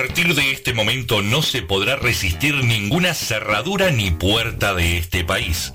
partir de este momento no se podrá resistir ninguna cerradura ni puerta de este país.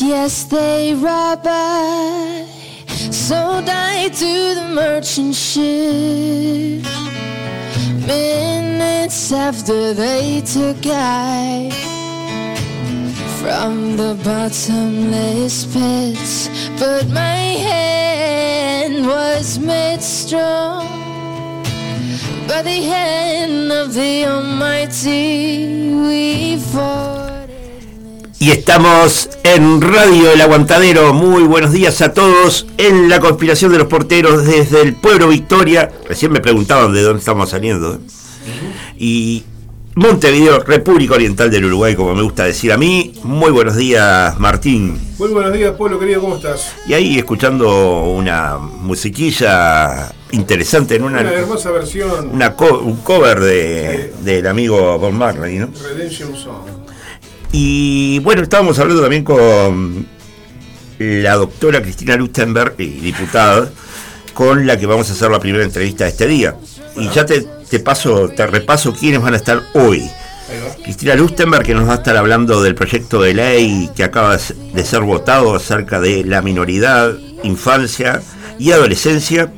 Yes, they robbed I. Sold I to the merchant ship. Minutes after they took I from the bottomless pits, but my hand was made strong by the hand of the Almighty. We fought. Y estamos en Radio El Aguantadero. Muy buenos días a todos en la conspiración de los porteros desde el pueblo Victoria. Recién me preguntaban de dónde estamos saliendo. ¿eh? Y Montevideo, República Oriental del Uruguay, como me gusta decir a mí. Muy buenos días, Martín. Muy buenos días, pueblo querido, ¿cómo estás? Y ahí escuchando una musiquilla interesante en una, Una hermosa versión una co- un cover de, del amigo Bob Marley, ¿no? Redemption Song. Y bueno, estábamos hablando también con la doctora Cristina Lustenberg, y diputada, con la que vamos a hacer la primera entrevista de este día. Y ya te, te paso, te repaso quiénes van a estar hoy. Cristina Lustenberg, que nos va a estar hablando del proyecto de ley que acaba de ser votado acerca de la minoridad, infancia y adolescencia.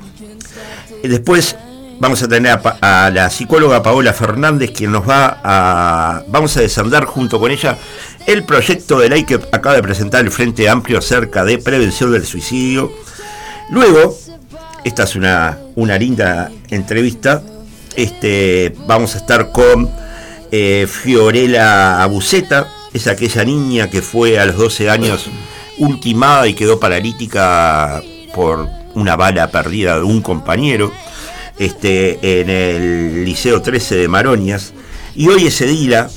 Después vamos a tener a, la psicóloga Paola Fernández, quien nos va a. Vamos a desandar junto con ella el proyecto de ley que acaba de presentar el Frente Amplio acerca de prevención del suicidio. Luego, esta es una, una linda entrevista. Este, vamos a estar con eh, Fiorella Abuceta, es aquella niña que fue a los 12 años ultimada y quedó paralítica por una bala perdida de un compañero este, en el Liceo 13 de Maroñas. Y hoy es edila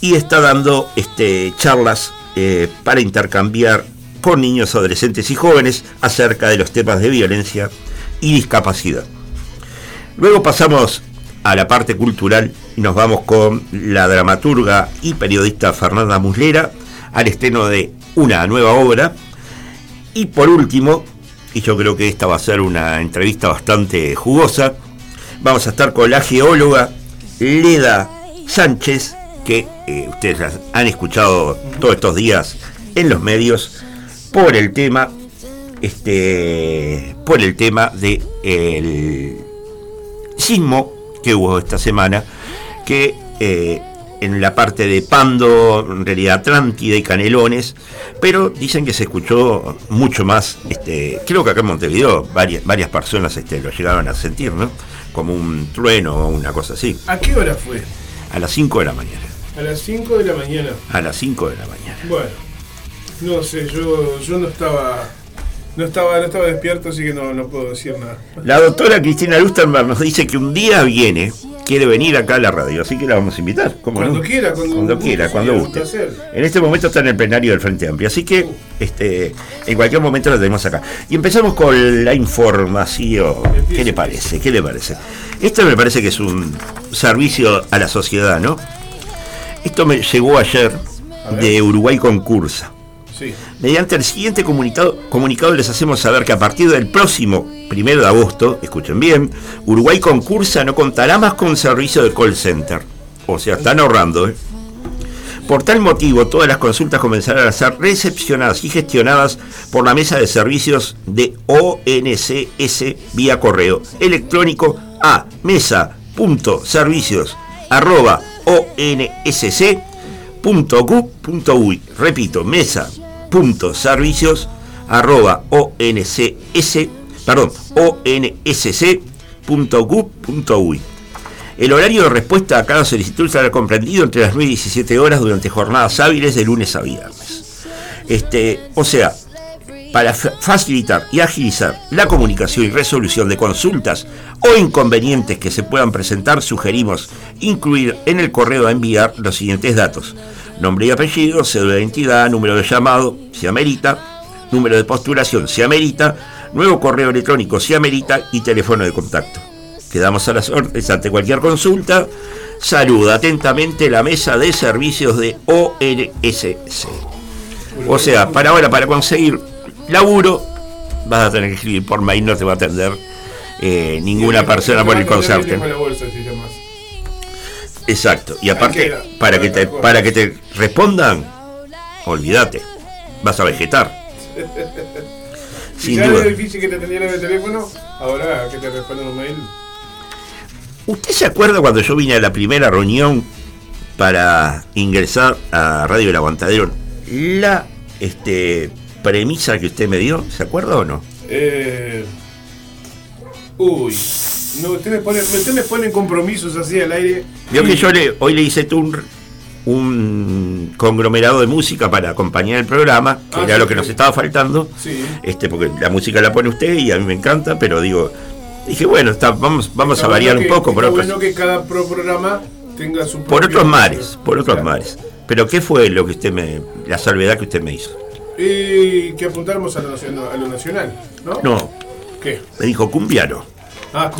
y está dando este, charlas eh, para intercambiar con niños, adolescentes y jóvenes acerca de los temas de violencia y discapacidad. Luego pasamos a la parte cultural y nos vamos con la dramaturga y periodista Fernanda Muslera al estreno de una nueva obra. Y por último, y yo creo que esta va a ser una entrevista bastante jugosa, vamos a estar con la geóloga Leda Sánchez, que eh, ustedes han escuchado todos estos días en los medios por el tema este por el tema de el sismo que hubo esta semana, que eh, en la parte de Pando, en realidad Atlántida y Canelones, pero dicen que se escuchó mucho más, este, creo que acá en Montevideo varias, varias personas este, lo llegaron a sentir, ¿no? Como un trueno o una cosa así, ¿A qué hora fue? a las 5 de la mañana, A las 5 de la mañana. a las 5 de la mañana. Bueno, no sé, yo, yo no estaba. No estaba, no estaba despierto, así que no, no puedo decir nada. La doctora Cristina Lustenberg nos dice que un día viene, quiere venir acá a la radio, así que la vamos a invitar. ¿cómo Cuando no? quiera, cuando cuando quiera, cuando guste. En este momento está en el plenario del Frente Amplio, así que este, en cualquier momento la tenemos acá. Y empezamos con la información. ¿Qué le parece? ¿Qué le parece? Esto me parece que es un servicio a la sociedad, ¿no? Esto me llegó ayer de Uruguay Concursa. Mediante el siguiente comunicado, comunicado les hacemos saber que a partir del próximo primero de agosto, escuchen bien, Uruguay concursa no contará más con servicio de call center. O sea, están ahorrando. ¿eh? Por tal motivo, todas las consultas comenzarán a ser recepcionadas y gestionadas por la mesa de servicios de ONCS vía correo electrónico a mesa.servicios arroba onsc.gov.uy. Mesa.servicios arroba. El horario de respuesta a cada solicitud estará comprendido entre las 9 y 17 horas durante jornadas hábiles de lunes a viernes. Este, o sea, para facilitar y agilizar la comunicación y resolución de consultas o inconvenientes que se puedan presentar, sugerimos incluir en el correo a enviar los siguientes datos. Nombre y apellido, cédula de identidad, número de llamado, si amerita, número de postulación, si amerita, nuevo correo electrónico, si amerita y teléfono de contacto. Quedamos a las órdenes ante cualquier consulta. Saluda atentamente la mesa de servicios de ONSC. O sea, para ahora, para conseguir laburo, vas a tener que escribir por mail, no te va a atender eh, ninguna persona por el consorte. Exacto. Y aparte, para que te, para que te respondan, olvídate, vas a vegetar. si ya duda. difícil que te atendieran el teléfono, ahora que te respondan un mail. ¿Usted se acuerda cuando yo vine a la primera reunión para ingresar a Radio El Aguantadero? La este, premisa que usted me dio, ¿se acuerda o no? Eh, uy, no, usted, me pone, usted me pone compromisos así al aire. Vio que yo le, hoy le hice un, un conglomerado de música para acompañar el programa, que ah, era lo que nos estaba faltando. Este, porque la música la pone usted y a mí me encanta, pero digo, dije, bueno, está, vamos, vamos a variar un poco. Por otros, bueno que cada programa tenga su Por otros mares, por otros mares. Pero ¿qué fue lo que usted me, la salvedad que usted me hizo? Y que apuntáramos a lo, nacional, ¿no? No. ¿Qué? Me dijo cumbiano. Ah.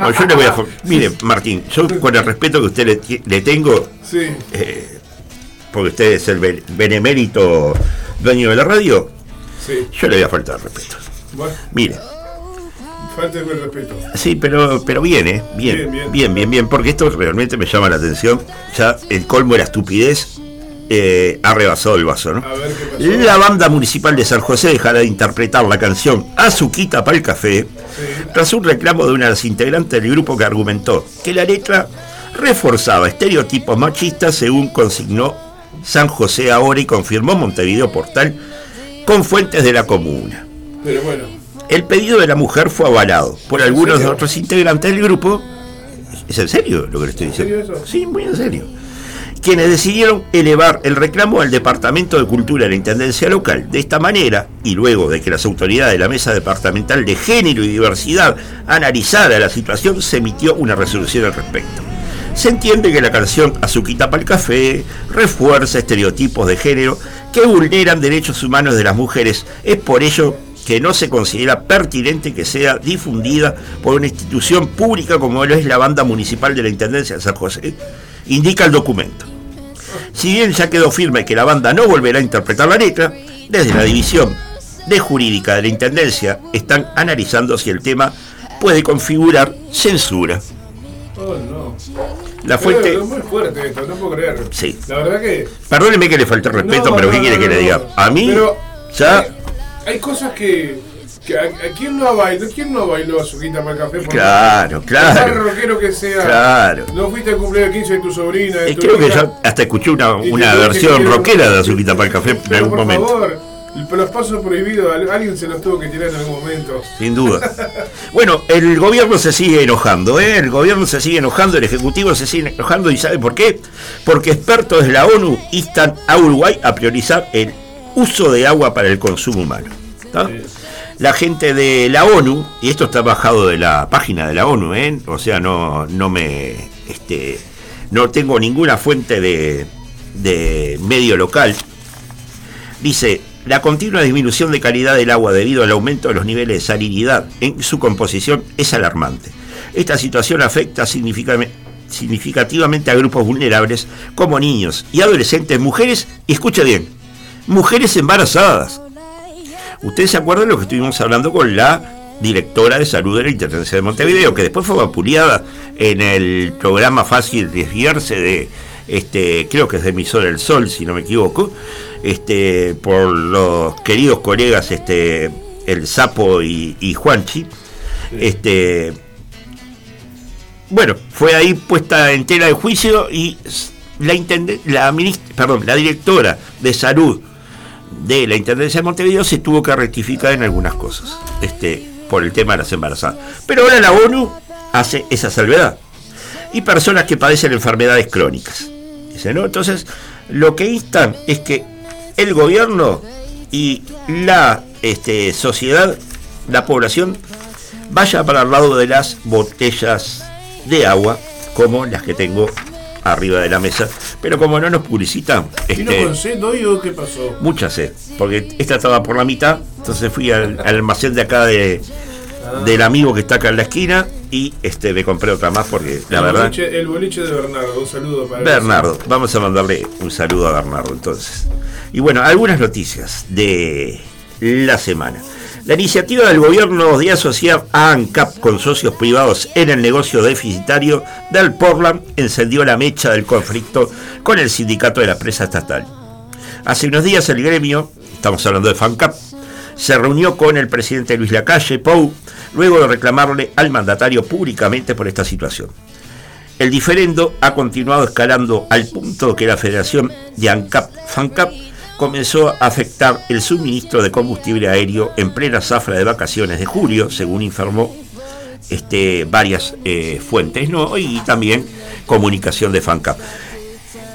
No, yo le voy a. Mire, Martín, yo con el respeto que usted le, tengo, sí. Eh, porque usted es el benemérito dueño de la radio, sí. yo le voy a faltar respeto. Bueno. Mire. Falta el respeto. Sí, pero, pero bien, ¿eh? Bien, bien, bien, bien, bien, porque esto realmente me llama la atención. Ya el colmo de la estupidez eh, ha rebasado el vaso, ¿no? La banda municipal de San José dejará de interpretar la canción Azuquita para el café tras un reclamo de una de las integrantes del grupo que argumentó que la letra reforzaba estereotipos machistas según consignó San José ahora y confirmó Montevideo Portal con fuentes de la comuna. Pero bueno. El pedido de la mujer fue avalado por algunos de otros integrantes del grupo. ¿Es en serio lo que le estoy diciendo? Sí, muy en serio quienes decidieron elevar el reclamo al Departamento de Cultura de la Intendencia Local. De esta manera, y luego de que las autoridades de la Mesa Departamental de Género y Diversidad analizara la situación, se emitió una resolución al respecto. Se entiende que la canción Azuquita para el café refuerza estereotipos de género que vulneran derechos humanos de las mujeres. Es por ello que no se considera pertinente que sea difundida por una institución pública como lo es la banda municipal de la Intendencia de San José, indica el documento. Si bien ya quedó firme que la banda no volverá a interpretar la letra, desde la división de jurídica de la Intendencia están analizando si el tema puede configurar censura. Oh, no. La fuente. es muy fuerte esto, no puedo creer. Sí. La verdad que. Perdóneme que le falte respeto, pero ¿qué quiere que le diga? A mí, ya. hay cosas que ¿A, quién no bailó? ¿Quién no bailó Azuquita para el café? Claro, claro. Más rockero que sea. Claro. No fuiste al cumpleaños 15 de tu sobrina. De tu creo que yo hasta escuché una, una versión rockera de Azuquita para el café en algún momento. Por favor. Los pasos prohibidos, alguien se los tuvo que tirar en algún momento. Sin duda. bueno, el gobierno se sigue enojando, ¿eh? El gobierno se sigue enojando, el Ejecutivo se sigue enojando, ¿y sabe por qué? Porque expertos de la ONU instan a Uruguay a priorizar el uso de agua para el consumo humano. Sí la gente de la ONU, y esto está bajado de la página de la ONU, ¿eh? o sea, no, no me. Este, no tengo ninguna fuente de, de medio local. Dice, la continua disminución de calidad del agua debido al aumento de los niveles de salinidad en su composición es alarmante. Esta situación afecta significativamente a grupos vulnerables como niños y adolescentes, mujeres, y escucha bien, mujeres embarazadas, Ustedes se acuerdan de lo que estuvimos hablando con la directora de salud de la Intendencia de Montevideo, que después fue vapuleada en el programa Fácil Desviarse de, este, creo que es de Emisor del Sol, si no me equivoco, este, por los queridos colegas este, El Sapo y, Juanchi. Este, bueno, fue ahí puesta en tela de juicio y la, la, perdón, la directora de salud de la Intendencia de Montevideo se tuvo que rectificar en algunas cosas, este, por el tema de las embarazadas. Pero ahora la ONU hace esa salvedad. y personas que padecen enfermedades crónicas. ¿no? Entonces, lo que instan es que el gobierno y la este, sociedad, la población, vaya para el lado de las botellas de agua, como las que tengo arriba de la mesa. Pero como no nos publicitan, ¿Vino este, con sed hoy o qué pasó? mucha sed, porque esta estaba por la mitad, entonces fui al, al almacén de acá de, del amigo que está acá en la esquina y este me compré otra más porque la el verdad... Boliche, el boliche de Bernardo, un saludo para él. Bernardo, vamos a mandarle un saludo a Bernardo entonces. Y bueno, algunas noticias de la semana. La iniciativa del gobierno de asociar a ANCAP con socios privados en el negocio deficitario del Portland encendió la mecha del conflicto con el sindicato de la empresa estatal. Hace unos días el gremio, estamos hablando de FANCAP, se reunió con el presidente Luis Lacalle Pou, luego de reclamarle al mandatario públicamente por esta situación. El diferendo ha continuado escalando al punto que la Federación de ANCAP, FANCAP comenzó a afectar el suministro de combustible aéreo en plena zafra de vacaciones de julio, según informó este, varias eh, fuentes, ¿no? y también comunicación de FANCAP.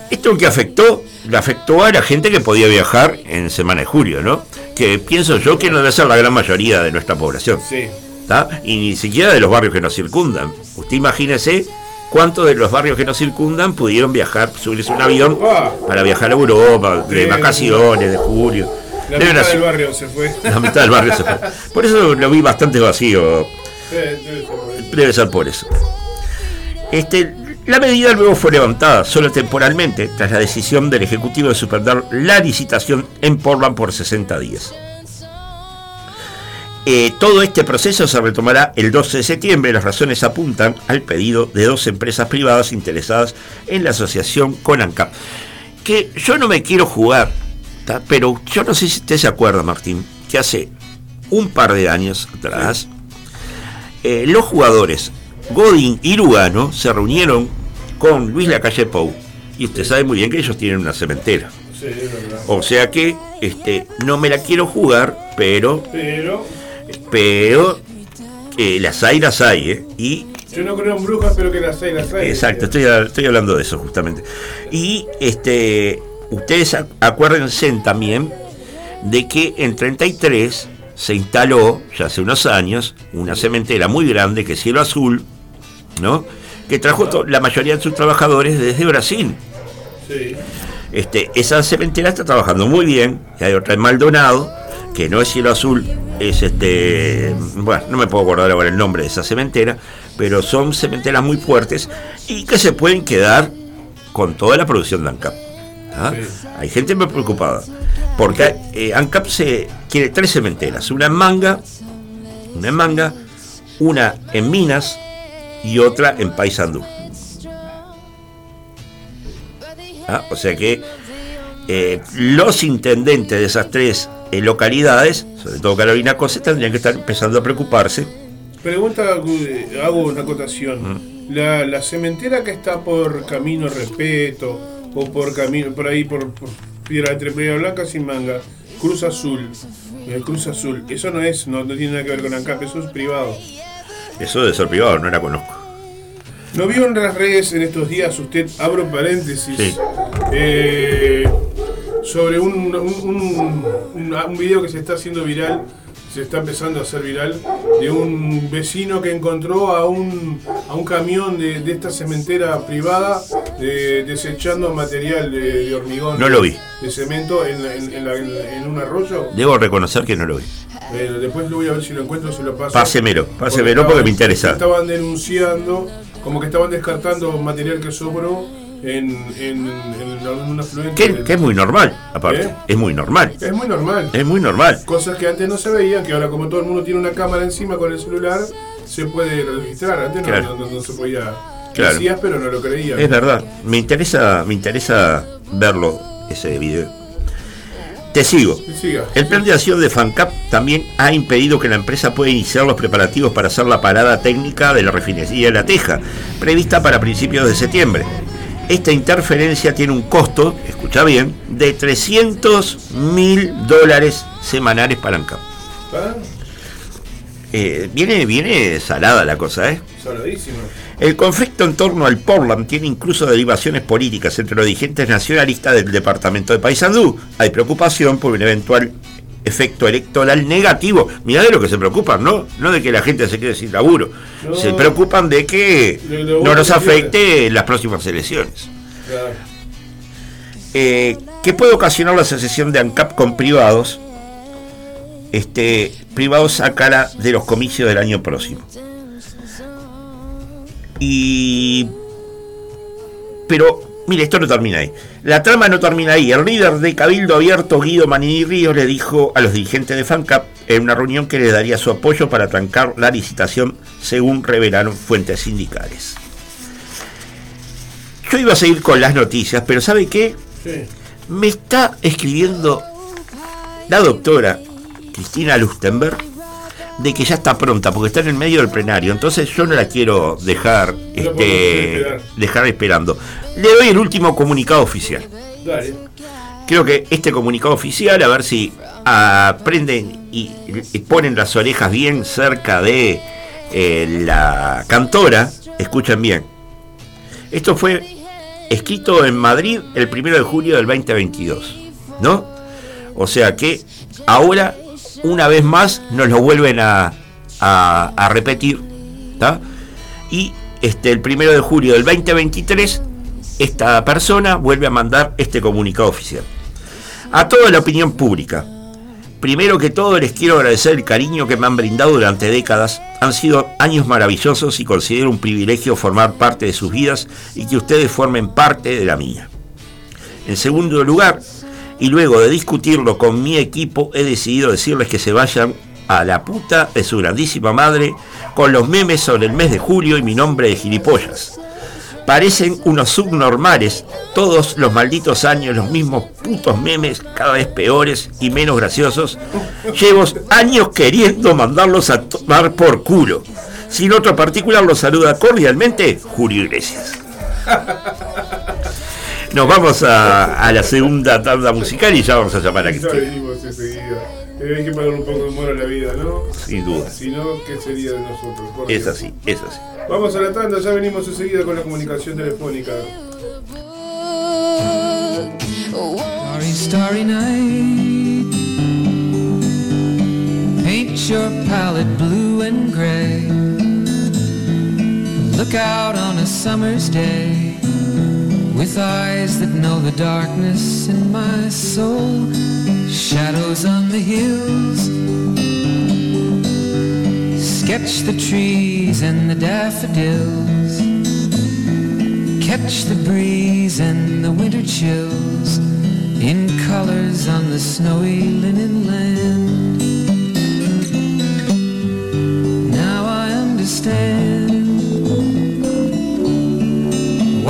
Esto que afectó, le afectó a la gente que podía viajar en semana de julio, ¿no? Que pienso yo que no debe ser la gran mayoría de nuestra población. Sí. ¿tá? Y ni siquiera de los barrios que nos circundan. Usted imagínese cuántos de los barrios que nos circundan pudieron viajar, subirse un avión para viajar a Europa, de vacaciones, de julio. La Deben mitad hacer- del barrio se fue. la mitad del barrio se fue. Por eso lo vi bastante vacío. Debe ser por eso. Debe ser por eso. Este, la medida luego fue levantada, solo temporalmente, tras la decisión del Ejecutivo de suspender la licitación en Portland por 60 días. Eh, todo este proceso se retomará el 12 de septiembre. Las razones apuntan al pedido de dos empresas privadas interesadas en la asociación con ANCAP. Que yo no me quiero jugar, ¿tá? pero yo no sé si usted se acuerda, Martín, que hace un par de años atrás, eh, los jugadores Godin y Lugano se reunieron con Luis Lacalle Pou. Y usted sabe muy bien que ellos tienen una cementera. Sí, es verdad. O sea que este, no me la quiero jugar, pero Pero pero eh, las hay, las hay, ¿eh? Y, yo no creo en brujas, pero que las hay, las hay. exacto, estoy, estoy hablando de eso justamente. Y este, ustedes ac- acuérdense también de que en 33 se instaló, ya hace unos años, una cementera muy grande que es Cielo Azul, ¿no? Que trajo la mayoría de sus trabajadores desde Brasil. Sí. Este, esa cementera está trabajando muy bien. Y hay otra en Maldonado, que no es cielo azul, es este. Bueno, no me puedo acordar ahora el nombre de esa cementera, pero son cementeras muy fuertes y que se pueden quedar con toda la producción de ANCAP. ¿ah? Sí. Hay gente muy preocupada. Porque eh, ANCAP se quiere tres cementeras: una en Manga, una en Manga, una en Minas y otra en Paysandú. Ah, O sea que eh, los intendentes de esas tres eh, localidades, sobre todo Carolina Cose, tendrían que estar empezando a preocuparse. Pregunta, hago una acotación. La, la cementera que está por Camino Respeto o por camino por ahí por, por Piedra entre Piedra Blanca sin manga, Cruz Azul, eh, Cruz Azul, eso no es, no, no tiene nada que ver con ANCAP, eso es privado. Eso debe ser privado, no la conozco. ¿No vio en las redes en estos días, usted, abro paréntesis, Sí. eh, sobre un, un, un, un- video que se está haciendo viral, se está empezando a hacer viral, de un vecino que encontró a un, a un camión de, de esta cementera privada de- desechando material de, de hormigón, No lo vi. de cemento en, en- en la- en- un arroyo? Debo reconocer que no lo vi. Eh, después lo voy a ver si lo encuentro, se lo paso. Pásemelo, pásemelo porque me interesa. Estaban denunciando, como que estaban descartando material que sobró en, en, en un afluente. Que, del- que es muy normal, aparte. ¿Eh? Es muy normal. Es muy normal. Es muy normal. Cosas que antes no se veían, que ahora como todo el mundo tiene una cámara encima con el celular, se puede registrar. Antes no- Claro. no, no- no se podía. Claro. Decías, pero no lo creían. Es verdad. Me interesa, me interesa verlo, ese video. Te sigo. Siga. El plan de acción de FANCAP también ha impedido que la empresa pueda iniciar los preparativos para hacer la parada técnica de la refinería de La Teja, prevista para principios de septiembre. Esta interferencia tiene un costo, escucha bien, de 300 mil dólares semanales para ANCAP. Eh, viene, viene salada la cosa, ¿eh? Saladísimo. El conflicto en torno al Portland tiene incluso derivaciones políticas entre los dirigentes nacionalistas del departamento de Paysandú. Hay preocupación por un eventual efecto electoral negativo. Mirá de lo que se preocupan, ¿no? No de que la gente se quede sin laburo. No. Se preocupan de que no nos afecte en las próximas elecciones. Claro. Eh, ¿Qué puede ocasionar la asociación de ANCAP con privados? Este, privados a cara de los comicios del año próximo. Y. Pero, mire, esto no termina ahí. La trama no termina ahí. El líder de Cabildo Abierto, Guido Manini Ríos, le dijo a los dirigentes de FANCAP en una reunión que le daría su apoyo para trancar la licitación, según revelaron fuentes sindicales. Yo iba a seguir con las noticias, pero ¿sabe qué? Sí. Me está escribiendo la doctora Cristina Lustenberg de que ya está pronta, porque está en el medio del plenario, entonces yo no la quiero dejar, este, dejar esperando. Le doy el último comunicado oficial. Dale. Creo que este comunicado oficial, a ver si aprenden y, y ponen las orejas bien cerca de eh, la cantora, escuchen bien. Esto fue escrito en Madrid el 1 de julio del 2022, ¿no? O sea que ahora, una vez más, nos lo vuelven a, repetir. Y este, el 1 de julio del 2023, esta persona vuelve a mandar este comunicado oficial. A toda la opinión pública, Primero que todo les quiero agradecer el cariño que me han brindado durante décadas. Han sido años maravillosos y considero un privilegio formar parte de sus vidas y que ustedes formen parte de la mía. En segundo lugar, y luego de discutirlo con mi equipo, he decidido decirles que se vayan a la puta de su grandísima madre con los memes sobre el mes de julio y mi nombre de gilipollas. Parecen unos subnormales, todos los malditos años los mismos putos memes, cada vez peores y menos graciosos. Llevo años queriendo mandarlos a tomar por culo. Sin otro particular, los saluda cordialmente Julio Iglesias. Nos vamos a, a la segunda tanda musical y ya vamos a llamar a Ya Cristina, venimos enseguida. Eh, Hay que poner un poco de humor a la vida, ¿no? sin duda. Si no, ¿qué sería de nosotros? Por Es así, es así. Vamos a la tanda, ya venimos enseguida con la comunicación telefónica. Oh, Starry, starry night. Paint your palette blue and gray. Look out on a summer's day with eyes that know the darkness in my soul. Shadows on the hills. Sketch the trees and the daffodils. Catch the breeze and the winter chills in colors on the snowy linen land. Now I understand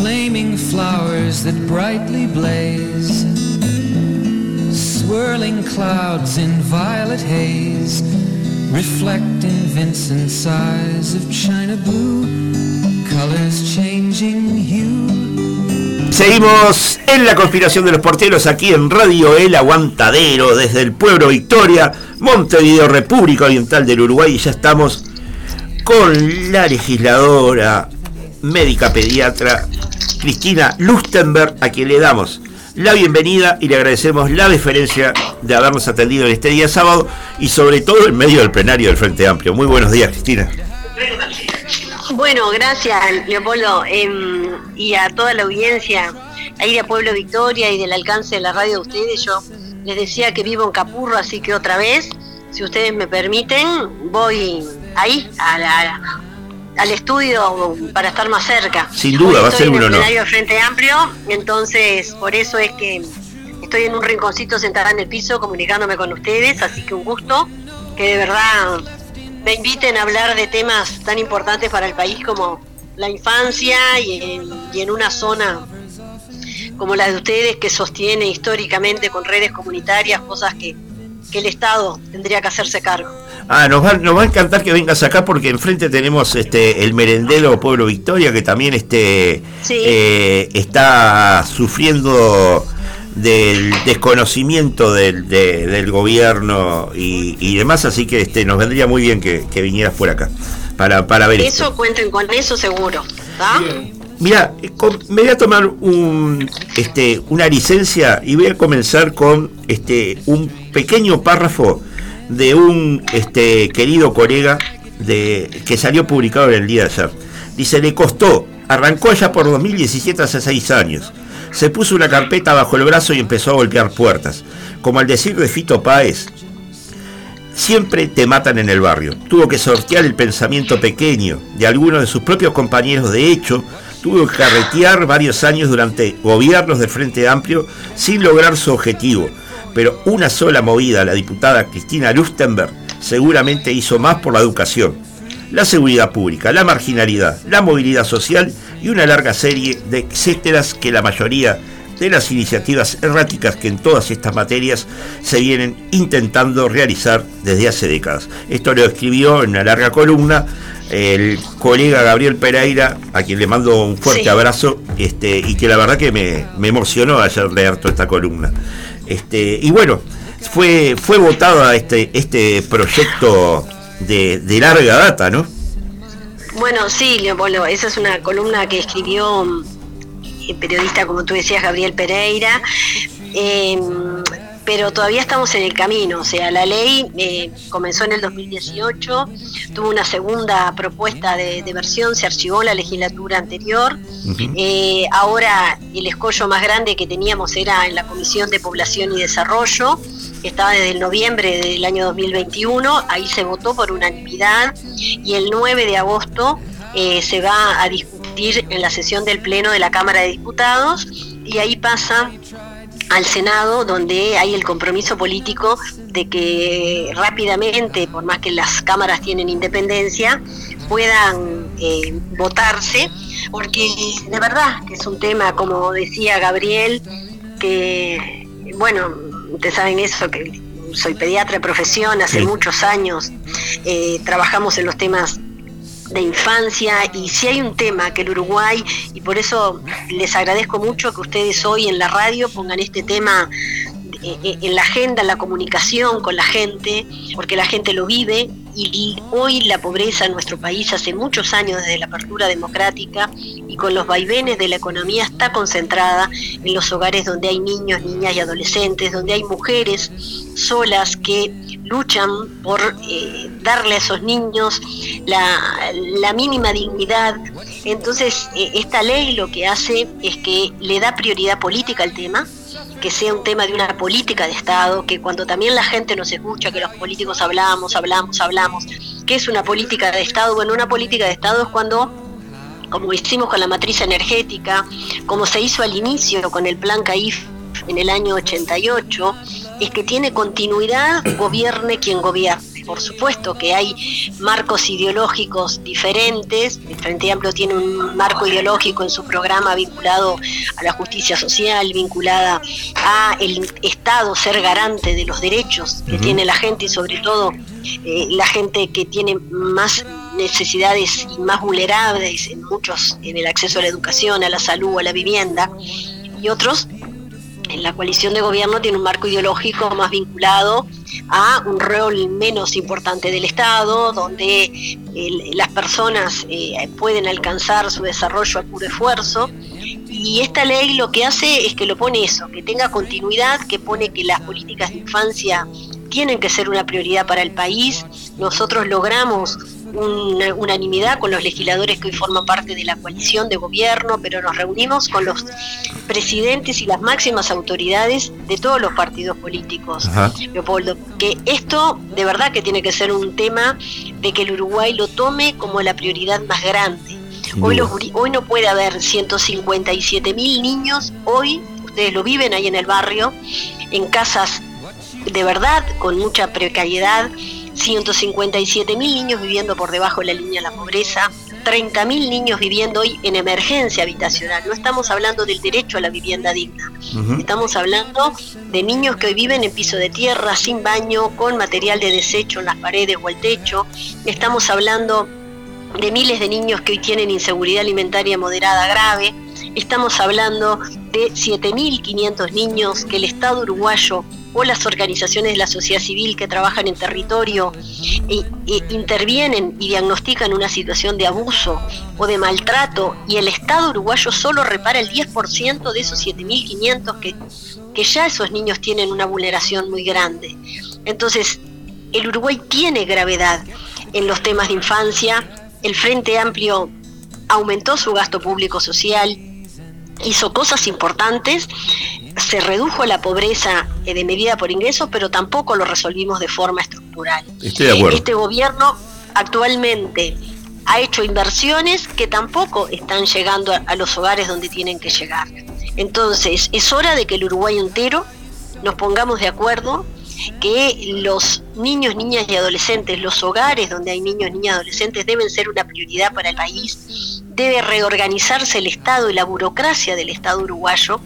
Flaming flowers that brightly blaze. Swirling clouds in violet haze. Reflect in Vincent's eyes of china blue. Colors changing hue. Seguimos en la conspiración de los porteros aquí en Radio El Aguantadero desde el pueblo Victoria, Montevideo, República Oriental del Uruguay y ya estamos con la legisladora, médica pediatra Cristina Lustenberg a quien le damos la bienvenida y le agradecemos la deferencia de habernos atendido en este día sábado y sobre todo en medio del plenario del Frente Amplio. Muy buenos días Cristina. Bueno, gracias Leopoldo em, y a toda la audiencia ahí de Pueblo Victoria y del alcance de la radio de ustedes. Yo les decía que vivo en Capurro, así que otra vez, si ustedes me permiten, voy ahí a la- al estudio para estar más cerca. Sin duda, Hoy va a estoy ser un honor. del Frente Amplio, entonces por eso es que estoy en un rinconcito sentada en el piso comunicándome con ustedes, así que un gusto, que de verdad me inviten a hablar de temas tan importantes para el país como la infancia y en, y en una zona como la de ustedes que sostiene históricamente con redes comunitarias cosas que, que el Estado tendría que hacerse cargo. Ah, nos va, nos va a encantar que vengas acá porque enfrente tenemos este el merendero Pueblo Victoria que también este Sí. eh, está sufriendo del desconocimiento del, de- del gobierno y, y demás, así que este nos vendría muy bien que, que vinieras por acá para, para ver esto. Eso cuenten con eso seguro. Mira, me voy a tomar un, este, una licencia y voy a comenzar con este, un pequeño párrafo de un este, querido colega de, que salió publicado en el día de ayer. Dice, le costó, arrancó ya por 2017 hace seis años. Se puso una carpeta bajo el brazo y empezó a golpear puertas. Como al decir de Fito Páez, Siempre te matan en el barrio. Tuvo que sortear el pensamiento pequeño de algunos de sus propios compañeros. De hecho, tuvo que carretear varios años durante gobiernos del Frente Amplio sin lograr su objetivo. Pero una sola movida, la diputada Cristina Lustenberg, seguramente hizo más por la educación, la seguridad pública, la marginalidad, la movilidad social y una larga serie de etcéteras que la mayoría de las iniciativas erráticas que en todas estas materias se vienen intentando realizar desde hace décadas. Esto lo escribió en una larga columna el colega Gabriel Pereira, a quien le mando un fuerte Sí. abrazo, este, y que la verdad que me, me emocionó ayer leer toda esta columna. Este, y bueno, fue, fue votado este, este proyecto de, de larga data, ¿no? Bueno, sí, Leopoldo, esa es una columna que escribió mm, el periodista, como tú decías, Gabriel Pereira. Eh, pero todavía estamos en el camino, o sea, la ley eh, comenzó en el 2018, tuvo una segunda propuesta de, de versión, se archivó la legislatura anterior, eh, ahora el escollo más grande que teníamos era en la Comisión de Población y Desarrollo, que estaba desde el noviembre del año 2021, ahí se votó por unanimidad y el 9 de agosto eh, se va a discutir en la sesión del Pleno de la Cámara de Diputados y ahí pasa al Senado, donde hay el compromiso político de que rápidamente, por más que las cámaras tienen independencia, puedan eh, votarse, porque de verdad que es un tema, como decía Gabriel, que, bueno, ustedes saben eso, que soy pediatra de profesión, hace Sí. muchos años eh, trabajamos en los temas de infancia y si hay un tema que el Uruguay, y por eso les agradezco mucho que ustedes hoy en la radio pongan este tema en la agenda, en la comunicación con la gente, porque la gente lo vive y, hoy la pobreza en nuestro país hace muchos años desde la apertura democrática y con los vaivenes de la economía está concentrada en los hogares donde hay niños, niñas y adolescentes, donde hay mujeres solas que luchan por eh, darle a esos niños la, mínima dignidad. Entonces, eh, esta ley lo que hace es que le da prioridad política al tema, que sea un tema de una política de Estado, que cuando también la gente nos escucha, que los políticos hablamos, hablamos, hablamos, ¿qué es una política de Estado? Bueno, una política de Estado es cuando como hicimos con la matriz energética, como se hizo al inicio con el plan CAIF en el año 88, es que tiene continuidad, gobierne quien gobierne. Por supuesto que hay marcos ideológicos diferentes, el Frente Amplio tiene un marco ideológico en su programa vinculado a la justicia social, vinculada a el Estado ser garante de los derechos que tiene la gente y sobre todo eh, la gente que tiene más necesidades y más vulnerables en muchos en el acceso a la educación, a la salud, a la vivienda y otros la coalición de gobierno tiene un marco ideológico más vinculado a un rol menos importante del Estado, donde el- las personas eh, pueden alcanzar su desarrollo a puro esfuerzo. Y esta ley lo que hace es que lo pone eso, que tenga continuidad, que pone que las políticas de infancia tienen que ser una prioridad para el país. Nosotros logramos una unanimidad con los legisladores que hoy forman parte de la coalición de gobierno, pero nos reunimos con los presidentes y las máximas autoridades de todos los partidos políticos. Ajá. Leopoldo, que esto de verdad que tiene que ser un tema de que el Uruguay lo tome como la prioridad más grande. Hoy, los hoy no puede haber 157 mil niños, hoy ustedes lo viven ahí en el barrio, en casas de verdad con mucha precariedad, 157 mil niños viviendo por debajo de la línea de la pobreza, 30 mil niños viviendo hoy en emergencia habitacional. No estamos hablando del derecho a la vivienda digna. Estamos hablando de niños que hoy viven en piso de tierra, sin baño, con material de desecho en las paredes o el techo. Estamos hablando de miles de niños que hoy tienen inseguridad alimentaria moderada grave. Estamos hablando de 7.500 niños que el Estado uruguayo o las organizaciones de la sociedad civil que trabajan en territorio e, e intervienen y diagnostican una situación de abuso o de maltrato y el Estado uruguayo solo repara el 10% de esos 7.500 que, que ya esos niños tienen una vulneración muy grande. Entonces, el Uruguay tiene gravedad en los temas de infancia, el Frente Amplio aumentó su gasto público social, hizo cosas importantes, se redujo la pobreza eh, de medida por ingresos, pero tampoco lo resolvimos de forma estructural. Estoy de acuerdo. Este gobierno actualmente ha hecho inversiones que tampoco están llegando a, a los hogares donde tienen que llegar. Entonces, es hora de que el Uruguay entero nos pongamos de acuerdo que los niños, niñas y adolescentes, los hogares donde hay niños, niñas y adolescentes deben ser una prioridad para el país, debe reorganizarse el Estado y la burocracia del Estado uruguayo,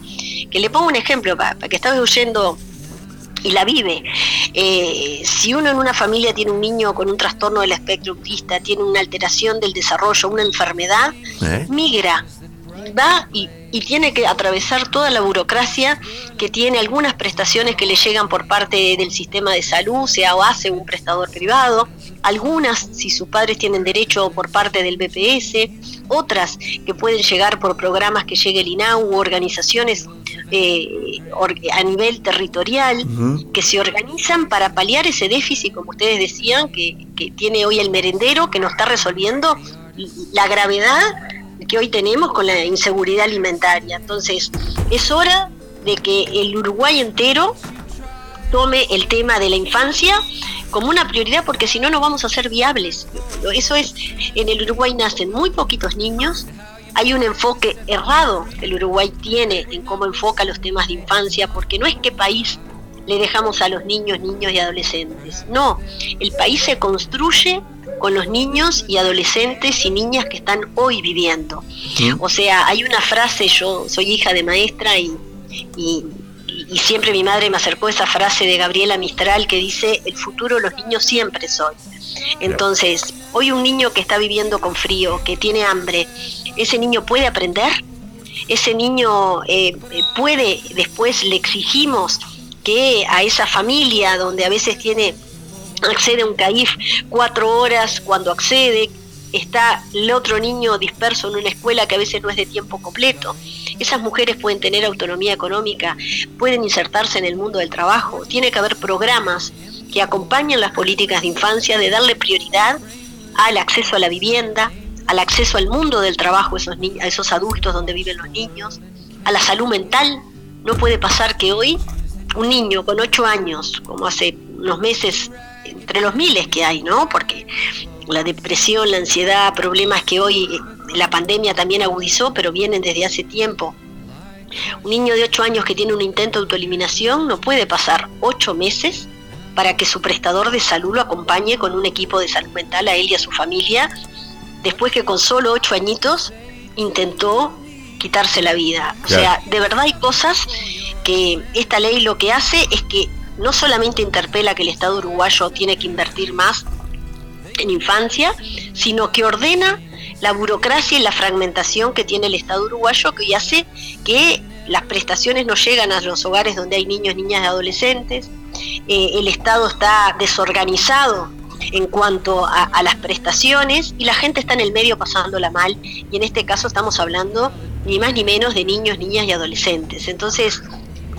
que le pongo un ejemplo para, que estaba oyendo y la vive. Eh, si uno en una familia tiene un niño con un trastorno del espectro autista, tiene una alteración del desarrollo, una enfermedad, ¿Eh? migra, va y, y tiene que atravesar toda la burocracia que tiene algunas prestaciones que le llegan por parte del sistema de salud, sea o hace un prestador privado, algunas si sus padres tienen derecho por parte del BPS, otras que pueden llegar por programas que llegue el INAU u organizaciones eh, or- a nivel territorial que se organizan para paliar ese déficit, como ustedes decían, que, que tiene hoy el merendero, que no está resolviendo la gravedad que hoy tenemos con la inseguridad alimentaria. Entonces, es hora de que el Uruguay entero tome el tema de la infancia como una prioridad porque si no no vamos a ser viables. Eso es, en el Uruguay nacen muy poquitos niños, hay un enfoque errado que el Uruguay tiene en cómo enfoca los temas de infancia, porque no es qué país le dejamos a los niños, niños y adolescentes. No, el país se construye con los niños y adolescentes y niñas que están hoy viviendo. O sea, hay una frase, yo soy hija de maestra y, y, y siempre mi madre me acercó esa frase de Gabriela Mistral que dice, el futuro los niños siempre soy. Entonces, hoy un niño que está viviendo con frío, que tiene hambre, ese niño puede aprender, ese niño eh, eh, puede, después le exigimos que a esa familia donde a veces tiene, accede a un CAIF cuatro horas cuando accede, está el otro niño disperso en una escuela que a veces no es de tiempo completo. Esas mujeres pueden tener autonomía económica, pueden insertarse en el mundo del trabajo. Tiene que haber programas que acompañen las políticas de infancia de darle prioridad al acceso a la vivienda, al acceso al mundo del trabajo esos, a esos adultos donde viven los niños, a la salud mental. No puede pasar que hoy un niño con ocho años, como hace unos meses, entre los miles que hay, ¿no? Porque la depresión, la ansiedad, problemas que hoy eh, la pandemia también agudizó, pero vienen desde hace tiempo. Un niño de 8 años que tiene un intento de autoeliminación no puede pasar 8 meses para que su prestador de salud lo acompañe con un equipo de salud mental a él y a su familia, después que con solo 8 añitos intentó quitarse la vida. O sea, de verdad hay cosas que esta ley lo que hace es que no solamente interpela que el Estado uruguayo tiene que invertir más en infancia, sino que ordena la burocracia y la fragmentación que tiene el Estado uruguayo que hoy hace que las prestaciones no llegan a los hogares donde hay niños, niñas y adolescentes. Eh, el Estado está desorganizado en cuanto a, a las prestaciones y la gente está en el medio pasándola mal y en este caso estamos hablando ni más ni menos de niños, niñas y adolescentes. Entonces,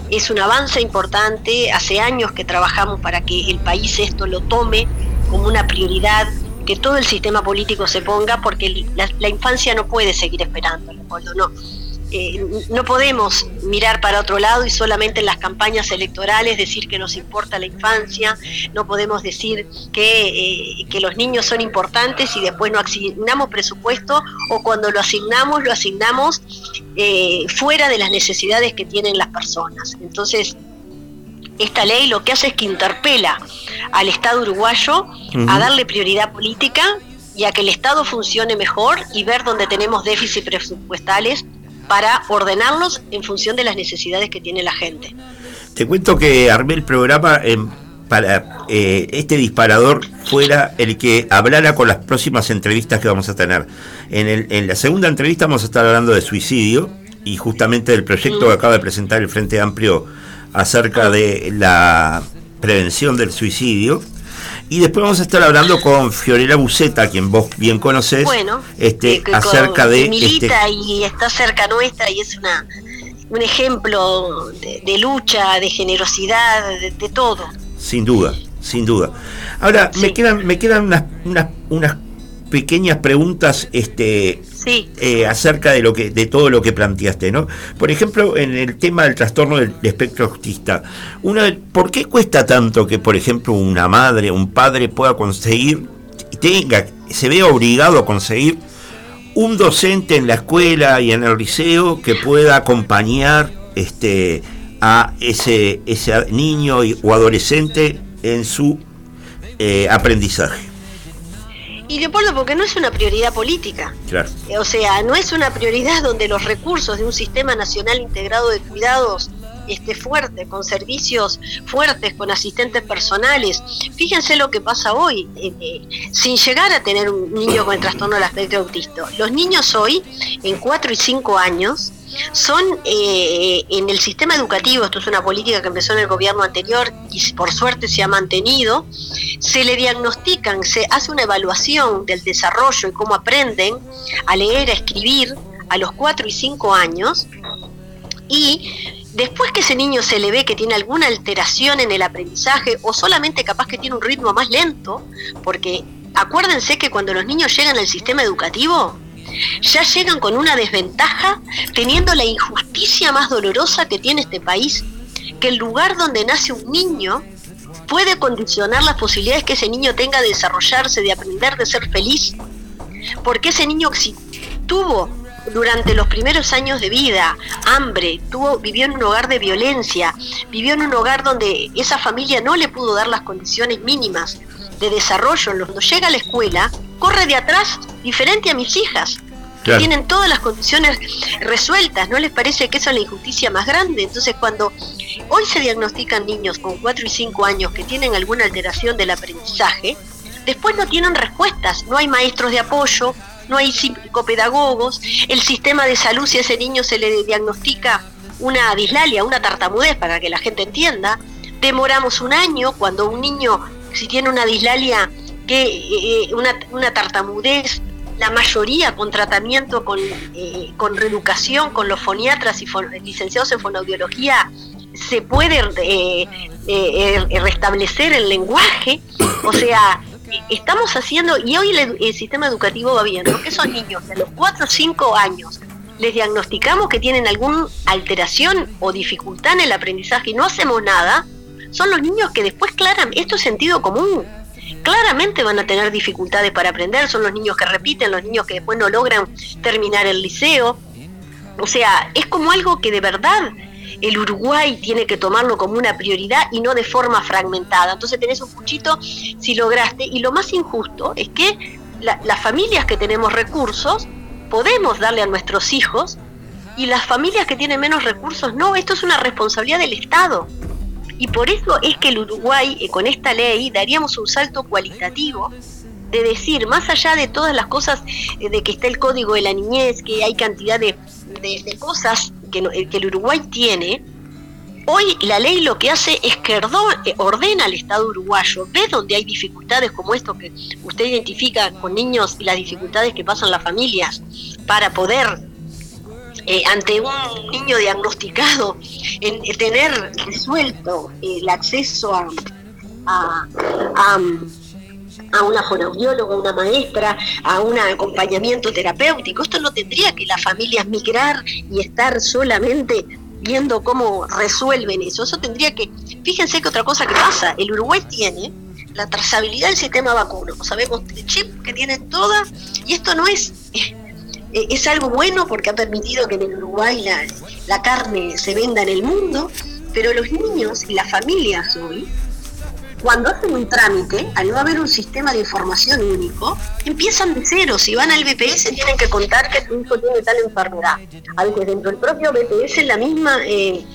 es un avance importante. Hace años que trabajamos para que el país esto lo tome como una prioridad, que todo el sistema político se ponga, porque la, infancia no puede seguir esperando, Leopoldo, no. Eh, no podemos mirar para otro lado y solamente en las campañas electorales decir que nos importa la infancia, no podemos decir que, eh, que los niños son importantes y después no asignamos presupuesto o cuando lo asignamos, lo asignamos eh, fuera de las necesidades que tienen las personas. Entonces, esta ley lo que hace es que interpela al Estado uruguayo a darle prioridad política y a que el Estado funcione mejor y ver dónde tenemos déficits presupuestales para ordenarlos en función de las necesidades que tiene la gente. Te cuento que armé el programa para eh, este disparador fuera el que hablara con las próximas entrevistas que vamos a tener. En, el, en la segunda entrevista vamos a estar hablando de suicidio y justamente del proyecto que acaba de presentar el Frente Amplio acerca de la prevención del suicidio. Y después vamos a estar hablando con Fiorella Buceta, quien vos bien conocés, Bueno, este, que- acerca de... milita este, y está cerca nuestra y es una un ejemplo de, de lucha, de generosidad, de, de todo. Sin duda, sin duda. Ahora, me Sí. quedan, me quedan unas, unas, unas pequeñas preguntas este, Sí, eh, acerca de lo que, de todo lo que planteaste, ¿no? Por ejemplo, en el tema del trastorno del espectro autista, una, ¿por qué cuesta tanto que, por ejemplo, una madre, un padre pueda conseguir, tenga, se vea obligado a conseguir un docente en la escuela y en el liceo que pueda acompañar este a ese, ese niño y- o adolescente en su eh, aprendizaje? Y Leopoldo, porque no es una prioridad política. Claro. O sea, no es una prioridad donde los recursos de un sistema nacional integrado de cuidados esté fuerte, con servicios fuertes, con asistentes personales. Fíjense lo que pasa hoy, eh, eh, sin llegar a tener un niño con el trastorno del espectro autista. Los niños hoy, en 4 y 5 años, son eh, en el sistema educativo, esto es una política que empezó en el gobierno anterior y por suerte se ha mantenido, se le diagnostican, se hace una evaluación del desarrollo y cómo aprenden a leer, a escribir a los 4 y 5 años y después que ese niño se le ve que tiene alguna alteración en el aprendizaje o solamente capaz que tiene un ritmo más lento, porque acuérdense que cuando los niños llegan al sistema educativo, ya llegan con una desventaja, teniendo la injusticia más dolorosa que tiene este país, que el lugar donde nace un niño puede condicionar las posibilidades que ese niño tenga de desarrollarse, de aprender, de ser feliz, porque ese niño si tuvo durante los primeros años de vida hambre, tuvo, vivió en un hogar de violencia, vivió en un hogar donde esa familia no le pudo dar las condiciones mínimas de desarrollo, cuando llega a la escuela, corre de atrás diferente a mis hijas. que. Tienen todas las condiciones resueltas, ¿no les parece que eso es la injusticia más grande? Entonces, cuando hoy se diagnostican niños con 4 y 5 años que tienen alguna alteración del aprendizaje, después no tienen respuestas, no hay maestros de apoyo, no hay psicopedagogos, el sistema de salud si a ese niño se le diagnostica una dislalia, una tartamudez, para que la gente entienda, demoramos un año cuando un niño, si tiene una dislalia, que eh, una, una tartamudez, la mayoría con tratamiento, con, eh, con reeducación, con los foniatras y fon- licenciados en fonoaudiología, se puede eh, eh, eh, restablecer el lenguaje, o sea, estamos haciendo, y hoy el, el sistema educativo va viendo que esos niños a los 4 o 5 años les diagnosticamos que tienen alguna alteración o dificultad en el aprendizaje y no hacemos nada, son los niños que después, claramente, esto es sentido común, claramente van a tener dificultades para aprender, son los niños que repiten, los niños que después no logran terminar el liceo. O sea, es como algo que de verdad el Uruguay tiene que tomarlo como una prioridad y no de forma fragmentada. Entonces tenés un puchito si lograste. Y lo más injusto es que la- las familias que tenemos recursos podemos darle a nuestros hijos y las familias que tienen menos recursos no. Esto es una responsabilidad del Estado. Y por eso es que el Uruguay, eh, con esta ley, daríamos un salto cualitativo de decir, más allá de todas las cosas, eh, de que está el código de la niñez, que hay cantidad de, de- cosas que, no- eh, que el Uruguay tiene, hoy la ley lo que hace es que ordena al Estado uruguayo, ve donde hay dificultades como esto que usted identifica con niños y las dificultades que pasan las familias para poder eh, ante un niño diagnosticado, en, en tener resuelto eh, el acceso a, a, a, a una fonoaudióloga, a una maestra, a un acompañamiento terapéutico. Esto no tendría que las familias migrar y estar solamente viendo cómo resuelven eso. Eso tendría que, fíjense que otra cosa que pasa, el Uruguay tiene la trazabilidad del sistema vacuno, sabemos el chip que tienen todas, y esto no es eh, es algo bueno porque ha permitido que en el Uruguay la, la carne se venda en el mundo, Pero los niños y las familias hoy, cuando hacen un trámite, al no haber un sistema de información único, empiezan de cero. Si van al BPS tienen que contar que su hijo tiene tal enfermedad. A veces dentro del propio BPS la misma eh,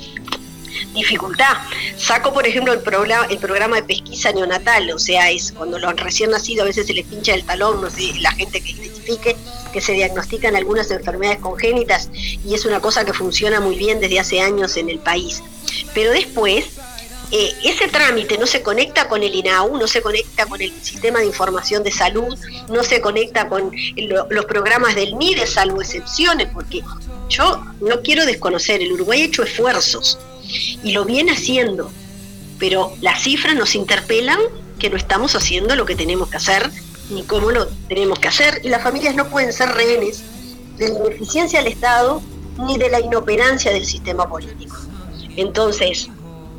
dificultad. Saco, por ejemplo, el programa, el programa de pesquisa neonatal, o sea, es cuando los recién nacidos a veces se les pincha el talón, no sé, la gente que identifique que se diagnostican algunas enfermedades congénitas y es una cosa que funciona muy bien desde hace años en el país. Pero después, eh, ese trámite no se conecta con el INAU, no se conecta con el sistema de información de salud, no se conecta con lo- los programas del MIDE, salvo excepciones, porque yo no quiero desconocer, el Uruguay ha hecho esfuerzos y lo viene haciendo, pero las cifras nos interpelan que no estamos haciendo lo que tenemos que hacer ni cómo lo tenemos que hacer y las familias no pueden ser rehenes de la ineficiencia del Estado ni de la inoperancia del sistema político. Entonces,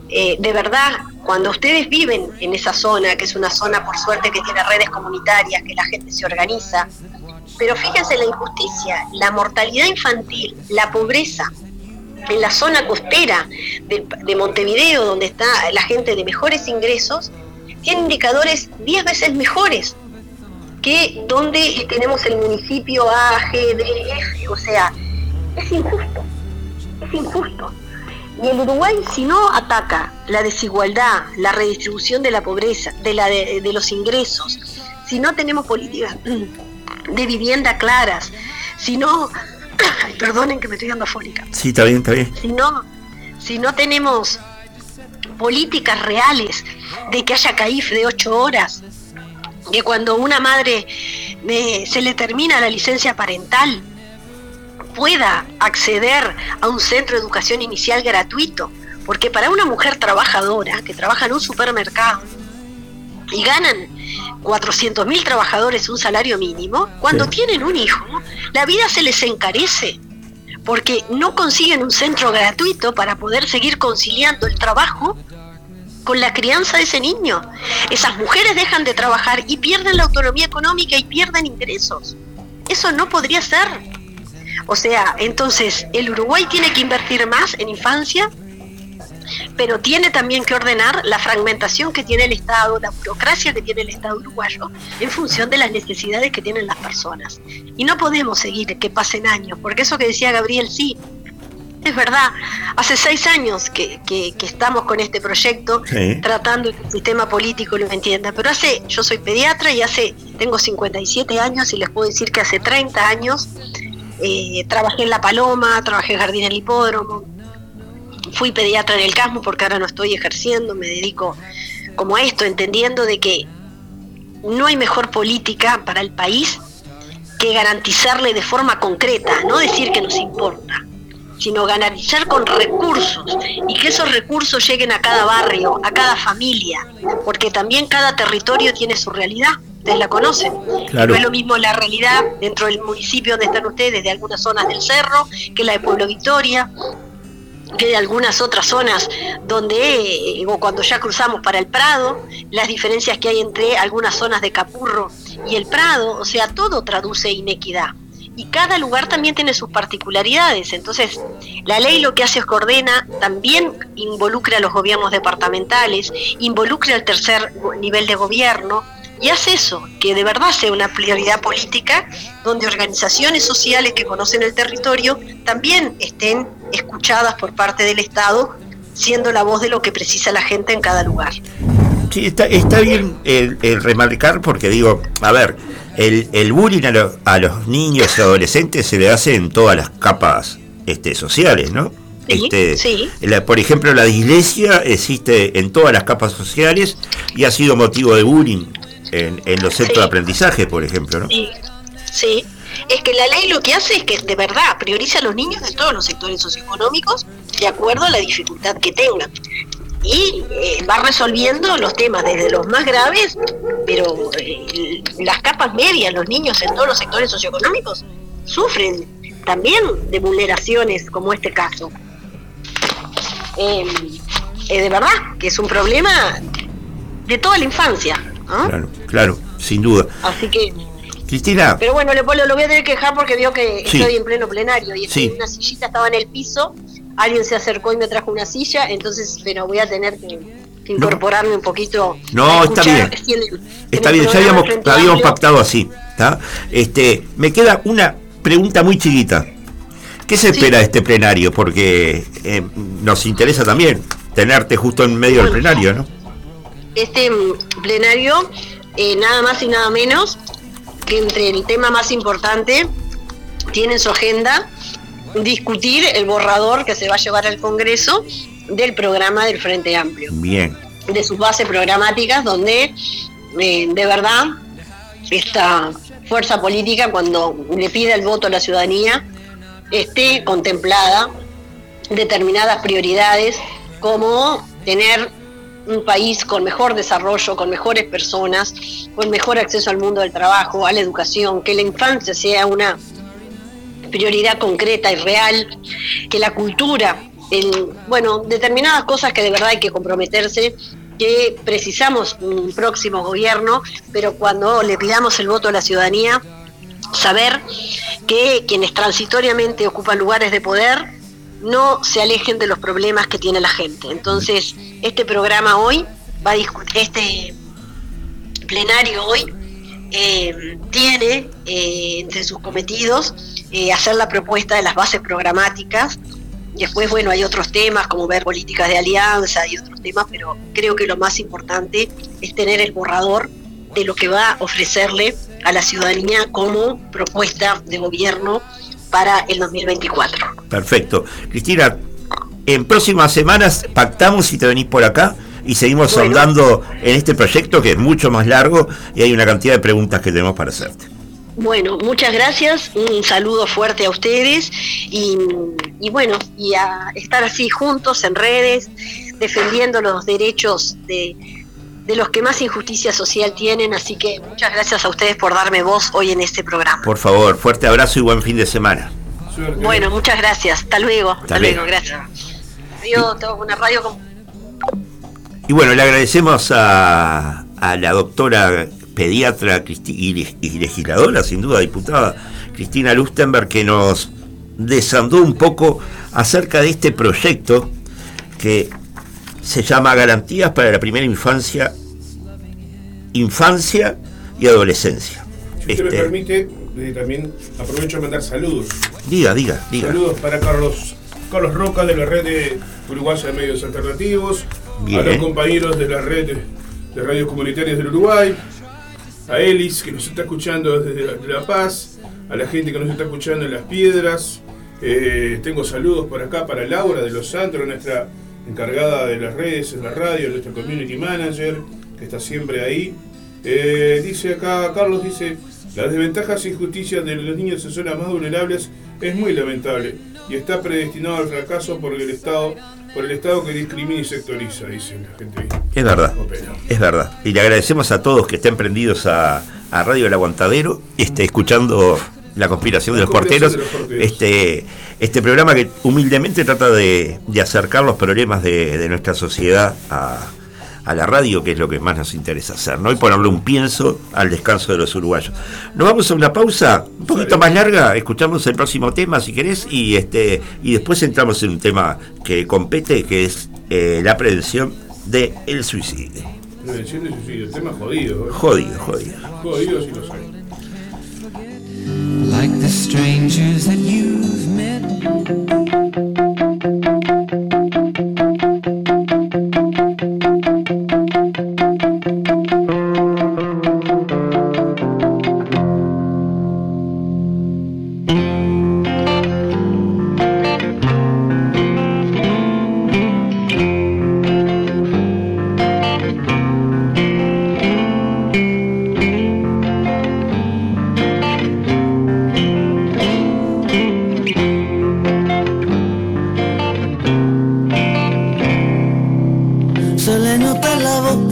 eh, de verdad, cuando ustedes viven en esa zona, que es una zona por suerte que tiene redes comunitarias, que la gente se organiza, pero fíjense la injusticia, la mortalidad infantil, la pobreza, en la zona costera de, de Montevideo, donde está la gente de mejores ingresos, tiene indicadores 10 veces mejores que donde tenemos el municipio A, G, D, F, o sea, es injusto, es injusto. Y el Uruguay, si no ataca la desigualdad, la redistribución de la pobreza, de, la de, de los ingresos, si no tenemos políticas de vivienda claras, si no, perdonen que me estoy dando afónica, Sí, está bien, está bien. si no, si no tenemos políticas reales de que haya CAIF de ocho horas, que cuando una madre eh, se le termina la licencia parental pueda acceder a un centro de educación inicial gratuito, porque para una mujer trabajadora que trabaja en un supermercado y ganan 400 mil trabajadores un salario mínimo, cuando Sí. tienen un hijo, la vida se les encarece porque no consiguen un centro gratuito para poder seguir conciliando el trabajo con la crianza de ese niño. Esas mujeres dejan de trabajar y pierden la autonomía económica y pierden ingresos. Eso no podría ser. O sea, entonces el Uruguay tiene que invertir más en infancia, pero tiene también que ordenar la fragmentación que tiene el Estado, la burocracia que tiene el Estado uruguayo, en función de las necesidades que tienen las personas. Y no podemos seguir que pasen años, porque eso que decía Gabriel, sí, es verdad, hace seis años que, que- que estamos con este proyecto Sí. tratando que el sistema político lo entienda, pero hace, yo soy pediatra y hace, tengo 57 años y les puedo decir que hace 30 años eh, trabajé en La Paloma, trabajé en Jardín del Hipódromo, fui pediatra en el Casmo porque ahora no estoy ejerciendo, me dedico como a esto, entendiendo de que no hay mejor política para el país que garantizarle de forma concreta, no decir que nos importa, sino garantizar con recursos y que esos recursos lleguen a cada barrio, a cada familia, porque también cada territorio tiene su realidad, ustedes la conocen. Claro. No es lo mismo la realidad dentro del municipio donde están ustedes, de algunas zonas del cerro, que la de Pueblo Victoria, de algunas otras zonas donde, eh, o cuando ya cruzamos para el Prado, las diferencias que hay entre algunas zonas de Capurro y el Prado, o sea, todo traduce inequidad. Y cada lugar también tiene sus particularidades. Entonces, la ley lo que hace es que ordena, también involucra a los gobiernos departamentales, involucra al tercer nivel de gobierno, y hace eso, que de verdad sea una prioridad política, donde organizaciones sociales que conocen el territorio también estén escuchadas por parte del Estado, siendo la voz de lo que precisa la gente en cada lugar. Sí, está, está bien el, el remarcar porque digo, a ver, el, el bullying a, lo- a los niños y adolescentes se le hace en todas las capas este, sociales, ¿no? Sí, Este, sí. la- por ejemplo, la dislexia existe en todas las capas sociales y ha sido motivo de bullying en, en los centros Sí. de aprendizaje, por ejemplo, ¿no? Sí, sí. Es que la ley lo que hace es que de verdad prioriza a los niños de todos los sectores socioeconómicos de acuerdo a la dificultad que tengan. Y eh, va resolviendo los temas desde los más graves, pero eh, las capas medias, los niños en todos los sectores socioeconómicos, sufren también de vulneraciones como este caso. Eh, eh, de verdad que es un problema de toda la infancia. ¿No? Claro, claro, sin duda. Así que Cristina, pero bueno, Leopoldo, lo voy a tener que dejar porque veo que Sí. estoy en pleno plenario y Sí. una sillita, estaba en el piso, alguien se acercó y me trajo una silla, entonces, pero voy a tener que, que incorporarme un poquito. No, está bien. el- Está bien, ya habíamos, pactado así. ¿tá? Este, me queda una pregunta muy chiquita. ¿Qué se Sí. espera de este plenario? Porque eh, nos interesa también tenerte justo en medio del plenario, ¿no? Este mm, plenario, eh, nada más y nada menos que entre el tema más importante, tiene en su agenda discutir el borrador que se va a llevar al Congreso del programa del Frente Amplio, Bien, de sus bases programáticas, donde eh, de verdad esta fuerza política, cuando le pide el voto a la ciudadanía, esté contemplada determinadas prioridades como tener un país con mejor desarrollo, con mejores personas, con mejor acceso al mundo del trabajo, a la educación, que la infancia sea una prioridad concreta y real, que la cultura, el, bueno, determinadas cosas que de verdad hay que comprometerse, que precisamos un próximo gobierno, pero cuando le pidamos el voto a la ciudadanía, saber que quienes transitoriamente ocupan lugares de poder no se alejen de los problemas que tiene la gente. Entonces, este programa hoy va a discutir, este plenario hoy eh, tiene eh, entre sus cometidos eh, hacer la propuesta de las bases programáticas. Después, bueno, hay otros temas como ver políticas de alianza y otros temas, pero creo que lo más importante es tener el borrador de lo que va a ofrecerle a la ciudadanía como propuesta de gobierno para el 2024. perfecto. Cristina, en próximas semanas pactamos si te venís por acá y seguimos Bueno. en este proyecto que es mucho más largo y hay una cantidad de preguntas que tenemos para hacerte. Bueno, muchas gracias, un saludo fuerte a ustedes y, y bueno, y a estar así juntos en redes, defendiendo los derechos de, de los que más injusticia social tienen, así que muchas gracias a ustedes por darme voz hoy en este programa. Por favor, fuerte abrazo y buen fin de semana. Suerte. Bueno, muchas gracias, hasta luego, hasta, Hasta luego, gracias. Yo tengo una radio con Y bueno, le agradecemos a, a la doctora pediatra Cristi- y legisladora, sin duda diputada, Cristina Lustenberg, que nos desandó un poco acerca de este proyecto que se llama Garantías para la Primera Infancia, Infancia y Adolescencia. Si usted me Este, permite, eh, también aprovecho a mandar saludos. diga, diga, diga. Saludos para Carlos Carlos Roca de la red de Uruguaya de Medios Alternativos, Bien. a los compañeros de la red de, de radios comunitarias del Uruguay, a Elis que nos está escuchando desde La, de La Paz, a la gente que nos está escuchando en Las Piedras. Eh, tengo saludos por acá para Laura de Los Santos, nuestra encargada de las redes en la radio, nuestra community manager, que está siempre ahí. Eh, dice acá, Carlos dice, las desventajas e injusticias de los niños en zonas más vulnerables es muy lamentable y está predestinado al fracaso por el Estado, por el Estado que discrimina y sectoriza, dice la gente. Es verdad, Opera. es verdad. Y le agradecemos a todos que estén prendidos a, a Radio El Aguantadero, este, escuchando la conspiración de los porteros. conspiración de los porteros. Este, este programa que humildemente trata de, de acercar los problemas de, de nuestra sociedad a, a la radio, que es lo que más nos interesa hacer, ¿no? Y ponerle un pienso al descanso de los uruguayos. Nos vamos a una pausa un poquito más larga, escuchamos el próximo tema si querés, y este, y después entramos en un tema que compete, que es eh, la prevención del el suicidio. Prevención de suicidio, tema jodido, ¿eh? Jodido, jodido. jodido si lo sabe. like the strangers that met. Se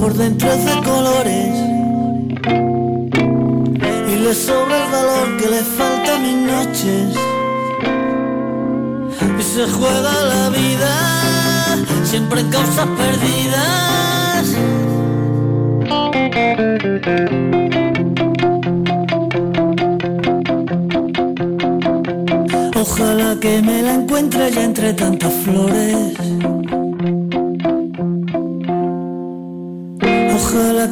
por dentro es de colores. Y le sobra el valor que le falta a mis noches. Y se juega la vida siempre en causas perdidas. Ojalá que me la encuentre ya entre tantas flores.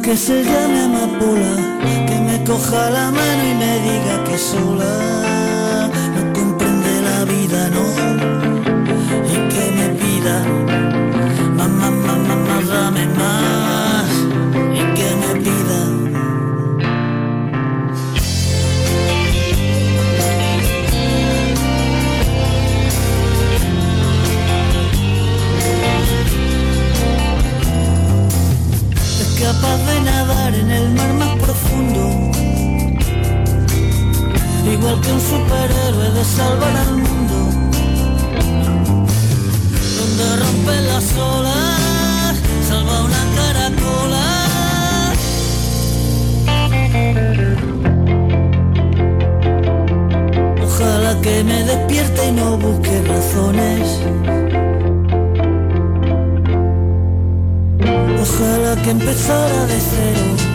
que se llame amapola, que me coja la mano y me diga que sola no comprende la vida, no. capaz de nadar en el mar más profundo. Igual que un superhéroe de salvar al mundo. Donde rompe las olas, salva una caracola. Ojalá que me despierte y no busque razones Ojalá que empezara de cero.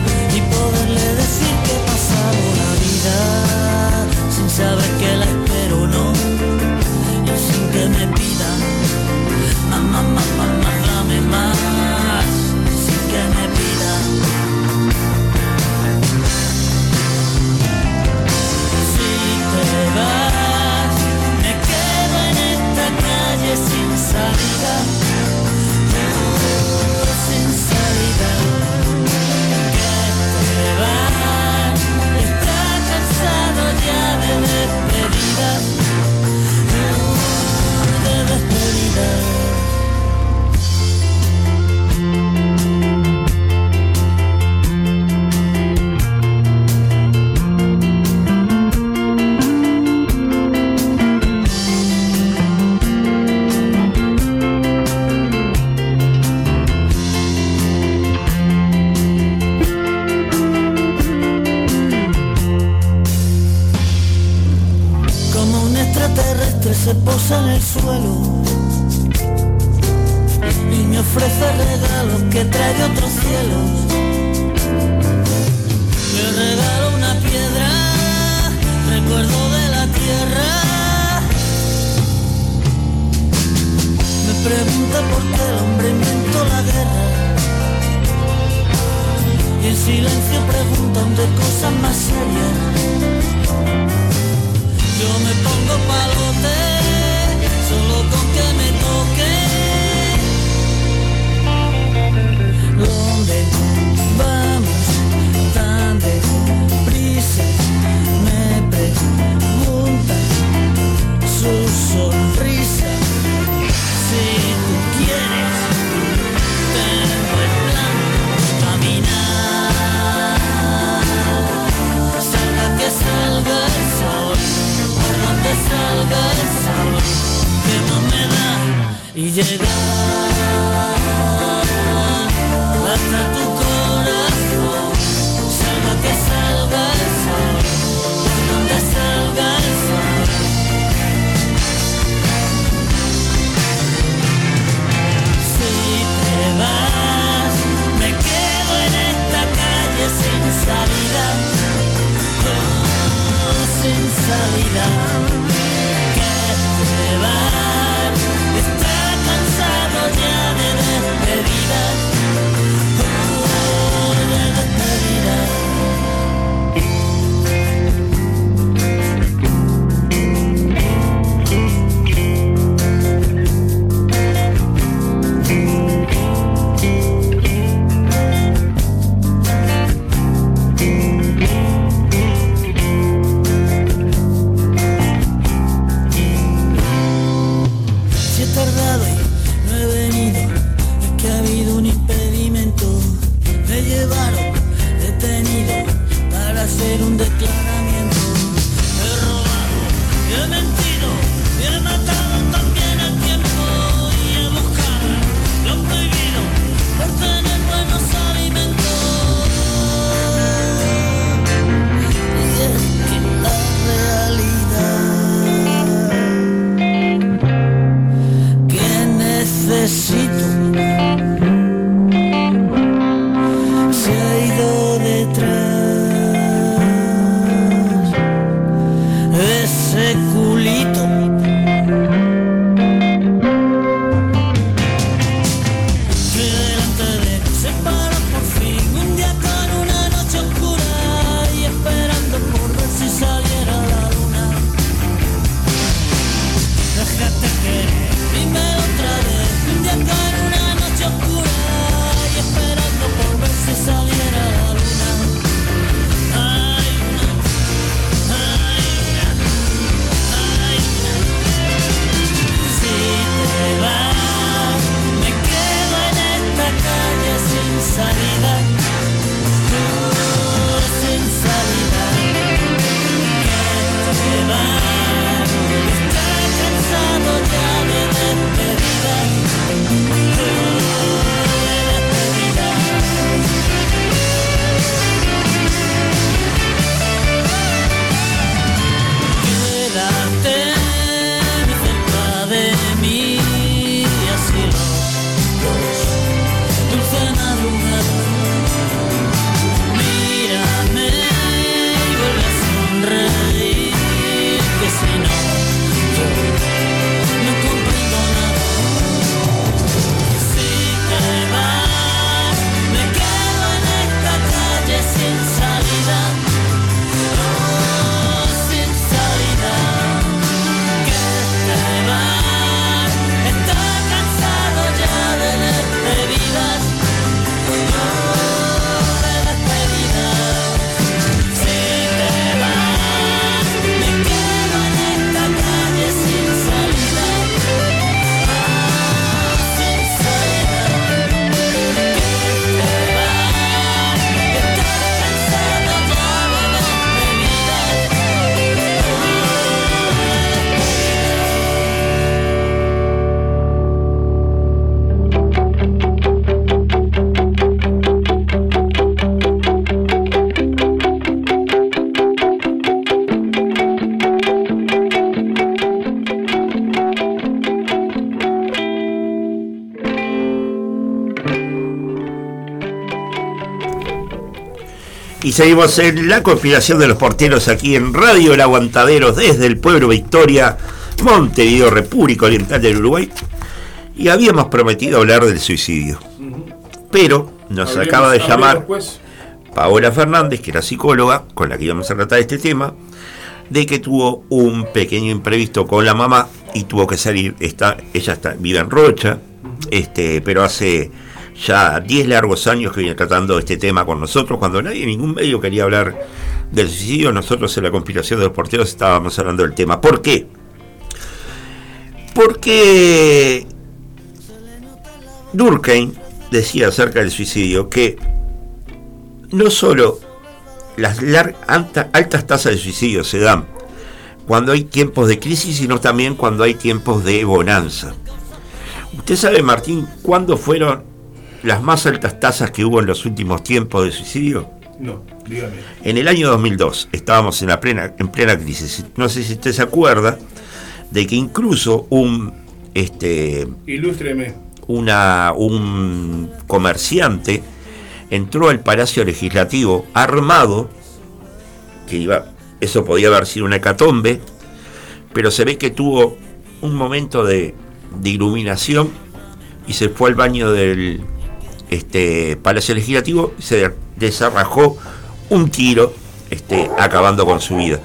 suelo. Seguimos en la conspiración de los porteros aquí en Radio El Aguantadero desde el pueblo Victoria, Montevideo, República Oriental del Uruguay. Y habíamos prometido hablar del suicidio. Pero nos acaba de llamar pues. Paola Fernández, que era psicóloga, con la que íbamos a tratar este tema, de que tuvo un pequeño imprevisto con la mamá y tuvo que salir. Está, ella está, vive en Rocha, este, pero hace ya 10 largos años que viene tratando este tema con nosotros. Cuando nadie, ningún medio quería hablar del suicidio, nosotros en la conspiración de los porteros estábamos hablando del tema. ¿Por qué? Porque Durkheim decía acerca del suicidio que no solo las altas tasas de suicidio se dan cuando hay tiempos de crisis, sino también cuando hay tiempos de bonanza. ¿Usted sabe, Martín, cuándo fueron las más altas tasas que hubo en los últimos tiempos de suicidio? No, dígame. En el año 2002 estábamos en, la plena, en plena crisis. No sé si usted se acuerda de que incluso un, este, Ilústreme. una, un comerciante entró al Palacio Legislativo armado, que iba, eso podía haber sido una hecatombe, pero se ve que tuvo un momento de, de iluminación y se fue al baño del este, Palacio Legislativo se desarrajó un tiro este, acabando con su vida.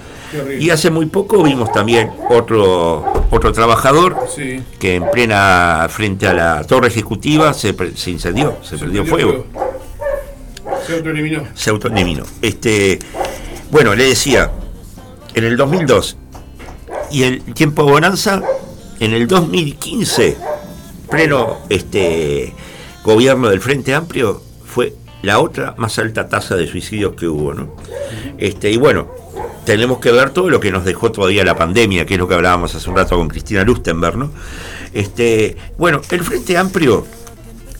Y hace muy poco vimos también otro, otro trabajador Sí. que en plena frente a la torre ejecutiva se, pre- se incendió, se, prendió fuego, Se autoeliminó. se autoeliminó. Este, bueno, le decía, en el 2002 y el tiempo de bonanza, en el 2015, pleno este, gobierno del Frente Amplio, fue la otra más alta tasa de suicidios que hubo, ¿no? Este, y bueno, tenemos que ver todo lo que nos dejó todavía la pandemia, que es lo que hablábamos hace un rato con Cristina Lustenberg, ¿no? Este, bueno, el Frente Amplio,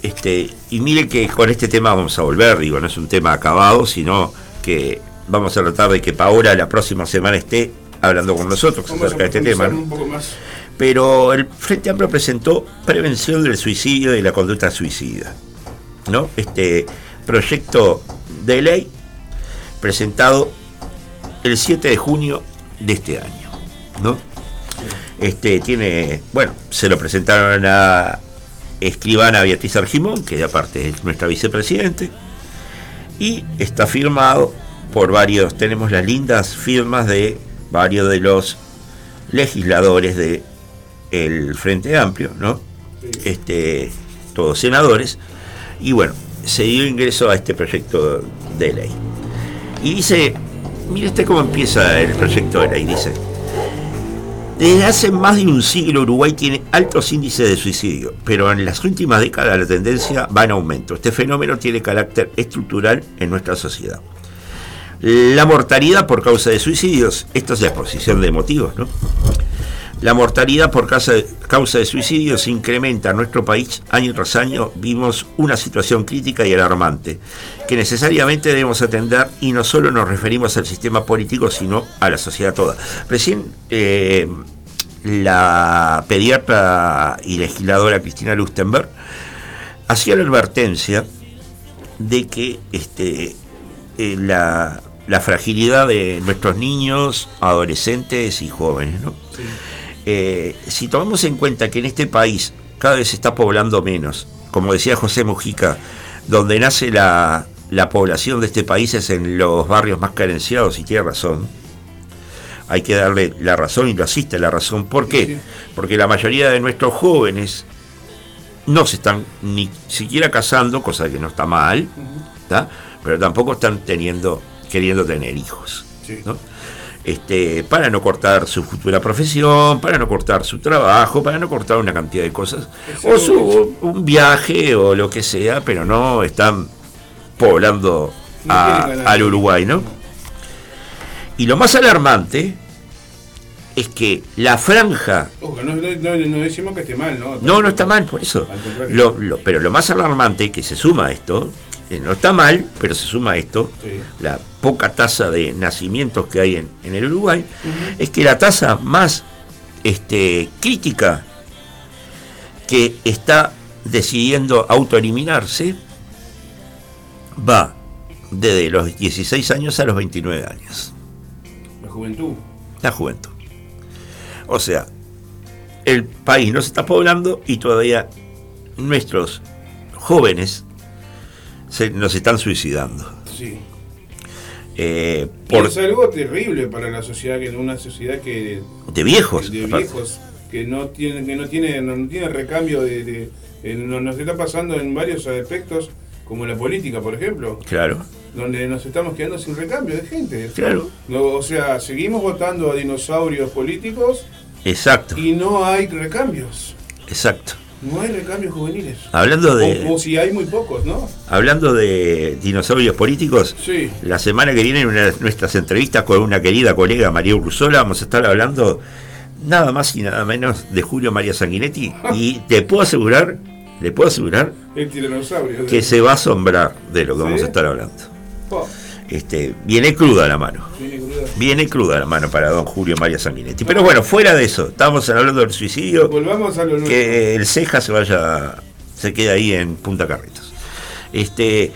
este, y mire que con este tema vamos a volver, digo, no es un tema acabado, sino que vamos a tratar de que Paola la próxima semana esté hablando con nosotros acerca de este tema. profundizar ¿no? un poco más. Pero el Frente Amplio presentó prevención del suicidio y la conducta suicida. ¿no? Este proyecto de ley presentado el 7 de junio de este año. ¿no? Este tiene, bueno, se lo presentaron a escribana Beatriz Argimón, que aparte es nuestra vicepresidente, y está firmado por varios, tenemos las lindas firmas de varios de los legisladores de el Frente Amplio, ¿no? Este, todos senadores, y bueno, se dio ingreso a este proyecto de ley. Y dice, mire este cómo empieza el proyecto de ley, dice, desde hace más de un siglo Uruguay tiene altos índices de suicidio, pero en las últimas décadas la tendencia va en aumento. Este fenómeno tiene carácter estructural en nuestra sociedad. La mortalidad por causa de suicidios, esto es la exposición de motivos, ¿no? La mortalidad por causa de, causa suicidio se incrementa en nuestro país año tras año. Vimos una situación crítica y alarmante que necesariamente debemos atender y no solo nos referimos al sistema político, sino a la sociedad toda. Recién eh, la pediatra y legisladora Cristina Lustenberg hacía la advertencia de que este, eh, la fragilidad de nuestros niños, adolescentes y jóvenes, ¿no? Eh, si tomamos en cuenta que en este país cada vez se está poblando menos, como decía José Mujica, donde nace la, la población de este país es en los barrios más carenciados, y tiene razón, hay que darle la razón y lo asiste la razón. ¿Por qué? Sí. Porque la mayoría de nuestros jóvenes no se están ni siquiera casando, cosa que no está mal, pero tampoco están teniendo, queriendo tener hijos. Sí. ¿no? Este, para no cortar su futura profesión, para no cortar su trabajo, para no cortar una cantidad de cosas, o su, un viaje o lo que sea, pero no están poblando a- al Uruguay, ¿no? Y lo más alarmante es que la franja Ojo, no, no, decimos que esté mal, ¿no? no, no está mal, por eso. Lo- lo- pero lo más alarmante que se suma a esto, eh, no está mal, pero se suma a esto, Sí. la poca tasa de nacimientos que hay en, en el Uruguay, es que la tasa más este, crítica que está decidiendo autoeliminarse va desde los 16 años a los 29 años. La juventud. La juventud. O sea, el país no se está poblando y todavía nuestros jóvenes se, nos están suicidando. Sí. Eh, por, Es algo terrible para la sociedad, que una sociedad que de viejos. de viejos que no tienen que no tiene no tiene recambio de, de- eh, no- nos está pasando en varios aspectos como la política por ejemplo Claro, donde nos estamos quedando sin recambio de gente claro. No, o sea seguimos votando a dinosaurios políticos Exacto, y no hay recambios exacto. No hay recambios juveniles. Hablando de, o, o si hay muy pocos no hablando de dinosaurios políticos, sí. La semana que viene en una de nuestras entrevistas con una querida colega María Urrusola vamos a estar hablando nada más y nada menos de Julio María Sanguinetti. Y te puedo asegurar, le puedo asegurar el tiranosaurio que se va a asombrar de lo que vamos a estar hablando. Oh, Este, viene cruda la mano. viene cruda. Viene cruda la mano para don Julio María Sanguinetti. Pero bueno, fuera de eso, estamos hablando del suicidio, volvamos a lo que el ceja se vaya, se quede ahí en Punta Carretas. Este,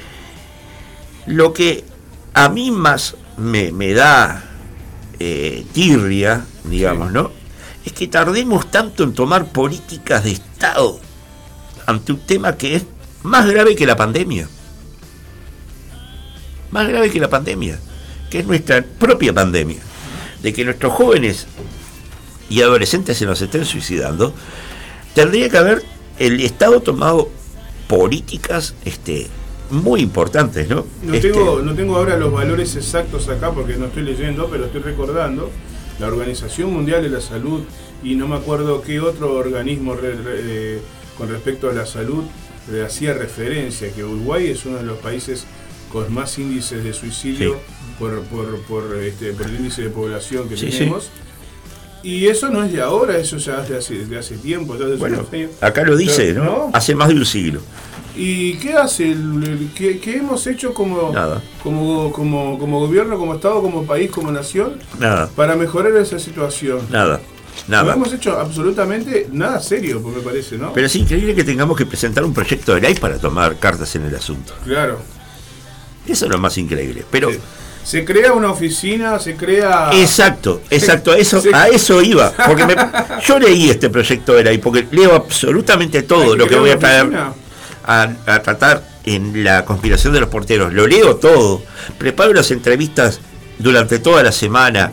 lo que a mí más me, me da eh, tirria, digamos, Sí. ¿no? Es que tardemos tanto en tomar políticas de Estado ante un tema que es más grave que la pandemia. Más grave que la pandemia, que es nuestra propia pandemia. De que nuestros jóvenes y adolescentes se nos estén suicidando, tendría que haber el Estado tomado políticas este, muy importantes, ¿no? No Este, tengo, no tengo ahora los valores exactos acá porque no estoy leyendo, pero estoy recordando. La Organización Mundial de la Salud y no me acuerdo qué otro organismo re- re- eh, con respecto a la salud le hacía referencia que Uruguay es uno de los países con más índices de suicidio Sí. por, por, por, este, por el índice de población que Sí, sí. tenemos. Y eso no es de ahora, eso ya es de hace, de hace tiempo, ya de hace Bueno, años. acá lo dice, Pero, ¿no? ¿no? Hace más de un siglo. ¿Y qué hace? el- el- ¿Qué, qué hemos hecho como, Nada. como, como, como gobierno, como Estado, como país, como nación Nada, para mejorar esa situación? nada, No nada. hemos hecho absolutamente nada serio, pues, me parece, ¿no? Pero es increíble que tengamos que presentar un proyecto de ley para tomar cartas en el asunto. claro. Eso es lo más increíble. Pero, Se, se crea una oficina, se crea... exacto, exacto, a eso, Sí. a eso iba. Porque me- yo leí este proyecto de ley, porque leo absolutamente todo lo que voy a traer a, a tratar en la conspiración de los porteros. Lo leo todo, preparo las entrevistas durante toda la semana.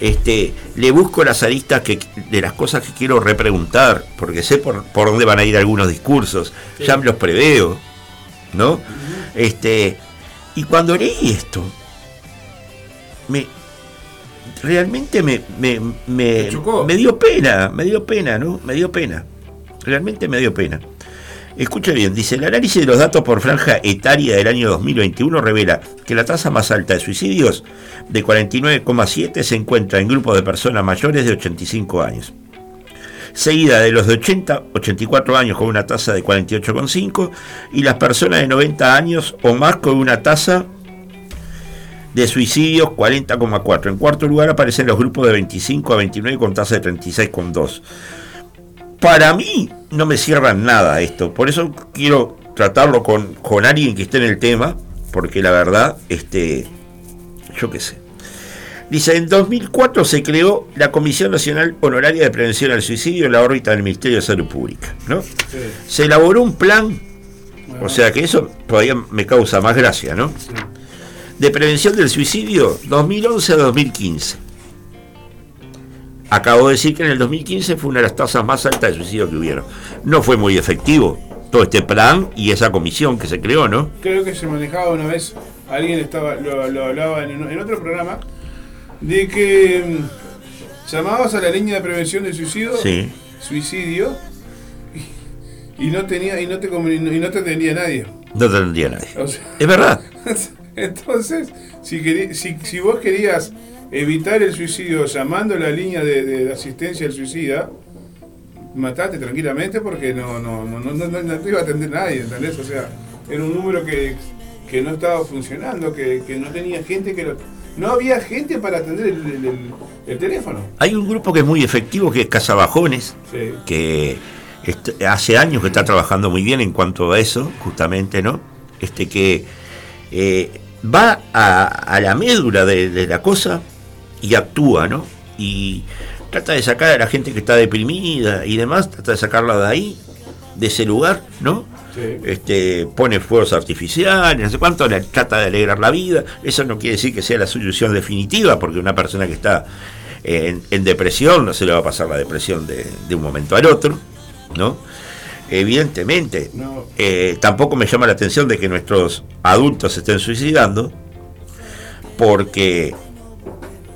Este, le busco las aristas que, de las cosas que quiero repreguntar, porque sé por, por dónde van a ir algunos discursos, ya me los preveo, ¿no? Este, y cuando leí esto, me realmente me, me, me, me dio pena, me dio pena, ¿no? Me dio pena. Realmente me dio pena. Escucha bien, dice, el análisis de los datos por franja etaria del año 2021 revela que la tasa más alta de suicidios, de 49,7, se encuentra en grupos de personas mayores de 85 años. Seguida de los de 80, 84 años con una tasa de 48,5 y las personas de 90 años o más con una tasa de suicidios 40,4. En cuarto lugar aparecen los grupos de 25 a 29 con tasa de 36,2 para mí no me cierran nada esto. Por eso quiero tratarlo con, alguien que esté en el tema, porque la verdad, este, yo qué sé. Dice, en 2004 se creó la Comisión Nacional Honoraria de Prevención al Suicidio en la órbita del Ministerio de Salud Pública. ¿no? Sí. Se elaboró un plan, o sea que eso todavía me causa más gracia, ¿no? Sí. de prevención del suicidio 2011 a 2015. Acabo de decir que en el 2015 fue una de las tasas más altas de suicidio que hubieron. No fue muy efectivo todo este plan y esa comisión que se creó, ¿no? Creo que se manejaba una vez, alguien estaba lo, lo hablaba en, en otro programa, de que mm, llamabas a la línea de prevención del suicidio, Sí. suicidio, y, y no tenía y no te y no te atendía nadie. No tendría nadie. O sea, Es verdad. entonces, si, querí- si, si vos querías evitar el suicidio llamando a la línea de, de asistencia al suicida, matate tranquilamente porque no, no, no, no, no- no te iba a atender nadie, ¿entendés? O sea, era un número que, que no estaba funcionando, que, que no tenía gente que lo- No había gente para atender el, el- el- el teléfono. Hay un grupo que es muy efectivo que es Cazabajones, Sí. que hace años que está trabajando muy bien en cuanto a eso, justamente, ¿no? Este que eh, va a, a la médula de, de la cosa y actúa, ¿no? Y trata de sacar a la gente que está deprimida y demás, trata de sacarla de ahí, de ese lugar, ¿no? Sí. Este, pone fuegos artificiales, no sé cuánto, le trata de alegrar la vida. Eso no quiere decir que sea la solución definitiva, porque una persona que está en, en depresión no se le va a pasar la depresión de, de un momento al otro, ¿no? Evidentemente, No. eh, tampoco me llama la atención de que nuestros adultos se estén suicidando, porque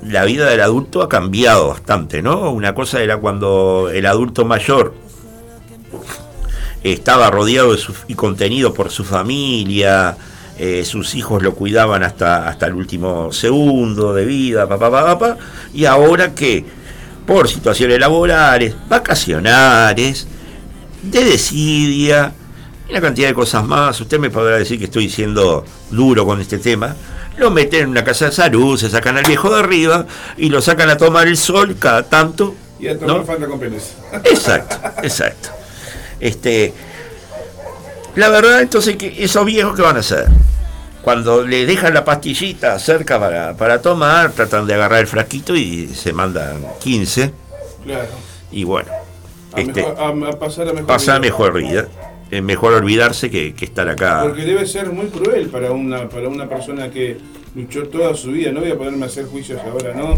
la vida del adulto ha cambiado bastante, ¿no? Una cosa era cuando el adulto mayor estaba rodeado de su- y contenido por su familia, eh, sus hijos lo cuidaban hasta, hasta el último segundo de vida, papá, papá, papá, y ahora que por situaciones laborales, vacacionales, de desidia, una cantidad de cosas más, usted me podrá decir que estoy siendo duro con este tema, lo meten en una casa de salud, se sacan al viejo de arriba y lo sacan a tomar el sol cada tanto. Y a tomar ¿no? Exacto, exacto. Este, la verdad, entonces, que esos viejos, ¿qué van a hacer? Cuando le dejan la pastillita cerca para, para tomar, tratan de agarrar el frasquito y se mandan 15. Claro. Y bueno, A, este, mejor- a- a pasar a mejor pasa vida. mejor vida. Es mejor olvidarse que, que estar acá. Porque debe ser muy cruel para una, para una persona que luchó toda su vida. No voy a ponerme a hacer juicios ahora, ¿no?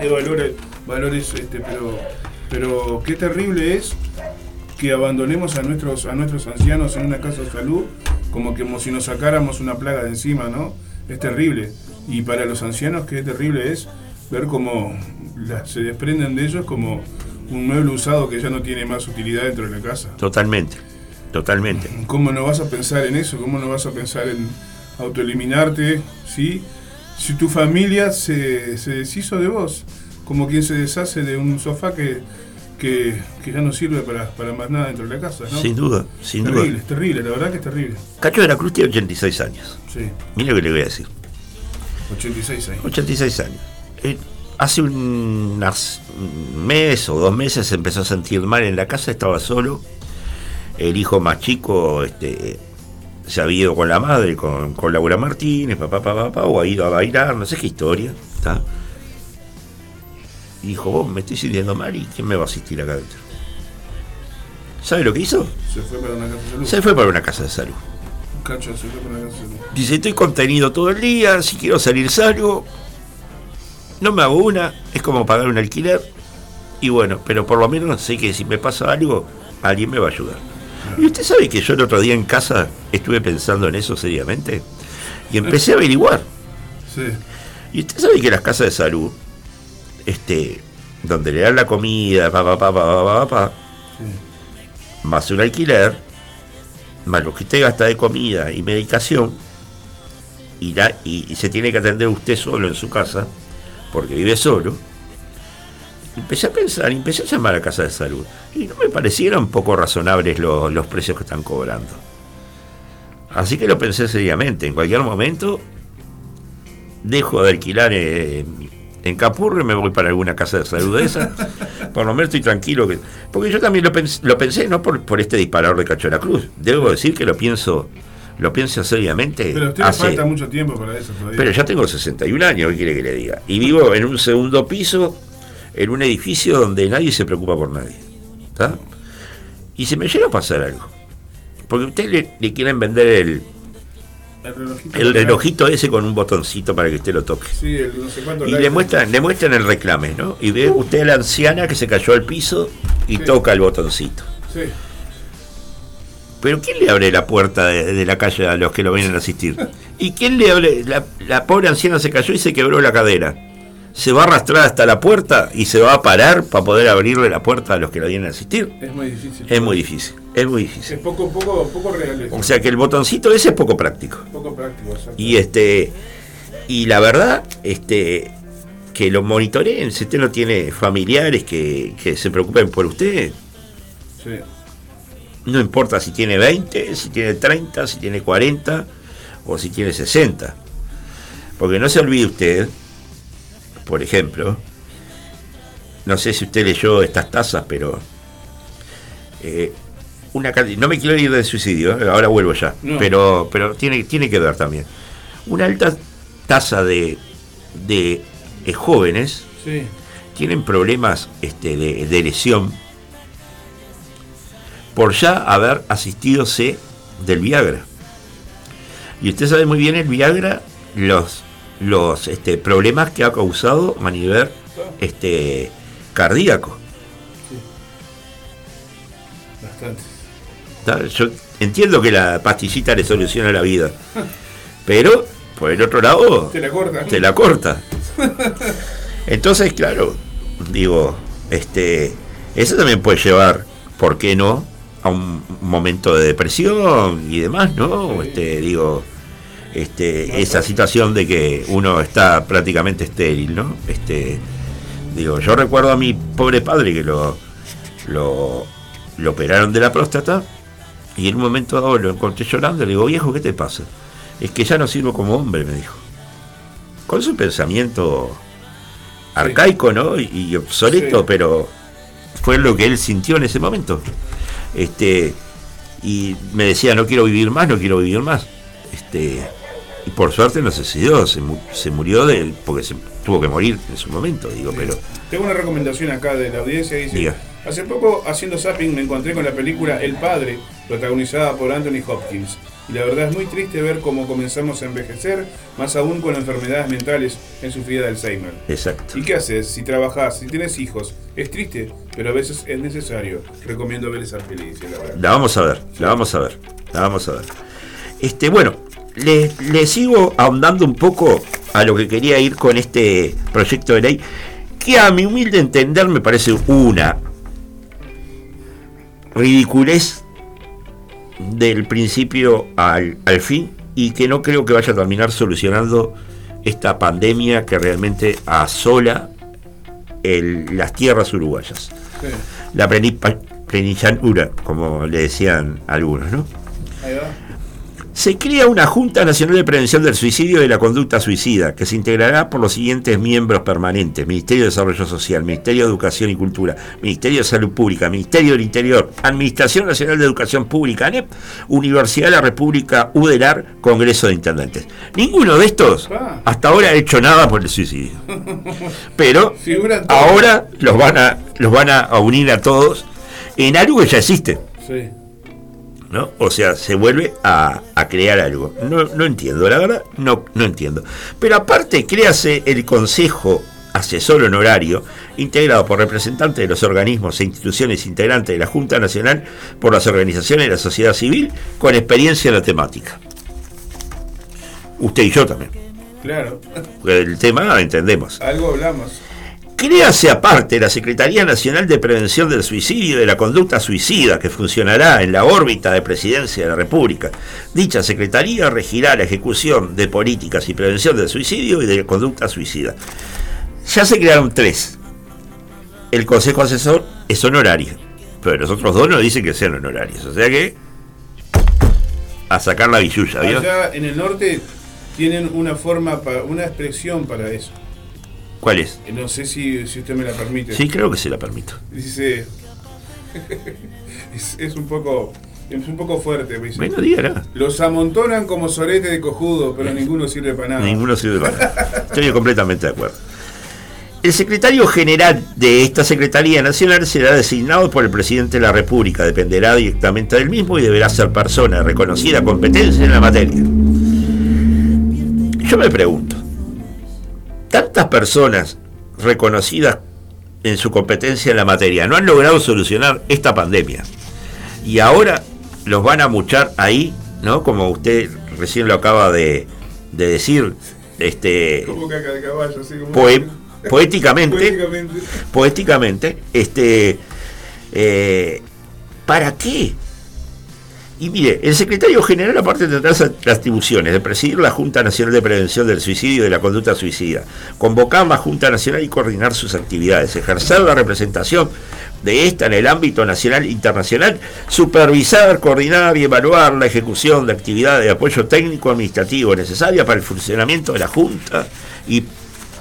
De valores, valores este, pero, pero qué terrible es que abandonemos a nuestros, a nuestros ancianos en una casa de salud como que como si nos sacáramos una plaga de encima, ¿no? Es terrible. Y para los ancianos qué terrible es ver cómo la- se desprenden de ellos como un mueble usado que ya no tiene más utilidad dentro de la casa. Totalmente, totalmente. ¿Cómo no vas a pensar en eso? ¿Cómo no vas a pensar en autoeliminarte? ¿sí? Si tu familia se, se deshizo de vos, como quien se deshace de un sofá que, que, que ya no sirve para, para más nada dentro de la casa, ¿no? Sin duda, sin terrible, duda. es terrible, la verdad que es terrible. Cacho de la Cruz tiene 86 años. Sí, Mira lo que le voy a decir. 86 años. 86 años. Eh, hace un, mes o dos meses se empezó a sentir mal en la casa, estaba solo. El hijo más chico este, se había ido con la madre, con, con Laura Martínez, papá, papá, papá, o ha ido a bailar, no sé qué historia. ¿está? Y dijo, vos me estoy sintiendo mal y ¿quién me va a asistir acá adentro? ¿Sabe lo que hizo? Se fue para una casa de salud. Se fue para una casa de salud. Cacho se fue para una casa de salud. Dice, estoy contenido todo el día, si quiero salir salgo, no me hago una, es como pagar un alquiler, y bueno, pero por lo menos sé que si me pasa algo, alguien me va a ayudar. Y usted sabe que yo el otro día en casa estuve pensando en eso seriamente, y empecé a averiguar. Sí, Y usted sabe que las casas de salud, este, donde le dan la comida, pa, pa, pa, pa, pa, pa, pa, sí. más un alquiler, más lo que usted gasta de comida y medicación, y, la- y- y se tiene que atender usted solo en su casa, porque vive solo, empecé a pensar, empecé a llamar a casa de salud, y no me parecieron poco razonables los, los precios que están cobrando. Así que lo pensé seriamente, en cualquier momento dejo de alquilar en, en Capurro y me voy para alguna casa de salud de esa. Por lo menos estoy tranquilo. Que, porque yo también lo, pens- lo pensé, no por, por este disparador de Cacho de la Cruz. Debo decir que lo pienso lo pienso seriamente. Pero a usted le hace- falta mucho tiempo para eso todavía. pero ya tengo 61 años, ¿qué quiere que le diga? Y vivo en un segundo piso, en un edificio donde nadie se preocupa por nadie. ¿Está? Y se me llega a pasar algo. Porque a usted le, le quieren vender el, el relojito. el relojito ese con un botoncito para que usted lo toque. Sí, el no sé cuánto Y le muestran, le muestran el reclame, ¿no? Y ve usted a la anciana que se cayó al piso y Sí. toca el botoncito. Sí. Pero ¿quién le abre la puerta de, de la calle a los que lo vienen a asistir? ¿Y quién le abre? La, la pobre anciana se cayó y se quebró la cadera. Se va a arrastrar hasta la puerta y se va a parar para poder abrirle la puerta a los que la vienen a asistir. Es muy difícil. Es muy difícil, es muy Es difícil. poco, poco, poco real. O sea que el botoncito ese es poco práctico. poco práctico. exacto. Y este y la verdad, este que lo monitoreen, si usted no tiene familiares que, que se preocupen por usted, Sí. no importa si tiene 20, si tiene 30, si tiene 40 o si tiene 60. Porque no se olvide usted, por ejemplo, no sé si usted leyó estas tasas, pero eh, una no me quiero ir del suicidio, eh, ahora vuelvo ya, No. pero, pero tiene, tiene que ver también. una alta tasa de, de eh, jóvenes Sí. tienen problemas este, de, de lesión por ya haber asistido C del Viagra. Y usted sabe muy bien el Viagra, los, los este, problemas que ha causado a nivel este, cardíaco. Bastante. Yo entiendo que la pastillita le soluciona la vida, pero por el otro lado Te la corta. te la corta. Entonces, claro, digo, este, eso también puede llevar, ¿por qué no? A un momento de depresión y demás, ¿no? Este, digo, este, esa situación de que uno está prácticamente estéril, ¿no? Este, digo, yo recuerdo a mi pobre padre que lo, lo, lo operaron de la próstata y en un momento dado lo encontré llorando, le digo, viejo, ¿qué te pasa? Es que ya no sirvo como hombre, me dijo. Con su pensamiento arcaico, ¿no? Y, y obsoleto, Sí. pero fue lo que él sintió en ese momento. Este, y me decía, no quiero vivir más, no quiero vivir más. Este, y por suerte no se suicidó, se, se murió de él, porque se tuvo que morir en su momento, digo, pero Tengo una recomendación acá de la audiencia. Dice, Diga. Hace poco haciendo zapping me encontré con la película El Padre, protagonizada por Anthony Hopkins. Y la verdad es muy triste ver cómo comenzamos a envejecer, más aún con enfermedades mentales en sufrida de Alzheimer. exacto. ¿Y qué haces? Si trabajás, si tienes hijos, es triste, pero a veces es necesario. Recomiendo ver esa dice la verdad. La vamos a ver, la vamos a ver, la vamos a ver. Este, bueno, le, le sigo ahondando un poco a lo que quería ir con este proyecto de ley, que a mi humilde entender me parece una ridiculez del principio al, al fin y que no creo que vaya a terminar solucionando esta pandemia que realmente asola el- las tierras uruguayas Sí, la plenipa- como le decían algunos, ¿no? ahí va. Se crea una Junta Nacional de Prevención del Suicidio y de la Conducta Suicida, que se integrará por los siguientes miembros permanentes: Ministerio de Desarrollo Social, Ministerio de Educación y Cultura, Ministerio de Salud Pública, Ministerio del Interior, Administración Nacional de Educación Pública, ANEP, Universidad de la República, UDELAR, Congreso de Intendentes. Ninguno de estos Ah. hasta ahora ha hecho nada por el suicidio. Pero ahora los van a, los van a unir a todos en algo que ya existe. Sí. ¿No? O sea, se vuelve a, a crear algo. No, no entiendo, la verdad, no, no entiendo. Pero aparte, créase el Consejo Asesor Honorario, integrado por representantes de los organismos e instituciones integrantes de la Junta Nacional por las organizaciones de la sociedad civil con experiencia en la temática. Usted y yo también. Claro. El tema entendemos. Algo hablamos. Créase aparte la Secretaría Nacional de Prevención del Suicidio y de la Conducta Suicida, que funcionará en la órbita de Presidencia de la República. Dicha Secretaría regirá la ejecución de políticas y prevención del suicidio y de la conducta suicida. Ya se crearon tres. El Consejo Asesor es honorario, pero los otros dos no dicen que sean honorarios. O sea que. A sacar la billulla. Allá en el norte tienen una forma, una expresión para eso. ¿Cuál es? Eh, No sé si, si usted me la permite. Sí, creo que se la permito. Dice. es, es un poco. Es un poco fuerte. me dice. Bueno, dígala. Los amontonan como sorete de cojudo, pero ninguno sirve para nada. Ninguno sirve para nada. Estoy completamente de acuerdo. El secretario general de esta Secretaría Nacional será designado por el presidente de la República, dependerá directamente del mismo y deberá ser persona de reconocida competencia en la materia. Yo me pregunto, tantas personas reconocidas en su competencia en la materia no han logrado solucionar esta pandemia y ahora los van a muchar ahí, ¿no? Como usted recién lo acaba de, de decir, este, Como caca de caballo, así como. poe- poéticamente, Poéticamente. poéticamente, este, eh, ¿para qué? Y mire, el secretario general aparte tendrá las atribuciones de presidir la Junta Nacional de Prevención del Suicidio y de la Conducta Suicida, convocar la Junta Nacional y coordinar sus actividades, ejercer la representación de esta en el ámbito nacional e internacional, supervisar, coordinar y evaluar la ejecución de actividades de apoyo técnico administrativo necesaria para el funcionamiento de la Junta y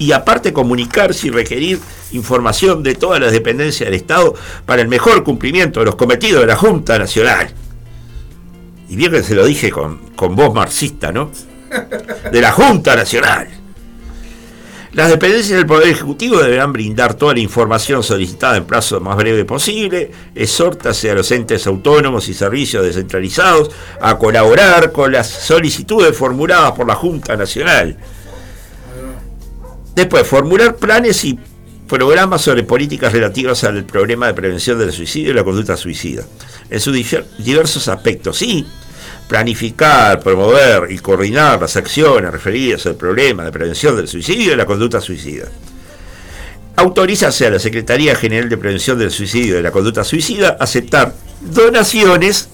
y aparte comunicarse y requerir información de todas las dependencias del Estado para el mejor cumplimiento de los cometidos de la Junta Nacional. Y bien que se lo dije con, con voz marxista, ¿no? de la Junta Nacional. Las dependencias del Poder Ejecutivo deberán brindar toda la información solicitada en plazo más breve posible. Exhórtase a los entes autónomos y servicios descentralizados a colaborar con las solicitudes formuladas por la Junta Nacional. Después, formular planes y programas sobre políticas relativas al problema de prevención del suicidio y la conducta suicida, en sus diversos aspectos. Y planificar, promover y coordinar las acciones referidas al problema de prevención del suicidio y la conducta suicida. Autorízase a la Secretaría General de Prevención del Suicidio y la Conducta Suicida a aceptar donaciones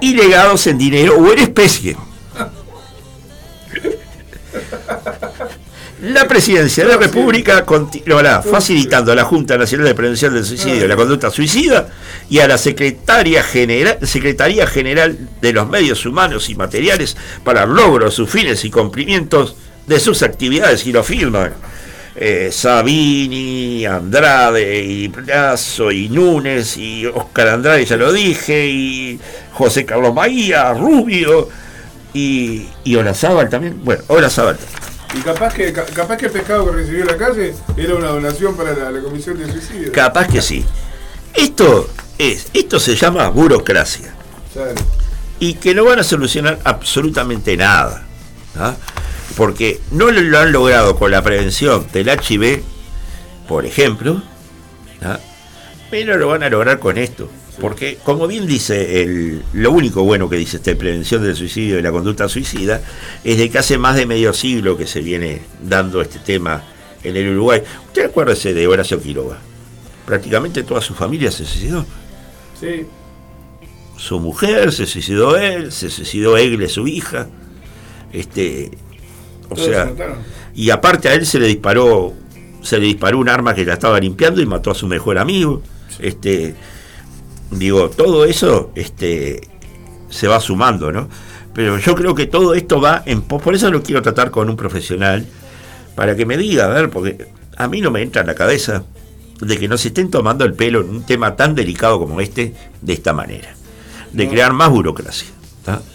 y legados en dinero o en especie La Presidencia de la República continuará facilitando a la Junta Nacional de Prevención del Suicidio y la Conducta Suicida y a la Secretaría General, Secretaría General de los Medios Humanos y Materiales para el logro de sus fines y cumplimientos de sus actividades y lo firman. Eh, Sabini, Andrade, y Plazo, y Núñez, y Oscar Andrade, ya lo dije, y José Carlos Maía, Rubio, y, y Olazábal también. Bueno, Olazábal. Y capaz que, capaz que el pescado que recibió la calle era una donación para la, comisión de suicidio. Capaz que sí. Esto es, esto se llama burocracia. Y que no van a solucionar absolutamente nada. ¿ah? Porque no lo han logrado con la prevención del HIV, por ejemplo, ¿ah? pero lo van a lograr con esto. Porque, como bien dice, el, lo único bueno que dice esta prevención del suicidio y la conducta suicida es de que hace más de medio siglo que se viene dando este tema en el Uruguay. Usted acuérdese de Horacio Quiroga. Prácticamente toda su familia se suicidó. Sí. Su mujer, se suicidó él, se suicidó Egle, su hija. Este, o sea, y aparte a él se le disparó, se le disparó un arma que la estaba limpiando y mató a su mejor amigo. Este, digo, todo eso este, se va sumando, ¿no? Pero yo creo que todo esto va en por eso lo quiero tratar con un profesional para que me diga, a ver, porque a mí no me entra en la cabeza de que nos estén tomando el pelo en un tema tan delicado como este de esta manera, de crear más burocracia.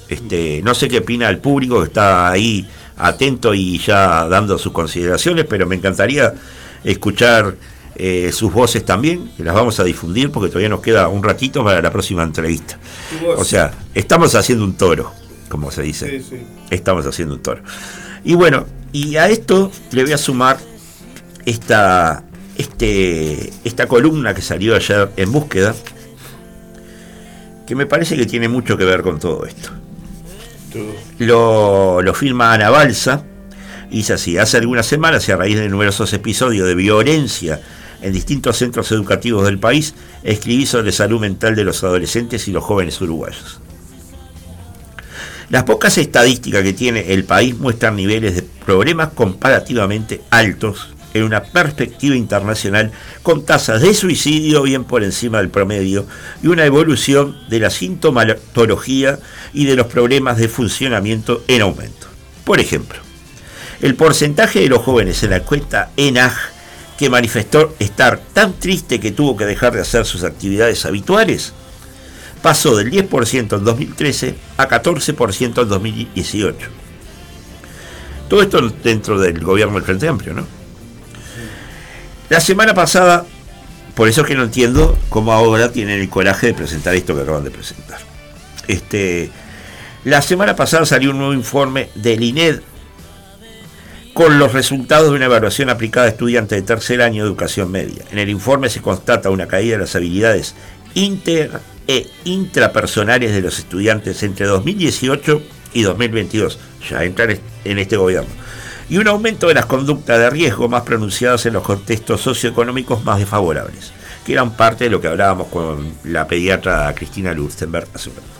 Este, no sé qué opina el público que está ahí atento y ya dando sus consideraciones, pero me encantaría escuchar eh, sus voces también, que las vamos a difundir porque todavía nos queda un ratito para la próxima entrevista. O sea, estamos haciendo un toro, como se dice. Estamos haciendo un toro. Y bueno, y a esto le voy a sumar esta, este, esta columna que salió ayer en búsqueda, que me parece que tiene mucho que ver con todo esto. Lo, lo firma Ana Balsa, es así, hace algunas semanas y a raíz de numerosos episodios de violencia en distintos centros educativos del país, escribí sobre salud mental de los adolescentes y los jóvenes uruguayos. Las pocas estadísticas que tiene el país muestran niveles de problemas comparativamente altos en una perspectiva internacional con tasas de suicidio bien por encima del promedio y una evolución de la sintomatología y de los problemas de funcionamiento en aumento. Por ejemplo, el porcentaje de los jóvenes en la encuesta ENAG que manifestó estar tan triste que tuvo que dejar de hacer sus actividades habituales, pasó del 10% en 2013 a 14% en 2018. Todo esto dentro del gobierno del Frente Amplio, ¿no? La semana pasada, por eso es que no entiendo cómo ahora tienen el coraje de presentar esto que acaban de presentar. Este, la semana pasada salió un nuevo informe del INED con los resultados de una evaluación aplicada a estudiantes de tercer año de educación media. En el informe se constata una caída de las habilidades inter e intrapersonales de los estudiantes entre 2018 y 2022, ya entran en este gobierno, y un aumento de las conductas de riesgo más pronunciadas en los contextos socioeconómicos más desfavorables, que eran parte de lo que hablábamos con la pediatra Cristina Lurstenberg hace un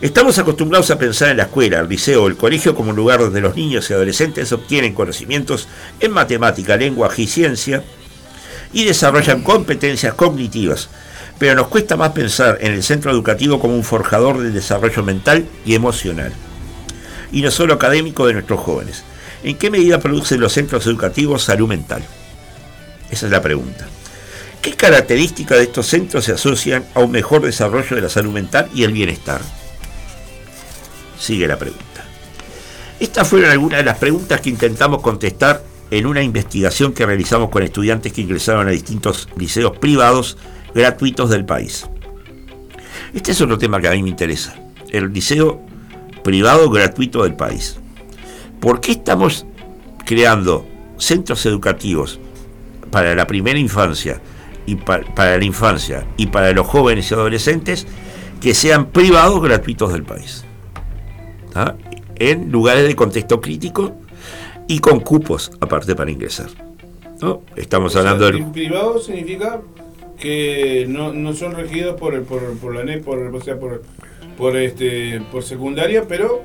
Estamos acostumbrados a pensar en la escuela, el liceo o el colegio como un lugar donde los niños y adolescentes obtienen conocimientos en matemática, lenguaje y ciencia y desarrollan competencias cognitivas, pero nos cuesta más pensar en el centro educativo como un forjador del desarrollo mental y emocional, y no solo académico de nuestros jóvenes. ¿En qué medida producen los centros educativos salud mental? Esa es la pregunta. ¿Qué características de estos centros se asocian a un mejor desarrollo de la salud mental y el bienestar? Sigue la pregunta. Estas fueron algunas de las preguntas que intentamos contestar en una investigación que realizamos con estudiantes que ingresaron a distintos liceos privados gratuitos del país. Este es otro tema que a mí me interesa, el liceo privado gratuito del país. ¿Por qué estamos creando centros educativos para la primera infancia y pa- para la infancia y para los jóvenes y adolescentes que sean privados gratuitos del país? ¿Ah? En lugares de contexto crítico y con cupos aparte para ingresar. ¿no? Estamos hablando sea, del... pri- Privado significa que no, no son regidos por, por, por la NEP, por, o sea, por, por, este, por secundaria, pero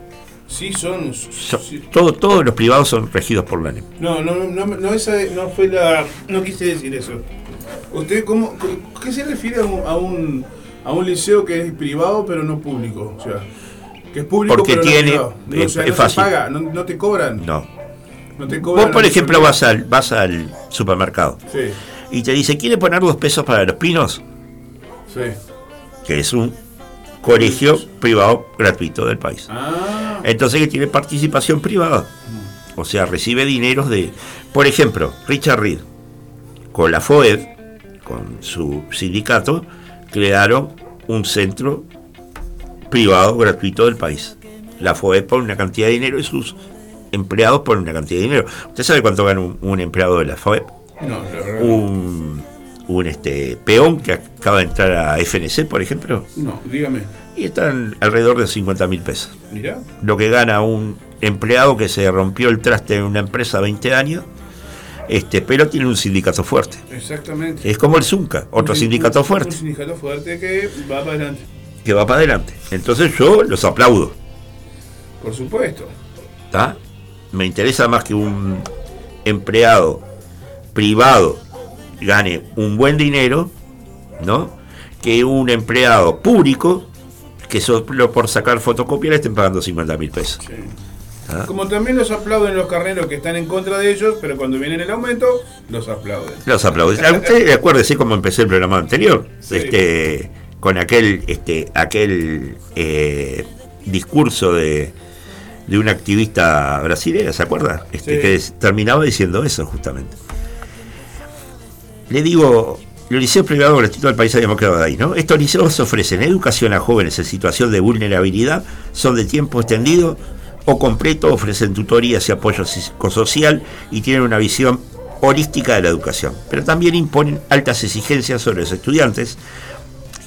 sí son... so- sí- todo- todos los privados son regidos por la NEP. no, no, no, no, esa no fue la... No quise decir eso. ¿Usted cómo, qué se refiere a un, a un, a un liceo que es privado pero no público? O sea, que es público Porque pero tiene- no es- o sea, es fácil. se paga, no, te cobran. No. No te cobran Vos, por ejemplo, vas al, vas al supermercado Sí, y te dice, ¿quiere poner dos pesos para los pinos? sí. Que es un colegio privado gratuito del país. Ah, Entonces que tiene participación privada. O sea, recibe dineros de... Por ejemplo, Richard Reed, con la FOED, con su sindicato, crearon un centro privado gratuito del país. La FOED pone una cantidad de dinero y sus empleados ponen una cantidad de dinero. ¿Usted sabe cuánto gana un, un empleado de la FOED? no, la verdad. Un, un este, peón que acaba de entrar a FNC, por ejemplo, No, dígame. y están alrededor de 50 mil pesos Mirá. lo que gana un empleado que se rompió el traste en una empresa 20 años, este, pero tiene un sindicato fuerte. Exactamente. Es como el Zunca, otro Un- sindicato fuerte, Un sindicato fuerte que va para adelante. Que va para adelante. Entonces yo los aplaudo. Por supuesto. ¿tá? Me interesa más que un empleado privado gane un buen dinero, ¿no? Que un empleado público que solo por sacar fotocopia le estén pagando 50 mil pesos. Sí. Ah. Como también los aplauden los carneros que están en contra de ellos, pero cuando viene el aumento, los aplauden. Los aplausos. Usted acuérdese cómo empecé el programa anterior, Sí. este, con aquel, este, aquel eh, discurso de, de una activista brasileña, ¿se acuerda? Este, Sí. Que terminaba diciendo eso justamente. Le digo, los liceos privados gratuitos del país habíamos quedado ahí, ¿no? Estos liceos ofrecen educación a jóvenes en situación de vulnerabilidad, son de tiempo extendido o completo, ofrecen tutorías y apoyo psicosocial y tienen una visión holística de la educación. Pero también imponen altas exigencias sobre los estudiantes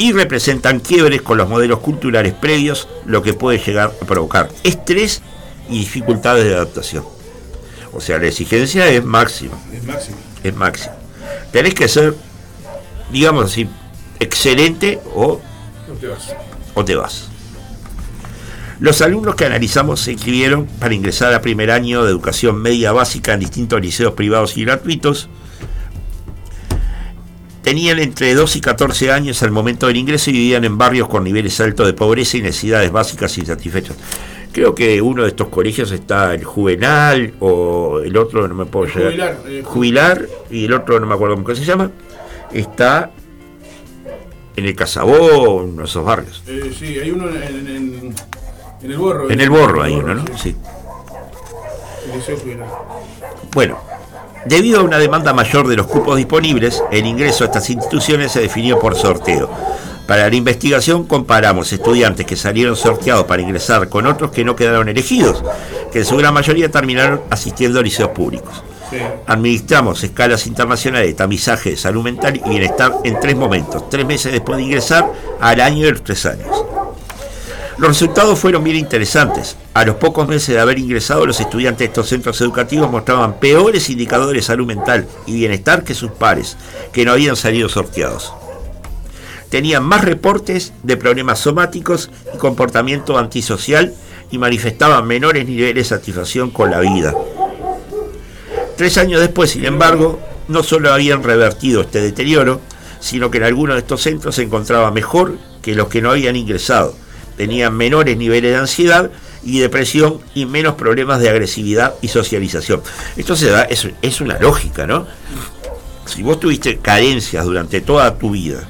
y representan quiebres con los modelos culturales previos, lo que puede llegar a provocar estrés y dificultades de adaptación. O sea, la exigencia es máxima Es máximo. es máximo. Tenés que ser, digamos así, excelente o, No te vas. o te vas. Los alumnos que analizamos se inscribieron para ingresar a primer año de educación media básica en distintos liceos privados y gratuitos. Tenían entre 2 y 14 años al momento del ingreso y vivían en barrios con niveles altos de pobreza y necesidades básicas insatisfechas. Creo que uno de estos colegios está el Juvenal o el otro, no me puedo llegar. Jubilar, eh, Jubilar y el otro, no me acuerdo cómo se llama, está en el Casabó, en esos barrios. Eh, sí, hay uno en, en, en- en el borro. En el Borro hay uno, ¿no? Sí. El Liceo Jubilar. Bueno, debido a una demanda mayor de los cupos disponibles, el ingreso a estas instituciones se definió por sorteo. Para la investigación comparamos estudiantes que salieron sorteados para ingresar con otros que no quedaron elegidos, que en su gran mayoría terminaron asistiendo a liceos públicos. Sí. Administramos escalas internacionales de tamizaje de salud mental y bienestar en tres momentos, tres meses después de ingresar al año de los tres años. Los resultados fueron bien interesantes. A los pocos meses de haber ingresado, los estudiantes de estos centros educativos mostraban peores indicadores de salud mental y bienestar que sus pares, que no habían salido sorteados. Tenían más reportes de problemas somáticos y comportamiento antisocial y manifestaban menores niveles de satisfacción con la vida. Tres años después, sin embargo, no solo habían revertido este deterioro, sino que en algunos de estos centros se encontraba mejor que los que no habían ingresado. Tenían menores niveles de ansiedad y depresión y menos problemas de agresividad y socialización. Esto se da, es, una lógica, ¿no? Si vos tuviste carencias durante toda tu vida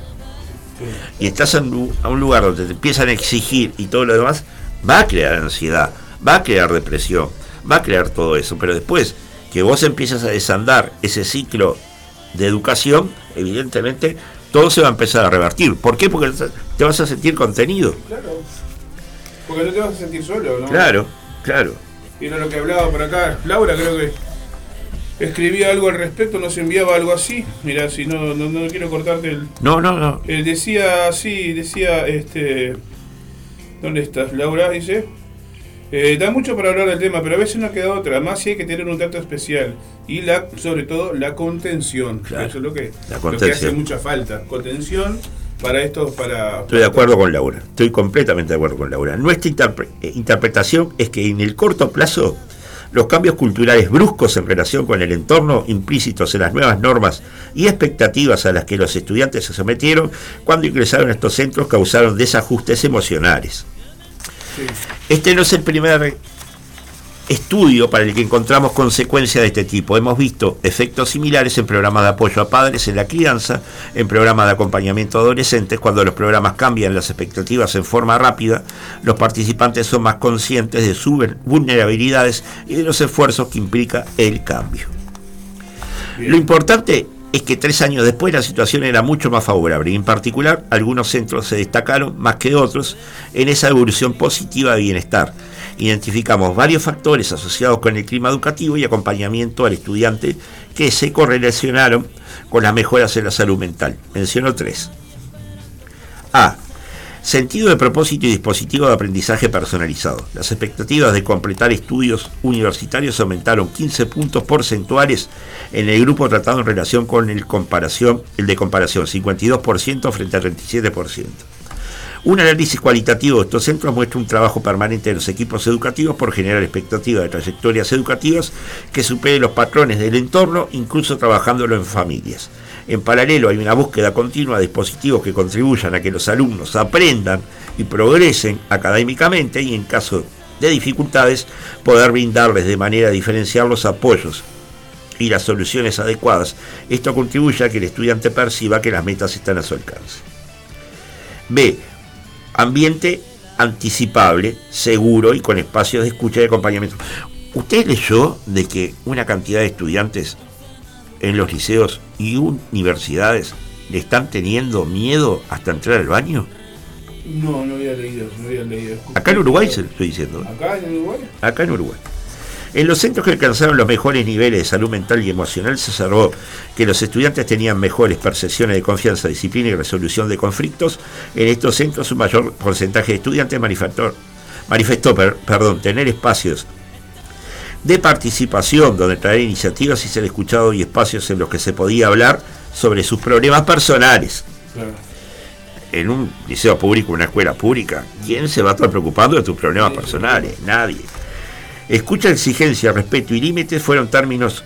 y estás en a un lugar donde te empiezan a exigir y todo lo demás, va a crear ansiedad, va a crear depresión, va a crear todo eso, pero después que vos empiezas a desandar ese ciclo de educación, evidentemente todo se va a empezar a revertir. ¿Por qué? Porque te vas a sentir contenido. Claro. Porque no te vas a sentir solo, ¿no? Claro, claro. Y era lo que hablaba por acá. Laura creo que escribía algo al respecto, nos enviaba algo así. Mira, si no, no, no quiero cortarte el. No, no, no. Él decía así, decía, este. ¿Dónde estás? Laura dice. eh, da mucho para hablar del tema, pero a veces no queda otra. Más si hay que tener un trato especial. Y la, sobre todo la contención. Claro, Eso es lo que, la lo que contención. hace mucha falta. Contención para esto, para. Estoy de acuerdo con Laura, estoy completamente de acuerdo con Laura. Nuestra interpre- eh, interpretación es que en el corto plazo los cambios culturales bruscos en relación con el entorno implícitos en las nuevas normas y expectativas a las que los estudiantes se sometieron cuando ingresaron a estos centros causaron desajustes emocionales. Sí. Este no es el primer estudio para el que encontramos consecuencias de este tipo. Hemos visto efectos similares en programas de apoyo a padres en la crianza, en programas de acompañamiento a adolescentes, cuando los programas cambian las expectativas en forma rápida, los participantes son más conscientes de sus vulnerabilidades y de los esfuerzos que implica el cambio. Lo importante es que tres años después la situación era mucho más favorable y en particular algunos centros se destacaron más que otros en esa evolución positiva de bienestar. Identificamos varios factores asociados con el clima educativo y acompañamiento al estudiante que se correlacionaron con las mejoras en la salud mental. Menciono tres. A. Sentido de propósito y dispositivo de aprendizaje personalizado. Las expectativas de completar estudios universitarios aumentaron 15 puntos porcentuales en el grupo tratado en relación con el, comparación, el de comparación, 52% frente a 37%. Un análisis cualitativo de estos centros muestra un trabajo permanente de los equipos educativos por generar expectativas de trayectorias educativas que superen los patrones del entorno, incluso trabajándolo en familias. En paralelo hay una búsqueda continua de dispositivos que contribuyan a que los alumnos aprendan y progresen académicamente y en caso de dificultades poder brindarles de manera diferencial los apoyos y las soluciones adecuadas. Esto contribuye a que el estudiante perciba que las metas están a su alcance. B. Ambiente anticipable, seguro y con espacios de escucha y acompañamiento. ¿Usted leyó de que una cantidad de estudiantes en los liceos y universidades le están teniendo miedo hasta entrar al baño? No, no había leído, no había leído. Acá en Uruguay se lo estoy diciendo. ¿Acá en Uruguay? acá en Uruguay. En los centros que alcanzaron los mejores niveles de salud mental y emocional se observó que los estudiantes tenían mejores percepciones de confianza, disciplina y resolución de conflictos. En estos centros un mayor porcentaje de estudiantes manifestó, manifestó per- perdón, tener espacios de participación donde traer iniciativas y ser escuchado y espacios en los que se podía hablar sobre sus problemas personales. Claro. En un liceo público, una escuela pública, ¿quién se va a estar preocupando de tus problemas personales? Nadie. Escucha, exigencia, respeto y límites fueron términos,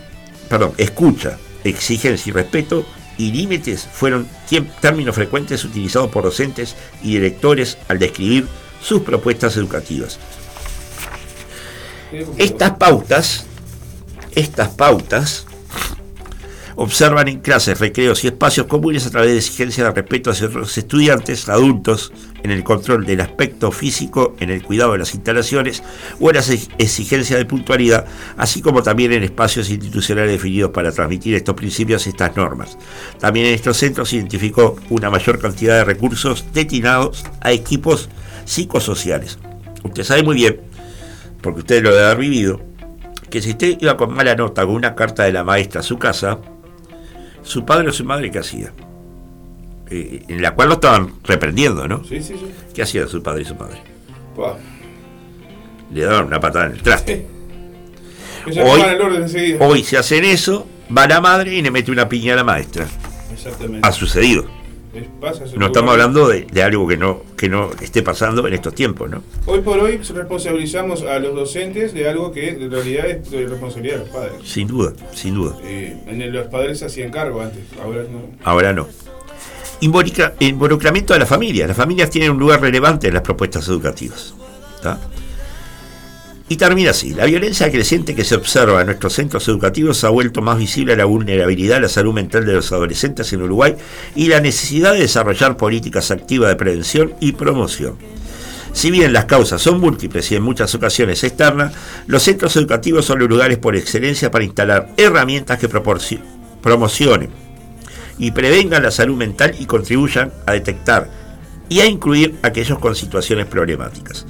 perdón, escucha, exigencia y respeto y límites fueron términos frecuentes utilizados por docentes y directores al describir sus propuestas educativas. Estas pautas, estas pautas, observan en clases, recreos y espacios comunes a través de exigencias de respeto hacia los estudiantes, adultos, en el control del aspecto físico, en el cuidado de las instalaciones o en las ex- exigencias de puntualidad, así como también en espacios institucionales definidos para transmitir estos principios y estas normas. También en estos centros se identificó una mayor cantidad de recursos destinados a equipos psicosociales. Usted sabe muy bien, porque usted lo debe haber vivido, que si usted iba con mala nota con una carta de la maestra a su casa, su padre o su madre, ¿qué hacía? Eh, en la cual lo estaban reprendiendo, ¿no? Sí, sí, sí. ¿Qué hacía su padre y su madre? Le daban una patada en el traste. Ella Hoy- el orden. Hoy se hacen eso, va la madre y le mete una piña a la maestra. Exactamente. Ha sucedido. Pasa, No estamos hablando de, de algo que no, que no esté pasando en estos tiempos, ¿no? Hoy por hoy responsabilizamos a los docentes de algo que en realidad es de responsabilidad de los padres. Sin duda, sin duda. Eh, en el- los padres se hacían cargo antes, ahora no. Ahora no. Involucra- involucramiento de la familia. Las familias tienen un lugar relevante en las propuestas educativas. ¿tá? Y termina así. La violencia creciente que se observa en nuestros centros educativos ha vuelto más visible la vulnerabilidad a la salud mental de los adolescentes en Uruguay y la necesidad de desarrollar políticas activas de prevención y promoción. Si bien las causas son múltiples y en muchas ocasiones externas, los centros educativos son los lugares por excelencia para instalar herramientas que promocionen y prevengan la salud mental y contribuyan a detectar y a incluir aquellos con situaciones problemáticas.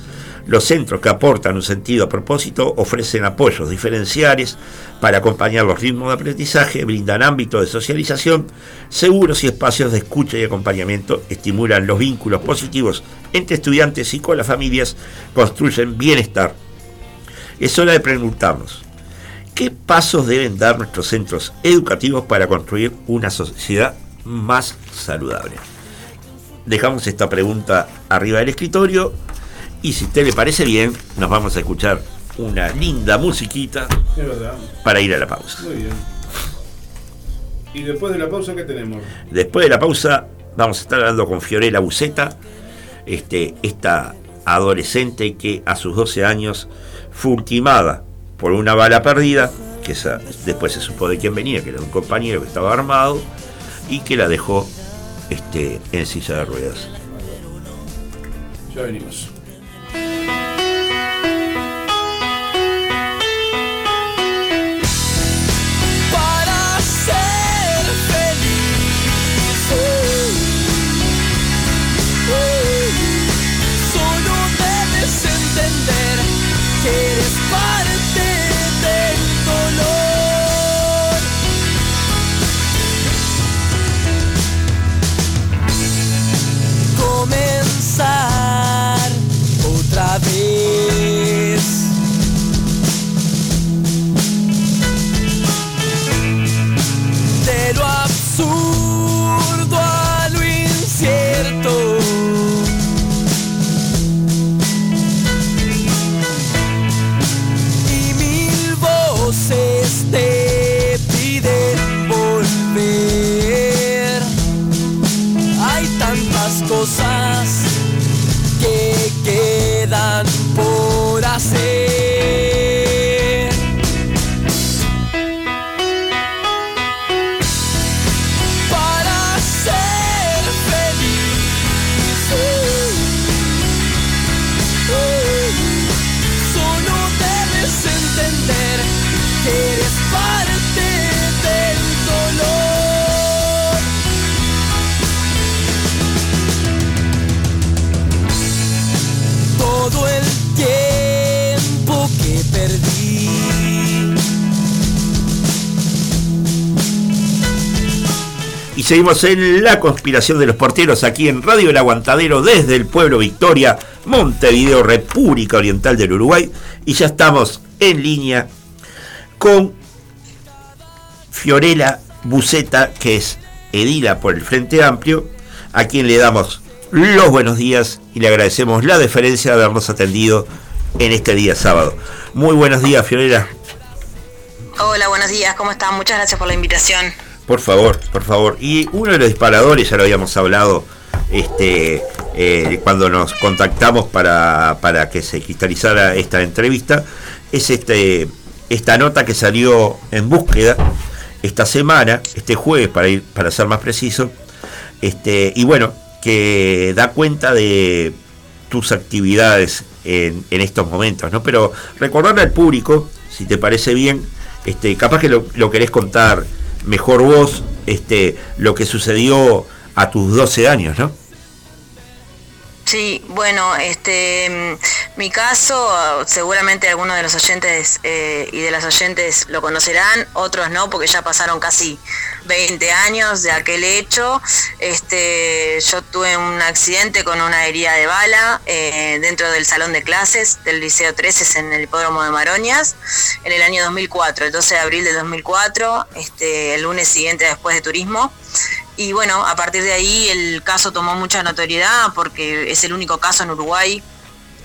Los centros que aportan un sentido a propósito ofrecen apoyos diferenciales para acompañar los ritmos de aprendizaje, brindan ámbitos de socialización seguros y espacios de escucha y acompañamiento, estimulan los vínculos positivos entre estudiantes y con las familias, construyen bienestar. Es hora de preguntarnos, ¿qué pasos deben dar nuestros centros educativos para construir una sociedad más saludable? Dejamos esta pregunta arriba del escritorio y si usted le parece bien, nos vamos a escuchar una linda musiquita para ir a la pausa. Muy bien. ¿Y después de la pausa qué tenemos? Después de la pausa vamos a estar hablando con Fiorella Buceta, este, esta adolescente que a sus 12 años fue ultimada por una bala perdida, que después se supo de quién venía, que era un compañero que estaba armado, y que la dejó este, en silla de ruedas. Ya venimos. Seguimos en la conspiración de los porteros aquí en Radio El Aguantadero desde el pueblo Victoria, Montevideo, República Oriental del Uruguay. Y ya estamos en línea con Fiorella Buceta, que es edila por el Frente Amplio, a quien le damos los buenos días y le agradecemos la deferencia de habernos atendido en este día sábado. Muy buenos días, Fiorella. Hola, buenos días, ¿cómo están? Muchas gracias por la invitación. Por favor, por favor. Y uno de los disparadores, ya lo habíamos hablado este, eh, cuando nos contactamos para, para, que se cristalizara esta entrevista, es este, esta nota que salió en búsqueda esta semana, este jueves para ir, para ser más preciso, este, y bueno, que da cuenta de tus actividades en, en estos momentos, ¿no? Pero recordarle al público, si te parece bien, este, capaz que lo, lo querés contar mejor vos este, lo que sucedió a tus 12 años, ¿no? Sí, bueno, este, mi caso, seguramente algunos de los oyentes eh, y de las oyentes lo conocerán, otros no, porque ya pasaron casi 20 años de aquel hecho. Este, yo tuve un accidente con una herida de bala eh, dentro del salón de clases del Liceo 13 en el hipódromo de Maroñas en el año 2004, el 12 de abril de 2004, este, el lunes siguiente después de turismo. Y bueno, a partir de ahí el caso tomó mucha notoriedad porque es el único caso en Uruguay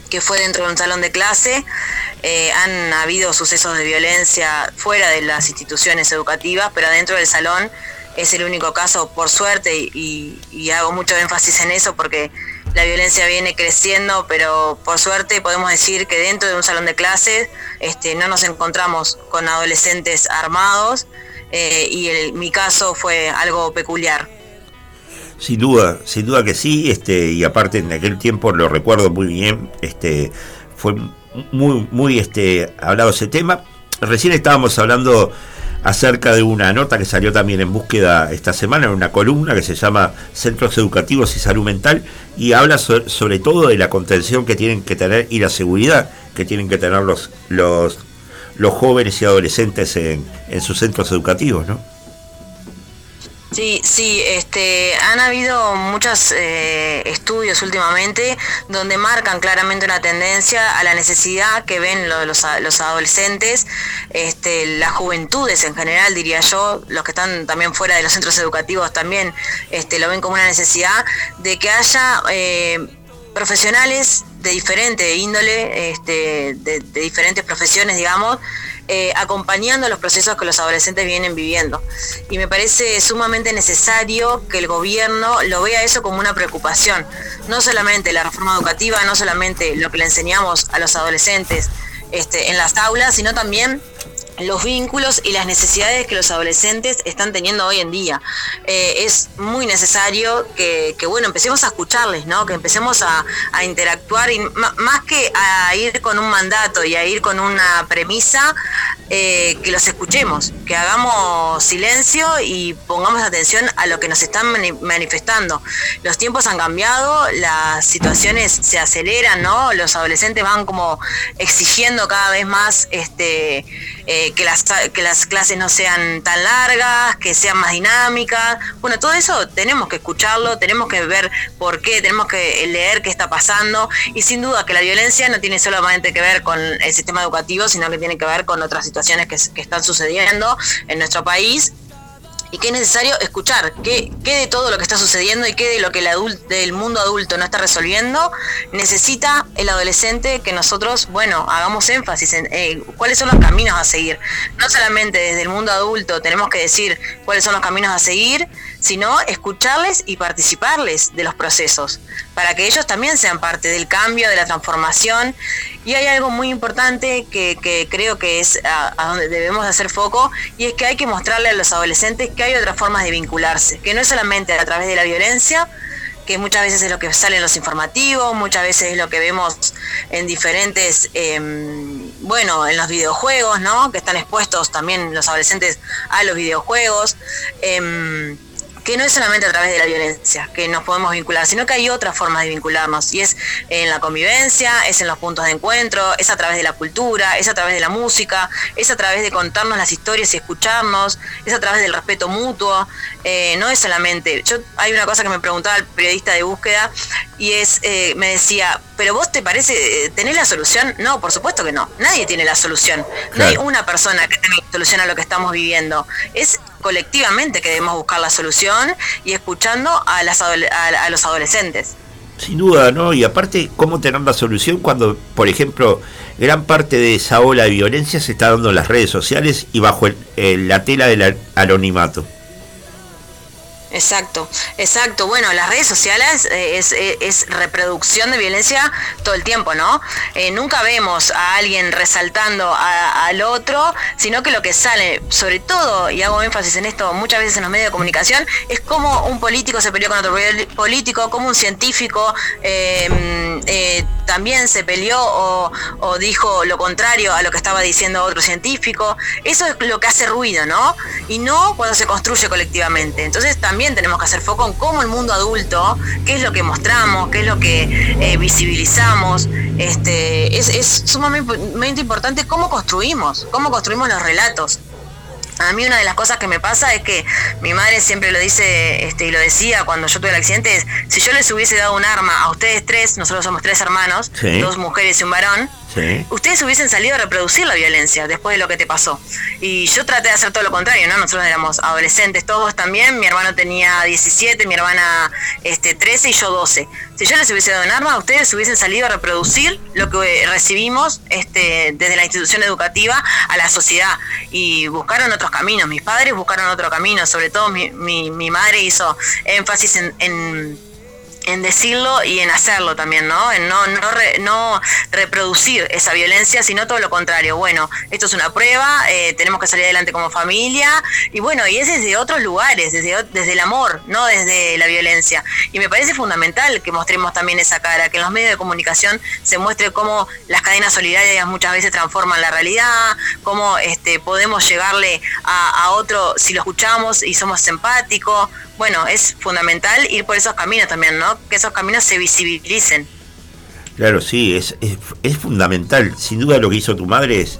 que fue dentro de un salón de clase. Eh, han habido sucesos de violencia fuera de las instituciones educativas, pero dentro del salón es el único caso, por suerte, y, hago mucho énfasis en eso porque la violencia viene creciendo, pero por suerte podemos decir que dentro de un salón de clases este, no nos encontramos con adolescentes armados eh, y mi caso fue algo peculiar. Sin duda, sin duda que sí, este, y aparte en aquel tiempo lo recuerdo muy bien, este, fue muy, muy este, hablado ese tema. Recién estábamos hablando acerca de una nota que salió también en búsqueda esta semana, en una columna que se llama Centros Educativos y Salud Mental, y habla sobre todo de la contención que tienen que tener y la seguridad que tienen que tener los, los, los jóvenes y adolescentes en, en sus centros educativos, ¿no? Sí, sí, este, han habido muchos eh, estudios últimamente donde marcan claramente una tendencia a la necesidad que ven los, adolescentes, este, las juventudes en general, diría yo, los que están también fuera de los centros educativos también este, lo ven como una necesidad de que haya eh, profesionales de diferente índole, este, de diferentes profesiones, digamos, eh, acompañando los procesos que los adolescentes vienen viviendo. Y me parece sumamente necesario que el gobierno lo vea eso como una preocupación. No solamente la reforma educativa, no solamente lo que le enseñamos a los adolescentes este, en las aulas, sino también los vínculos y las necesidades que los adolescentes están teniendo hoy en día. Eh, es muy necesario que, bueno, empecemos a escucharles, ¿no? Que empecemos a, interactuar y más que a ir con un mandato y a ir con una premisa, eh, que los escuchemos, que hagamos silencio y pongamos atención a lo que nos están manifestando. Los tiempos han cambiado, las situaciones se aceleran, ¿no? Los adolescentes van como exigiendo cada vez más este eh, que, las, que las clases no sean tan largas, que sean más dinámicas. Bueno, todo eso tenemos que escucharlo, tenemos que ver por qué, tenemos que leer qué está pasando y sin duda que la violencia no tiene solamente que ver con el sistema educativo, sino que tiene que ver con otras situaciones que, que están sucediendo en nuestro país y que es necesario escuchar qué, de todo lo que está sucediendo y qué de lo que el adulto, mundo adulto no está resolviendo necesita el adolescente que nosotros, bueno, hagamos énfasis en eh, cuáles son los caminos a seguir. No solamente desde el mundo adulto tenemos que decir cuáles son los caminos a seguir, sino escucharles y participarles de los procesos, para que ellos también sean parte del cambio, de la transformación. Y hay algo muy importante que, creo que es a, donde debemos hacer foco, y es que hay que mostrarle a los adolescentes que hay otras formas de vincularse, que no es solamente a través de la violencia, que muchas veces es lo que sale en los informativos, muchas veces es lo que vemos en diferentes, em, bueno, en los videojuegos, ¿no? Que están expuestos también los adolescentes a los videojuegos. Em, que no es solamente a través de la violencia que nos podemos vincular, sino que hay otras formas de vincularnos y es en la convivencia, es en los puntos de encuentro, es a través de la cultura, es a través de la música, es a través de contarnos las historias y escucharnos, es a través del respeto mutuo, eh, no es solamente, yo hay una cosa que me preguntaba el periodista de búsqueda y es, eh, me decía, pero vos te parece, ¿tenés la solución? No, por supuesto que no, nadie tiene la solución, no hay una persona que tenga la solución a lo que estamos viviendo, es colectivamente que debemos buscar la solución y escuchando a, las a, los adolescentes. Sin duda, ¿no? Y aparte, ¿cómo tener la solución cuando, por ejemplo, gran parte de esa ola de violencia se está dando en las redes sociales y bajo la tela del anonimato? Exacto, exacto. Bueno, las redes sociales eh, eh, es, reproducción de violencia todo el tiempo, ¿no? Eh, nunca vemos a alguien resaltando al otro, sino que lo que sale, sobre todo, y hago énfasis en esto muchas veces en los medios de comunicación, es como un político se peleó con otro político, como un científico em, también se peleó o dijo lo contrario a lo que estaba diciendo otro científico. Eso es lo que hace ruido, ¿no? Y no cuando se construye colectivamente. Entonces también tenemos que hacer foco en cómo el mundo adulto, qué es lo que mostramos, qué es lo que eh, visibilizamos. Este, es, es sumamente importante cómo construimos, cómo construimos los relatos. A mí una de las cosas que me pasa es que mi madre siempre lo dice este, y lo decía cuando yo tuve el accidente, es, si yo les hubiese dado un arma a ustedes tres, nosotros somos tres hermanos, dos mujeres y un varón, ustedes hubiesen salido a reproducir la violencia después de lo que te pasó. Y yo traté de hacer todo lo contrario, ¿no? Nosotros éramos adolescentes, todos también, mi hermano tenía 17, mi hermana este, 13 y yo 12. Si yo les hubiese dado un arma, ustedes hubiesen salido a reproducir lo que recibimos este, desde la institución educativa a la sociedad y buscaron otros caminos. Mis padres buscaron otro camino, sobre todo mi, mi, madre hizo énfasis en en decirlo y en hacerlo también, ¿no? En no, no, re- no reproducir esa violencia, sino todo lo contrario. Bueno, esto es una prueba, eh, tenemos que salir adelante como familia, y bueno, y es desde otros lugares, desde, desde el amor, no desde la violencia. Y me parece fundamental que mostremos también esa cara, que en los medios de comunicación se muestre cómo las cadenas solidarias muchas veces transforman la realidad, cómo este, podemos llegarle a, a otro si lo escuchamos y somos empáticos. Bueno, es fundamental ir por esos caminos también, ¿no? Que esos caminos se visibilicen. Claro, sí, es, es, fundamental. Sin duda lo que hizo tu madre es,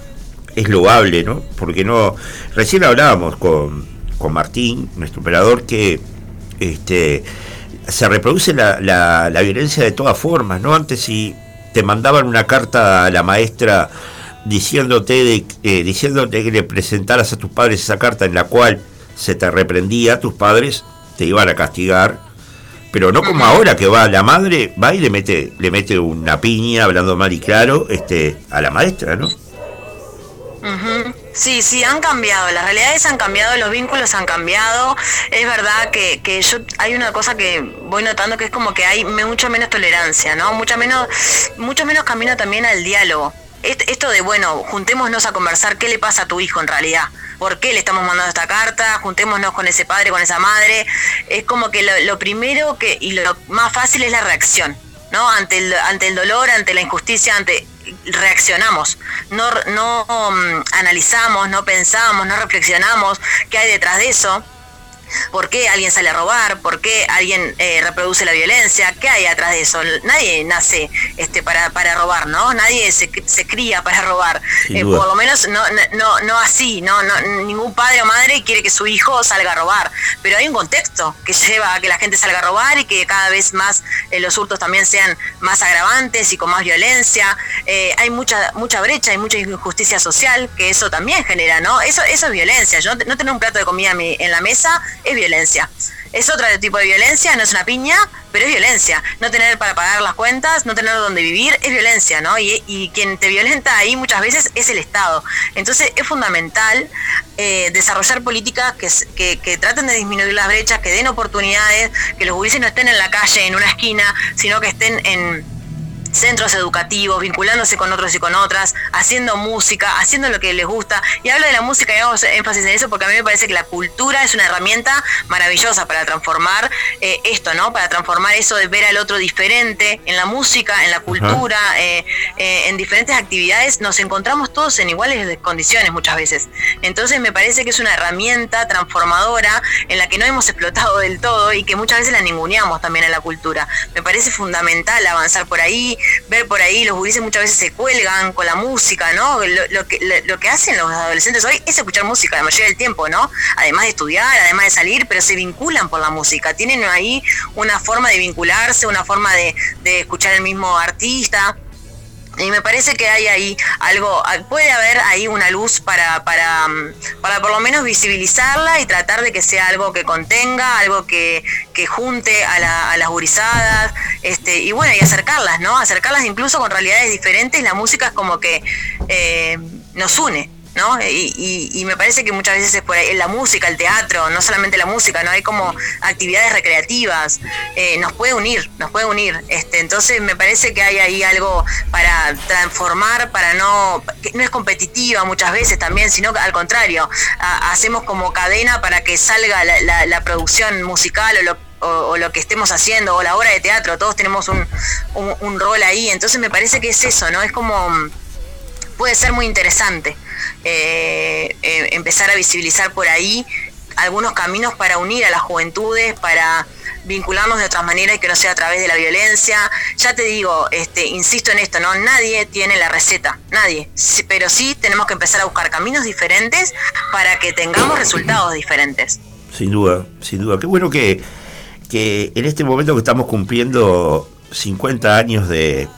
es loable, ¿no? Porque no. Recién hablábamos con, con Martín, nuestro operador, que este se reproduce la, la, violencia de todas formas, ¿no? Antes si te mandaban una carta a la maestra diciéndote de, eh, diciéndote que le presentaras a tus padres esa carta en la cual se te reprendía, tus padres te iban a castigar pero no como ahora que va la madre, va y le mete, le mete una piña, hablando mal y claro, este, a la maestra, ¿no? Ujú. Sí, sí, han cambiado, las realidades han cambiado, los vínculos han cambiado. Es verdad que, que yo hay una cosa que voy notando que es como que hay mucho menos tolerancia, ¿no? Mucho menos, mucho menos camino también al diálogo. Est- Esto de, bueno, juntémonos a conversar, ¿qué le pasa a tu hijo en realidad? ¿Por qué le estamos mandando esta carta? Juntémonos con ese padre, con esa madre. Es como que lo, lo primero que y lo más fácil es la reacción, ¿no? Ante el, ante el dolor, ante la injusticia, ante reaccionamos, no, no mm, analizamos, no pensamos, no reflexionamos qué hay detrás de eso, por qué alguien sale a robar, por qué alguien eh, reproduce la violencia, qué hay atrás de eso. Nadie nace este, para, para robar, ¿no? Nadie se, se cría para robar. Eh, por lo menos no, no, no así, no, no, ningún padre o madre quiere que su hijo salga a robar, pero hay un contexto que lleva a que la gente salga a robar y que cada vez más eh, los hurtos también sean más agravantes y con más violencia. Eh, hay mucha mucha brecha, hay mucha injusticia social que eso también genera, ¿no? Eso, eso es violencia. Yo no, no tener un plato de comida en, mi- en la mesa es violencia. Es otro tipo de violencia, no es una piña, pero es violencia. No tener para pagar las cuentas, no tener donde vivir, es violencia, ¿no? Y, y quien te violenta ahí muchas veces es el Estado. Entonces es fundamental eh, desarrollar políticas que, que, que traten de disminuir las brechas, que den oportunidades, que los gurises no estén en la calle, en una esquina, sino que estén en centros educativos, vinculándose con otros y con otras, haciendo música, haciendo lo que les gusta. Y hablo de la música y hago énfasis en eso porque a mí me parece que la cultura es una herramienta maravillosa para transformar eh, esto, ¿no? Para transformar eso de ver al otro diferente en la música, en la cultura, eh, eh, en diferentes actividades. Nos encontramos todos en iguales condiciones muchas veces. Entonces me parece que es una herramienta transformadora en la que no hemos explotado del todo y que muchas veces la ninguneamos también en la cultura. Me parece fundamental avanzar por ahí, ver por ahí, los gurises muchas veces se cuelgan con la música, ¿no? Lo, lo que, lo, lo que hacen los adolescentes hoy es escuchar música la mayoría del tiempo, ¿no? Además de estudiar, además de salir, pero se vinculan por la música. Tienen ahí una forma de vincularse, una forma de, de escuchar el mismo artista. Y me parece que hay ahí algo, puede haber ahí una luz para, para, mm, para por lo menos visibilizarla y tratar de que sea algo que contenga, algo que, que junte a, la- a las gurizadas, este, y bueno, y acercarlas, ¿no? Acercarlas incluso con realidades diferentes, la música es como que eh, nos une. ¿No? Y, me parece que muchas veces es por ahí la música, el teatro, no solamente la música, ¿no? Hay como actividades recreativas, eh, nos puede unir, nos puede unir. Este, entonces me parece que hay ahí algo para transformar, para no, que no es competitiva muchas veces también, sino que al contrario, hacemos como cadena para que salga la, producción musical o lo o, lo que estemos haciendo, o la obra de teatro, todos tenemos un, un- un rol ahí, entonces me parece que es eso, ¿no? Es como, puede ser muy interesante eh, eh, empezar a visibilizar por ahí algunos caminos para unir a las juventudes, para vincularnos de otras maneras y que no sea a través de la violencia. Ya te digo, este, insisto en esto, ¿no? Nadie tiene la receta, nadie. Sí, pero sí tenemos que empezar a buscar caminos diferentes para que tengamos resultados diferentes. Sin duda, sin duda. Qué bueno que, que en este momento que estamos cumpliendo 50 años de,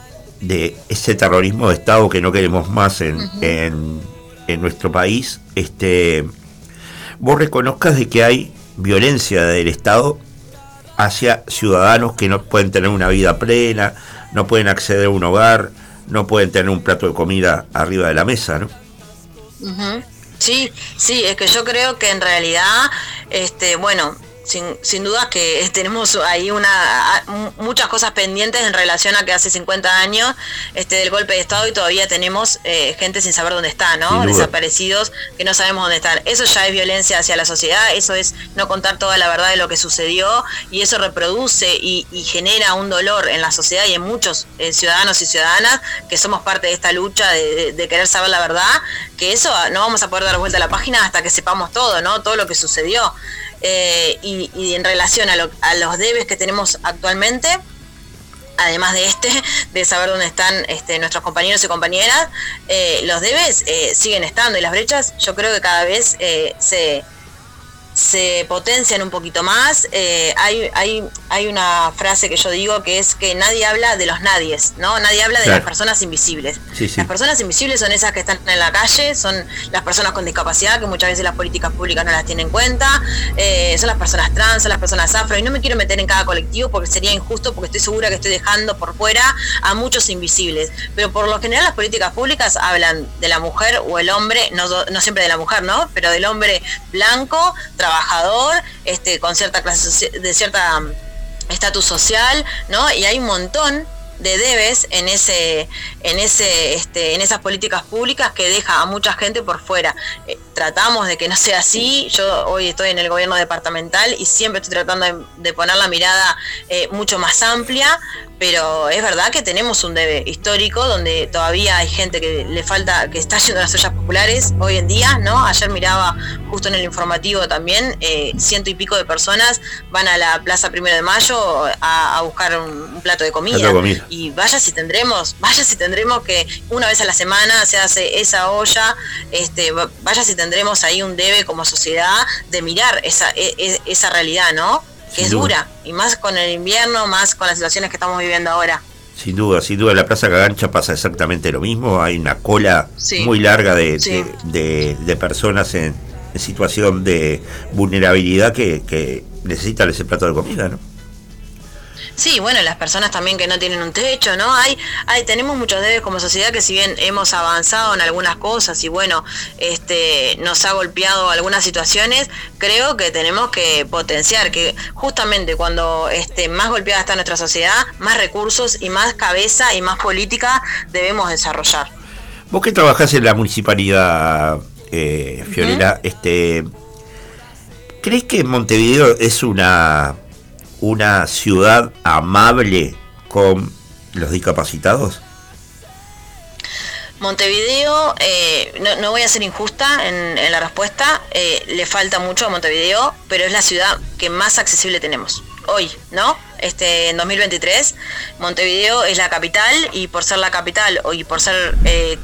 de ese terrorismo de Estado que no queremos más en, en, en nuestro país, este, vos reconozcas de que hay violencia del Estado hacia ciudadanos que no pueden tener una vida plena, no pueden acceder a un hogar, no pueden tener un plato de comida arriba de la mesa, ¿no? Sí, sí, es que yo creo que en realidad, este, bueno, sin, sin duda que tenemos ahí una muchas cosas pendientes en relación a que hace 50 años este del golpe de estado y todavía tenemos eh, gente sin saber dónde está, ¿no? Desaparecidos que no sabemos dónde están. Eso ya es violencia hacia la sociedad, eso es no contar toda la verdad de lo que sucedió y eso reproduce y, genera un dolor en la sociedad y en muchos eh, ciudadanos y ciudadanas que somos parte de esta lucha de, querer saber la verdad, que eso no vamos a poder dar vuelta a la página hasta que sepamos todo, ¿no? Todo lo que sucedió. Eh, y, en relación a, los debes que tenemos actualmente, además de este, de saber dónde están este, nuestros compañeros y compañeras, eh, los debes eh, siguen estando y las brechas yo creo que cada vez se, se potencian un poquito más. hay, hay, hay una frase que yo digo que es que nadie habla de los nadies, ¿no? Nadie habla de las personas invisibles. Las personas invisibles son esas que están en la calle, son las personas con discapacidad, que muchas veces las políticas públicas no las tienen en cuenta, eh, son las personas trans, son las personas afro, y no me quiero meter en cada colectivo porque sería injusto, porque estoy segura que estoy dejando por fuera a muchos invisibles. Pero por lo general las políticas públicas hablan de la mujer o el hombre, no, no siempre de la mujer, ¿no? Pero del hombre blanco, trabajador, este, con cierta clase, de cierta estatus social, ¿no? Y hay un montón de debes en ese en ese este, en esas políticas públicas que deja a mucha gente por fuera eh, tratamos de que no sea así yo hoy estoy en el gobierno departamental y siempre estoy tratando de, poner la mirada eh, mucho más amplia pero es verdad que tenemos un debe histórico donde todavía hay gente que le falta, que está yendo a las ollas populares hoy en día, ¿no? Ayer miraba justo en el informativo también, eh, ciento y pico de personas van a la Plaza Primero de Mayo a, buscar un, plato de comida. Y vaya si tendremos, vaya si tendremos que una vez a la semana se hace esa olla, este, vaya si tendremos ahí un debe como sociedad de mirar esa, e, e, esa realidad, ¿no? que es dura, y más con el invierno, más con las situaciones que estamos viviendo ahora. Sin duda, sin duda, en la Plaza Cagancha pasa exactamente lo mismo, hay una cola muy larga de, de, personas en, situación de vulnerabilidad que, que necesitan ese plato de comida, ¿no? Sí, bueno, las personas también que no tienen un techo, ¿no? Hay, hay, tenemos muchos debes como sociedad que si bien hemos avanzado en algunas cosas y bueno, este, nos ha golpeado algunas situaciones, creo que tenemos que potenciar que justamente cuando este, más golpeada está nuestra sociedad, más recursos y más cabeza y más política debemos desarrollar. Vos que trabajás en la municipalidad, eh, Fiorella, este, ¿crees que Montevideo es una una ciudad amable con los discapacitados? Montevideo, eh, no, voy a ser injusta en, la respuesta, eh, le falta mucho a Montevideo, pero es la ciudad que más accesible tenemos hoy, ¿no? Este, en 2023, Montevideo es la capital y por ser la capital y por ser eh,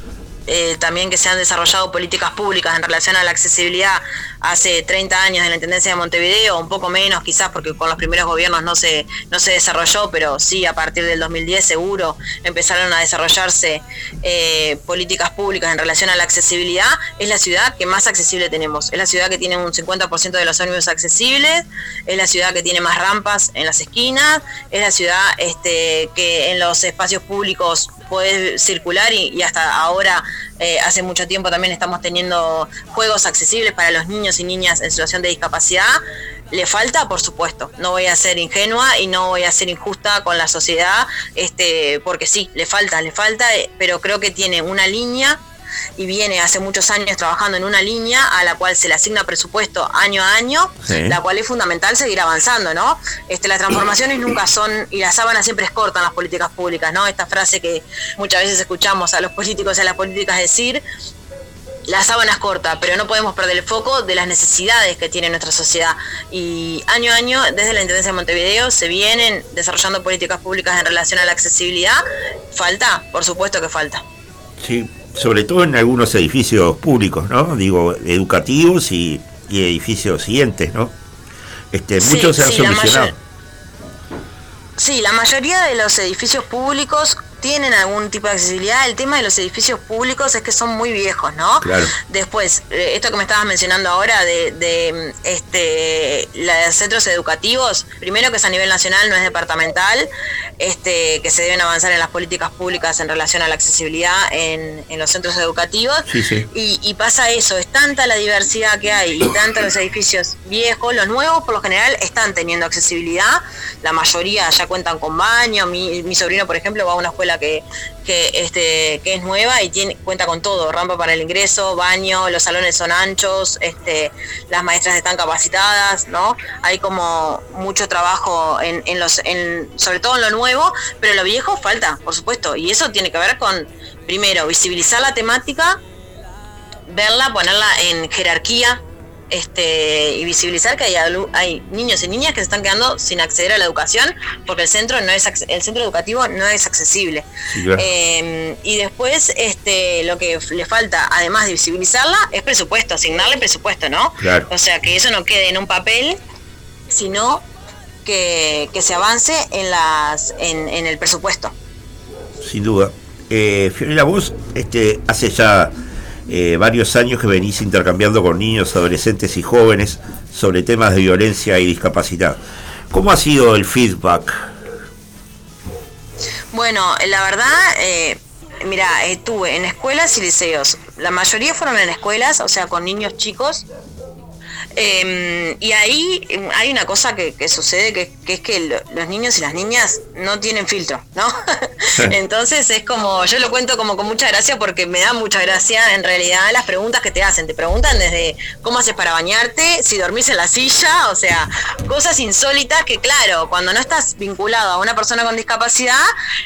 eh, también que se han desarrollado políticas públicas en relación a la accesibilidad hace 30 años en la Intendencia de Montevideo, un poco menos quizás porque con los primeros gobiernos no se, no se desarrolló, pero sí a partir del 2010 seguro empezaron a desarrollarse eh, políticas públicas en relación a la accesibilidad, es la ciudad que más accesible tenemos, es la ciudad que tiene un 50% de los ómnibus accesibles, es la ciudad que tiene más rampas en las esquinas, es la ciudad este, que en los espacios públicos puede circular y hasta ahora eh, hace mucho tiempo también estamos teniendo juegos accesibles para los niños y niñas en situación de discapacidad. Le falta, por supuesto. No voy a ser ingenua y no voy a ser injusta con la sociedad, este, porque sí, le falta, le falta, eh, pero creo que tiene una línea y viene hace muchos años trabajando en una línea a la cual se le asigna presupuesto año a año, la cual es fundamental seguir avanzando, ¿no? Este, las transformaciones nunca son, y las sábanas siempre es cortan las políticas públicas, ¿no? Esta frase que muchas veces escuchamos a los políticos y a las políticas decir, la sábana es corta, pero no podemos perder el foco de las necesidades que tiene nuestra sociedad. Y año a año, desde la Intendencia de Montevideo, se vienen desarrollando políticas públicas en relación a la accesibilidad. ¿Falta? Por supuesto que falta. Sí, sobre todo en algunos edificios públicos, ¿no? Digo, educativos y, edificios siguientes, ¿no? Este, muchos se han solucionado. sí, la mayoría de los edificios públicos tienen algún tipo de accesibilidad. El tema de los edificios públicos es que son muy viejos, ¿no? Claro. Después, eh, esto que me estabas mencionando ahora de, de este, los centros educativos, primero que es a nivel nacional, no es departamental. este, que se deben avanzar en las políticas públicas en relación a la accesibilidad en, en los centros educativos. Sí, sí. Y, y pasa eso, es tanta la diversidad que hay y tantos los edificios viejos, los nuevos por lo general están teniendo accesibilidad, la mayoría ya cuentan con baño, mi, mi sobrino por ejemplo va a una escuela que, que, este, que es nueva y tiene, cuenta con todo, rampa para el ingreso, baño, los salones son anchos, este, las maestras están capacitadas, ¿no? Hay como mucho trabajo en, en los, en, sobre todo en lo nuevo, pero lo viejo falta, por supuesto, y eso tiene que ver con, primero, visibilizar la temática, verla, ponerla en jerarquía este, y visibilizar que hay, niños y niñas que se están quedando sin acceder a la educación porque el centro no es el centro educativo no es accesible. Sí, claro. Eh, y después este, lo que le falta, además de visibilizarla, es presupuesto, asignarle presupuesto, ¿no? Claro. O sea, que eso no quede en un papel, sino que, que se avance en, las, en, en el presupuesto. Sin duda. Eh, Fiorella, vos este, hace ya eh, varios años que venís intercambiando con niños, adolescentes y jóvenes sobre temas de violencia y discapacidad. ¿Cómo ha sido el feedback? Bueno, la verdad, eh, mira, estuve en escuelas y liceos. La mayoría fueron en escuelas, o sea, con niños chicos. Eh, y ahí hay una cosa que, que sucede, que, que es que lo- los niños y las niñas no tienen filtro, ¿no? Entonces es como, yo lo cuento como con mucha gracia porque me da mucha gracia en realidad las preguntas que te hacen. Te preguntan desde cómo haces para bañarte, si dormís en la silla, o sea, cosas insólitas que claro, cuando no estás vinculado a una persona con discapacidad,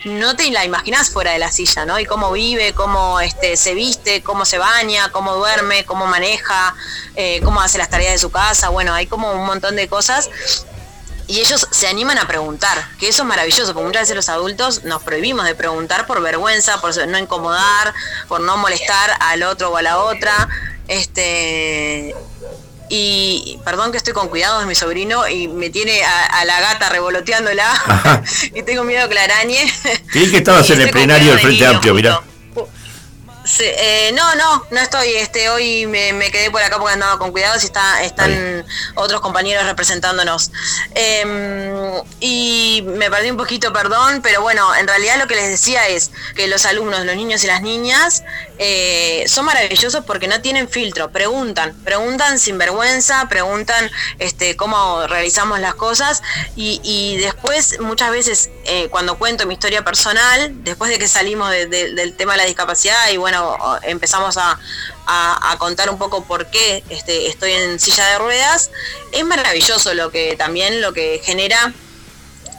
no te la imaginás fuera de la silla, ¿no? Y cómo vive, cómo este, se viste, cómo se baña, cómo duerme, cómo maneja, eh, cómo hace las tareas de su casa, bueno, hay como un montón de cosas y ellos se animan a preguntar, que eso es maravilloso, porque muchas veces los adultos nos prohibimos de preguntar por vergüenza, por no incomodar, por no molestar al otro o a la otra. Este y perdón que estoy con cuidado de mi sobrino y me tiene a, a la gata revoloteándola Ajá. y tengo miedo que la arañe. Creí que estabas en el plenario del de Frente Amplio, mirá. justo. Sí, eh, no, no, no estoy. Este, hoy me, me quedé por acá porque andaba con cuidado y está, están otros compañeros representándonos. Eh, y me perdí un poquito, perdón, pero bueno, en realidad lo que les decía es que los alumnos, los niños y las niñas, eh, son maravillosos porque no tienen filtro, preguntan, preguntan sin vergüenza, preguntan este, cómo realizamos las cosas y, y después muchas veces eh, cuando cuento mi historia personal, después de que salimos de- de- del tema de la discapacidad y bueno, o- empezamos a, a- a contar un poco por qué este, estoy en silla de ruedas, es maravilloso lo que también lo que genera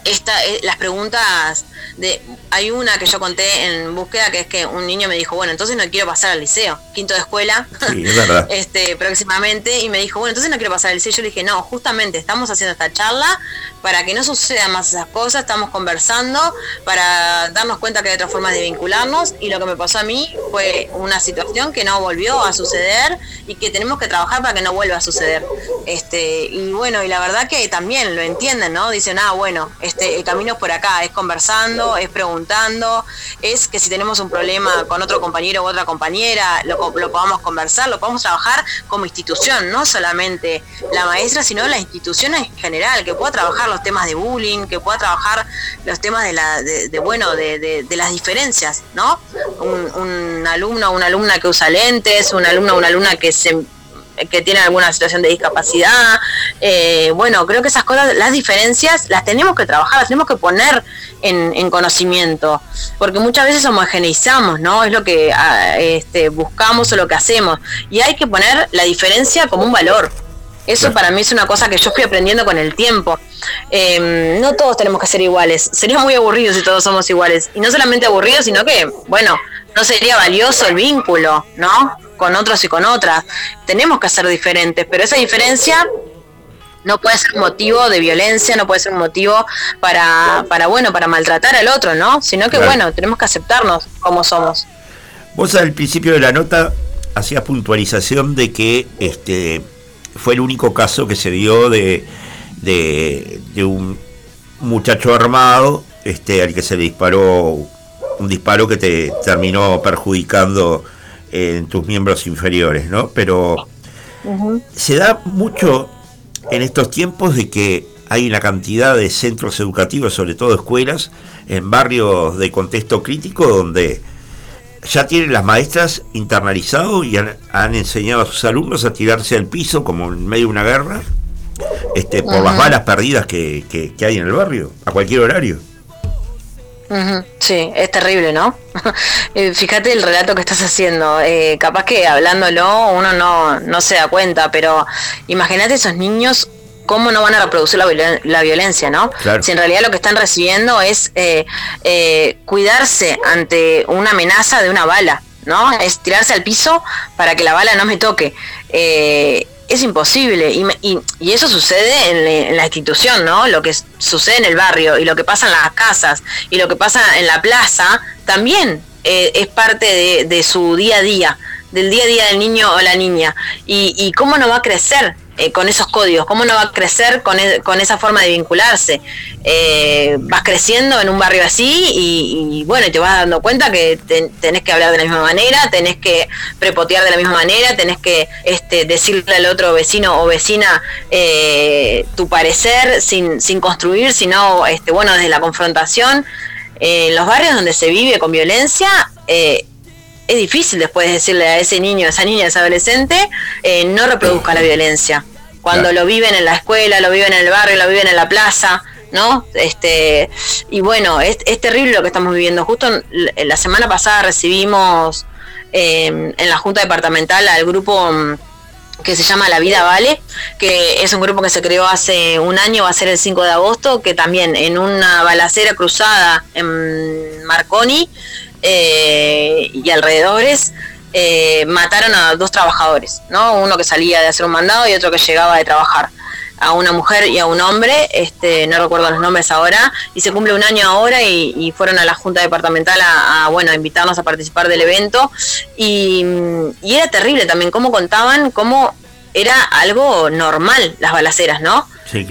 esta, eh, las preguntas de hay una que yo conté en búsqueda que es que un niño me dijo bueno entonces no quiero pasar al liceo quinto de escuela Sí, es verdad. este próximamente y me dijo bueno entonces no quiero pasar al liceo yo le dije no justamente estamos haciendo esta charla para que no sucedan más esas cosas estamos conversando para darnos cuenta que hay otras formas de vincularnos y lo que me pasó a mí fue una situación que no volvió a suceder y que tenemos que trabajar para que no vuelva a suceder. Este y bueno y la verdad que también lo entienden no dicen ah bueno este el camino es por acá es conversando es preguntando es que si tenemos un problema con otro compañero u otra compañera lo, co- lo podamos conversar lo podamos trabajar como institución no solamente la maestra sino la institución en general que pueda trabajar los temas de bullying que pueda trabajar los temas de la de, de, bueno de, de- de las diferencias no un, un alumno o una alumna que usa lentes un alumno o una alumna que se que tiene alguna situación de discapacidad. Eh, bueno, creo que esas cosas, las diferencias, las tenemos que trabajar, las tenemos que poner en, en conocimiento, porque muchas veces homogeneizamos, ¿no? Es lo que ah, este, buscamos o lo que hacemos, y hay que poner la diferencia como un valor. Eso para mí es una cosa que yo fui aprendiendo con el tiempo. Eh, no todos tenemos que ser iguales. Sería muy aburrido si todos somos iguales. Y no solamente aburrido, sino que, bueno, no sería valioso el vínculo, ¿no? Con otros y con otras. Tenemos que ser diferentes, pero esa diferencia no puede ser un motivo de violencia, no puede ser un motivo para, para bueno, para maltratar al otro, ¿no? Sino que, Claro. bueno, tenemos que aceptarnos como somos. Vos al principio de la nota hacías puntualización de que este fue el único caso que se dio de, de, de un muchacho armado este, al que se le disparó un disparo que te terminó perjudicando en tus miembros inferiores, ¿no? Pero se da mucho en estos tiempos de que hay una cantidad de centros educativos, sobre todo escuelas, en barrios de contexto crítico donde ya tienen las maestras internalizado y han, han enseñado a sus alumnos a tirarse al piso como en medio de una guerra, este, por las balas perdidas que, que- que hay en el barrio, a cualquier horario. Sí, es terrible, ¿no? Eh, Fíjate el relato que estás haciendo. Eh, capaz que hablándolo uno no, no se da cuenta, pero imagínate esos niños cómo no van a reproducir la, violen- la violencia, ¿no? Claro. Si en realidad lo que están recibiendo es eh, eh, cuidarse ante una amenaza de una bala, ¿no? Es tirarse al piso para que la bala no me toque. Eh, es imposible y, y- y eso sucede en, la- institución, ¿no? Lo que sucede en el barrio y lo que pasa en las casas y lo que pasa en la plaza también eh, es parte de, de su día a día, del día a día del niño o la niña. Y, y cómo no va a crecer eh, con esos códigos, cómo no va a crecer con, e- con esa forma de vincularse. Eh, vas creciendo en un barrio así y, y, bueno, te vas dando cuenta que ten- tenés que hablar de la misma manera, tenés que prepotear de la misma manera, tenés que este, decirle al otro vecino o vecina eh, tu parecer sin, sin construir, sino este, bueno, desde la confrontación. Eh, en los barrios donde se vive con violencia, eh, es difícil después decirle a ese niño, a esa niña, a ese adolescente, eh, no reproduzca la violencia. Cuando Claro. lo viven en la escuela, lo viven en el barrio, lo viven en la plaza, ¿no? Este, y bueno, es, es terrible lo que estamos viviendo. Justo en- en la semana pasada recibimos eh, en la Junta Departamental al grupo mm, que se llama La Vida Vale, que es un grupo que se creó hace un año, va a ser el 5 de agosto, que también en una balacera cruzada en Marconi eh, y alrededores eh, mataron a dos trabajadores, ¿no? Uno que salía de hacer un mandado y otro que llegaba de trabajar a una mujer y a un hombre, este, no recuerdo los nombres ahora, y se cumple un año ahora y, fueron a la Junta Departamental a, a, bueno, a invitarnos a participar del evento y, y era terrible también cómo contaban cómo era algo normal las balaceras, ¿no?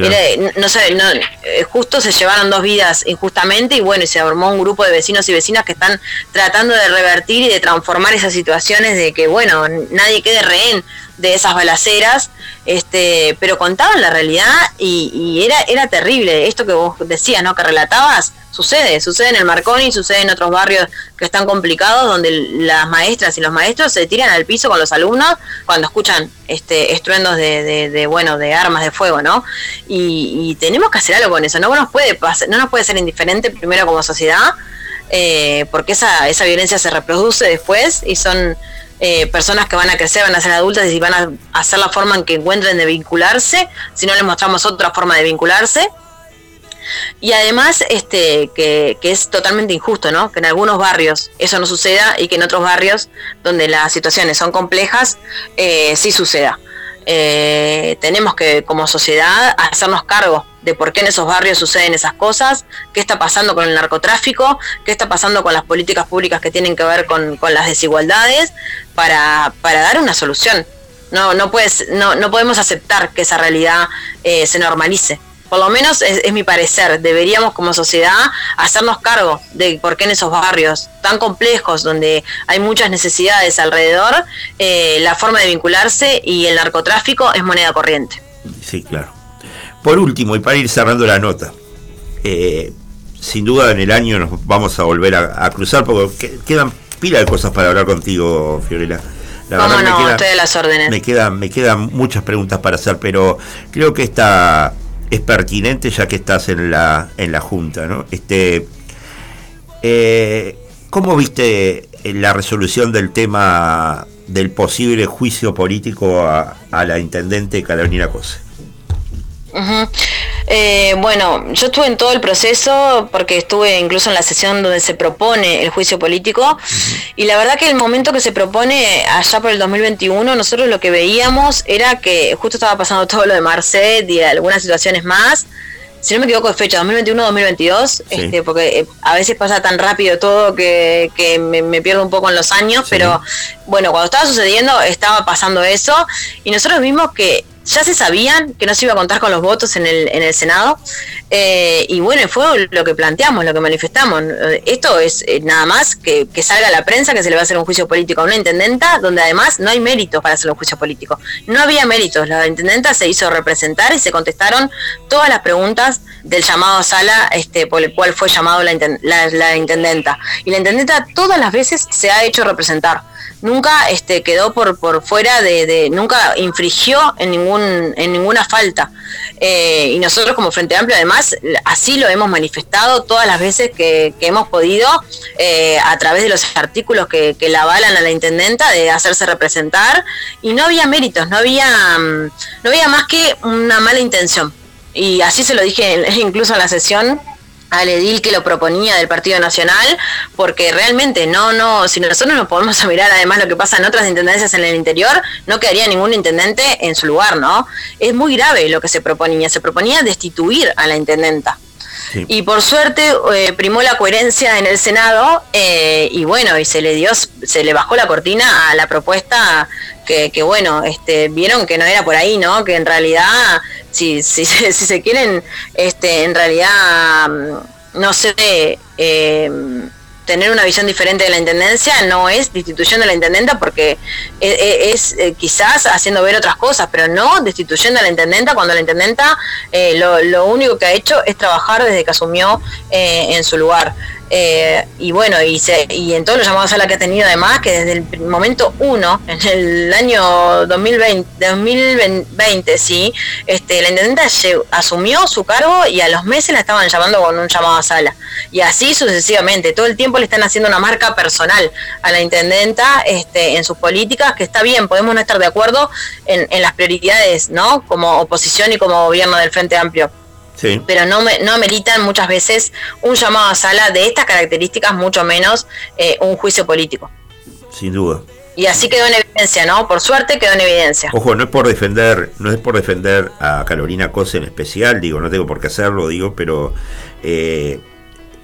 Era- no sé, no, eh, justo se llevaron dos vidas injustamente y bueno, y se armó un grupo de vecinos y vecinas que están tratando de revertir y de transformar esas situaciones de que, bueno, nadie quede rehén de esas balaceras, este, pero contaban la realidad y, y era, era terrible. Esto que vos decías, ¿no? Que relatabas, sucede, sucede en el Marconi, sucede en otros barrios que están complicados, donde las maestras y los maestros se tiran al piso con los alumnos cuando escuchan este estruendos de, de- de, bueno de armas de fuego, ¿no? Y, y tenemos que hacer algo con eso. No nos puede pas- no nos puede ser indiferente primero como sociedad, eh, porque esa, esa violencia se reproduce después y son eh, personas que van a crecer, van a ser adultas y van a hacer la forma en que encuentren de vincularse, si no les mostramos otra forma de vincularse. Y además, este, que, que es totalmente injusto, ¿no? Que en algunos barrios eso no suceda y que en otros barrios donde las situaciones son complejas, eh, sí suceda. Eh, tenemos que, como sociedad, hacernos cargo de por qué en esos barrios suceden esas cosas, qué está pasando con el narcotráfico, qué está pasando con las políticas públicas que tienen que ver con, con las desigualdades, para, para dar una solución. No, no, puedes, no, no podemos aceptar que esa realidad eh, se normalice. Por lo menos es, es mi parecer. Deberíamos como sociedad hacernos cargo de por qué en esos barrios tan complejos, donde hay muchas necesidades alrededor, eh, la forma de vincularse y el narcotráfico es moneda corriente. Sí, claro. Por último, y para ir cerrando la nota, eh, sin duda en el año nos vamos a volver a, a cruzar porque que- quedan pila de cosas para hablar contigo, Fiorella. La Cómo verdad no, me queda- estoy a las órdenes. Me quedan, me quedan muchas preguntas para hacer, pero creo que esta es pertinente ya que estás en la, en la Junta, ¿no? Este, eh, ¿Cómo viste la resolución del tema del posible juicio político a, a la intendente Carolina Cose? Eh, bueno, yo estuve en todo el proceso porque estuve incluso en la sesión donde se propone el juicio político. Y la verdad que el momento que se propone allá por el 2021 nosotros lo que veíamos era que justo estaba pasando todo lo de Marcet y algunas situaciones más. Si no me equivoco de fecha, 2021-2022, este, porque eh, a veces pasa tan rápido todo que, que me, me pierdo un poco en los años, pero bueno, cuando estaba sucediendo estaba pasando eso y nosotros vimos que ya se sabían que no se iba a contar con los votos en el, en el Senado. eh, y bueno, fue lo que planteamos, lo que manifestamos. Esto es eh, nada más que, que salga a la prensa que se le va a hacer un juicio político a una intendenta, donde además no hay méritos para hacer un juicio político. No había méritos. La intendenta se hizo representar y se contestaron todas las preguntas del llamado sala este, por el cual fue llamado la, la- la intendenta. Y la intendenta todas las veces se ha hecho representar. Este, quedó por, por fuera de, de- nunca infringió en ningún en ninguna falta. Eh, y nosotros como Frente Amplio además así lo hemos manifestado todas las veces que, hemos podido eh, a través de los artículos que, que la avalan a la intendenta de hacerse representar y no había méritos, no había mm, no había más que una mala intención y así se lo dije incluso en la sesión al edil que lo proponía del Partido Nacional, porque realmente no, no, si nosotros nos podemos mirar además lo que pasa en otras intendencias en el interior, no quedaría ningún intendente en su lugar, ¿no? Es muy grave lo que se proponía, se proponía destituir a la intendenta. Y por suerte eh, primó la coherencia en el Senado eh, y bueno, y se le dio, se le bajó la cortina a la propuesta que, que bueno, este, vieron que no era por ahí, ¿no? Que en realidad, si, si, si se quieren, este, en realidad, mm, no sé, eh, tener una visión diferente de la intendencia no es destituyendo a la intendenta porque e- e- es, eh, quizás haciendo ver otras cosas, pero no destituyendo a la intendenta cuando la intendenta eh, lo, lo único que ha hecho es trabajar desde que asumió eh, en su lugar. Eh, y bueno, y, se, y en todos los llamados a la que ha tenido además, que desde el momento uno, en el año 2020, 2020 sí, este, la intendenta asumió su cargo y a los meses la estaban llamando con un llamado a sala. Y así sucesivamente, todo el tiempo le están haciendo una marca personal a la intendenta este, en sus políticas, que está bien, podemos no estar de acuerdo en, en las prioridades, ¿no? Como oposición y como gobierno del Frente Amplio Sí. pero no, me- no ameritan muchas veces un llamado a sala de estas características, mucho menos eh, un juicio político. Sin duda. Y así quedó en evidencia, ¿no? Por suerte quedó en evidencia. Ojo, no es por defender, no es por defender a Carolina Cosa en especial, digo, no tengo por qué hacerlo, digo, pero eh,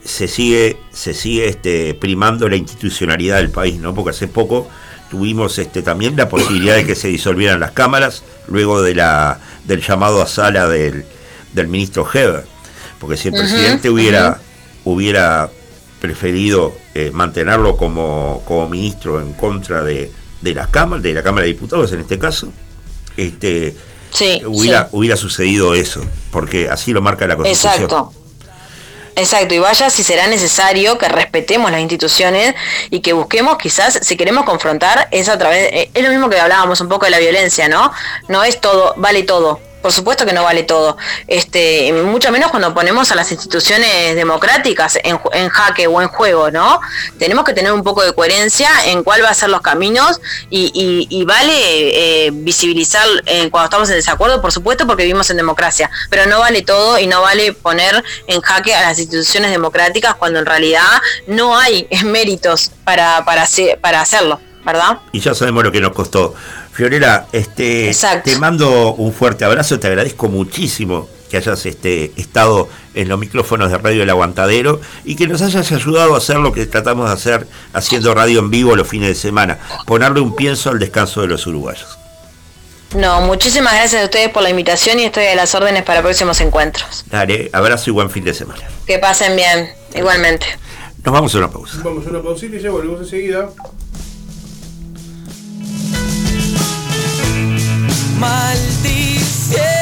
se sigue, se sigue este, primando la institucionalidad del país, ¿no? Porque hace poco tuvimos este, también la posibilidad de que se disolvieran las cámaras luego de la, del llamado a sala del, del ministro Heber. Porque si el presidente hubiera, hubiera preferido eh, mantenerlo como, como ministro en contra de, de las cámaras, de la Cámara de Diputados en este caso, este Sí, hubiera, sí. hubiera sucedido eso, porque así lo marca la Constitución. Exacto. Exacto, y vaya si será necesario que respetemos las instituciones y que busquemos quizás, si queremos confrontar, es a través, eh, es lo mismo que hablábamos un poco de la violencia, ¿no? No es todo, vale todo. Por supuesto que no vale todo. Este, mucho menos cuando ponemos a las instituciones democráticas en, en jaque o en juego, ¿no? Tenemos que tener un poco de coherencia en cuál va a ser los caminos y, y- y vale eh, visibilizar eh, cuando estamos en desacuerdo, por supuesto, porque vivimos en democracia, pero no vale todo y no vale poner en jaque a las instituciones democráticas cuando en realidad no hay méritos para, para, para hacerlo, ¿verdad? Y ya sabemos lo que nos costó. Fiorella, este, Exacto. te mando un fuerte abrazo, te agradezco muchísimo que hayas este, estado en los micrófonos de Radio El Aguantadero y que nos hayas ayudado a hacer lo que tratamos de hacer haciendo radio en vivo los fines de semana, ponerle un pienso al descanso de los uruguayos. No, muchísimas gracias a ustedes por la invitación y estoy a las órdenes para próximos encuentros. Dale, abrazo y buen fin de semana. Que pasen bien, igualmente. Nos vamos a una pausa. Vamos a una pausita y ya volvemos enseguida. Maldiciendo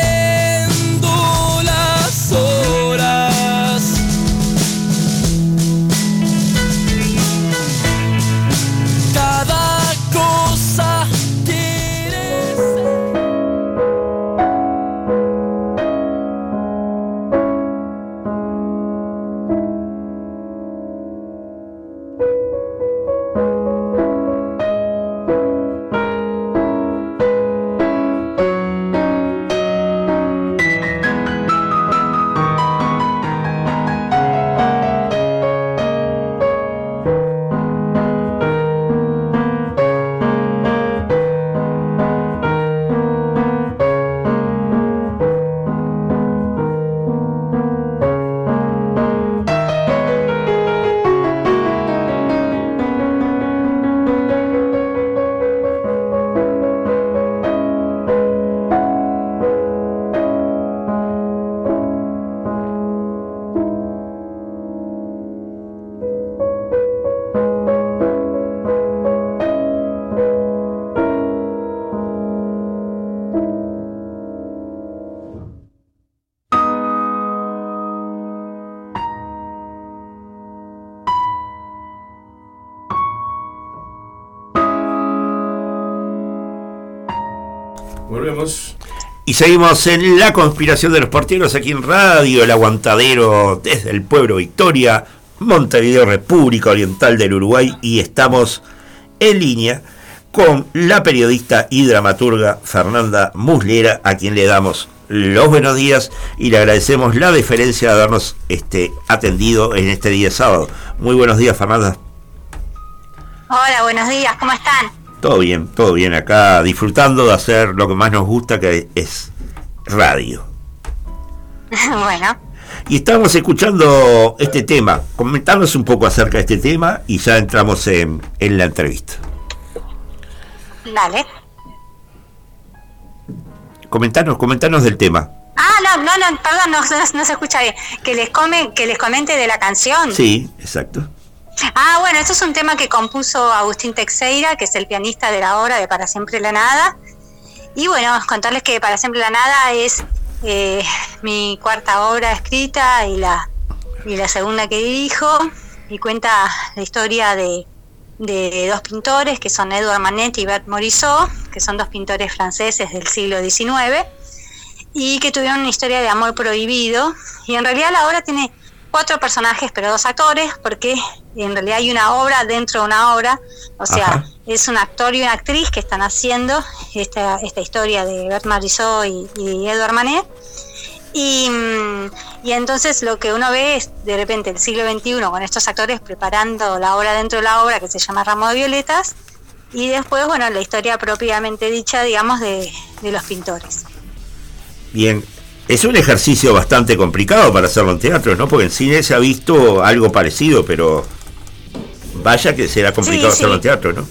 seguimos en la conspiración de los porteros aquí en Radio El Aguantadero desde el pueblo Victoria, Montevideo, República Oriental del Uruguay y estamos en línea con la periodista y dramaturga Fernanda Muslera a quien le damos los buenos días y le agradecemos la deferencia de habernos este, atendido en este día sábado. Muy buenos días Fernanda. Hola, buenos días, ¿cómo están? Todo bien, todo bien acá, disfrutando de hacer lo que más nos gusta, que es radio. bueno. Y estamos escuchando este tema. Comentarnos un poco acerca de este tema y ya entramos en, en la entrevista. Dale. Comentanos, comentanos del tema. Ah, no, no, no, perdón, no, no, no se escucha bien. Que les, come, que les comente de la canción. Sí, exacto. Ah, bueno, esto es un tema que compuso Agustín Teixeira, que es el pianista de la obra de Para Siempre la Nada. Y bueno, contarles que Para Siempre la Nada es eh, mi cuarta obra escrita y la, y la segunda que dirijo. Y cuenta la historia de, de dos pintores, que son Edouard Manet y Bert Morisot, que son dos pintores franceses del siglo XIX, y que tuvieron una historia de amor prohibido. Y en realidad la obra tiene cuatro personajes, pero dos actores, porque en realidad hay una obra dentro de una obra, o sea, Ajá. es un actor y una actriz que están haciendo esta, esta historia de Bert Marisot y, y Edouard Manet. Y, mm, y entonces lo que uno ve es de repente el siglo XXI con estos actores preparando la obra dentro de la obra que se llama Ramo de Violetas y después, bueno, la historia propiamente dicha, digamos, de, de los pintores. Bien, es un ejercicio bastante complicado para hacerlo en teatro, ¿no? Porque en cine se ha visto algo parecido, pero vaya que será complicado Sí, sí. hacerlo en teatro, ¿no?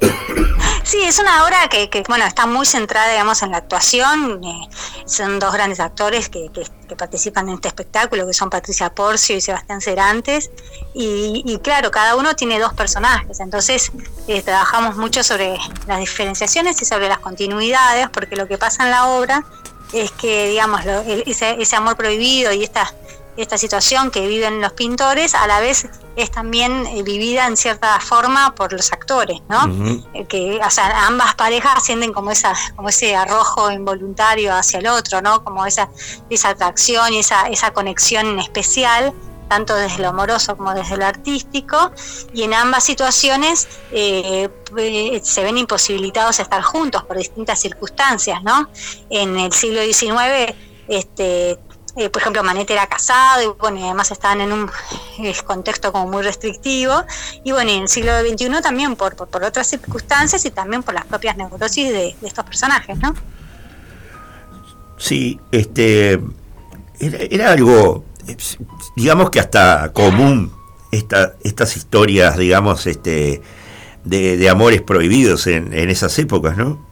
Sí, es una obra que, que, bueno, está muy centrada, digamos, en la actuación. eh, son dos grandes actores que, que- que participan en este espectáculo, que son Patricia Porcio y Sebastián Cerantes. Y, y claro, cada uno tiene dos personajes. Entonces, eh, trabajamos mucho sobre las diferenciaciones y sobre las continuidades, porque lo que pasa en la obra es que, digamos, lo- ese, ese amor prohibido y esta, esta situación que viven los pintores, a la vez es también eh, vivida en cierta forma por los actores, ¿no? Eh, que o sea, ambas parejas sienten como esa como ese arrojo involuntario hacia el otro no como esa esa atracción y esa esa conexión especial tanto desde lo amoroso como desde lo artístico y en ambas situaciones eh, se ven imposibilitados a estar juntos por distintas circunstancias no en el siglo XIX este eh, por ejemplo, Manet era casado y bueno, y además estaban en un contexto como muy restrictivo. Y bueno, en el siglo XXI también por, por, otras circunstancias y también por las propias neurosis de, estos personajes, ¿no? Sí, este era, algo, digamos que hasta común esta, estas historias, digamos, este de, de amores prohibidos en, en esas épocas, ¿no?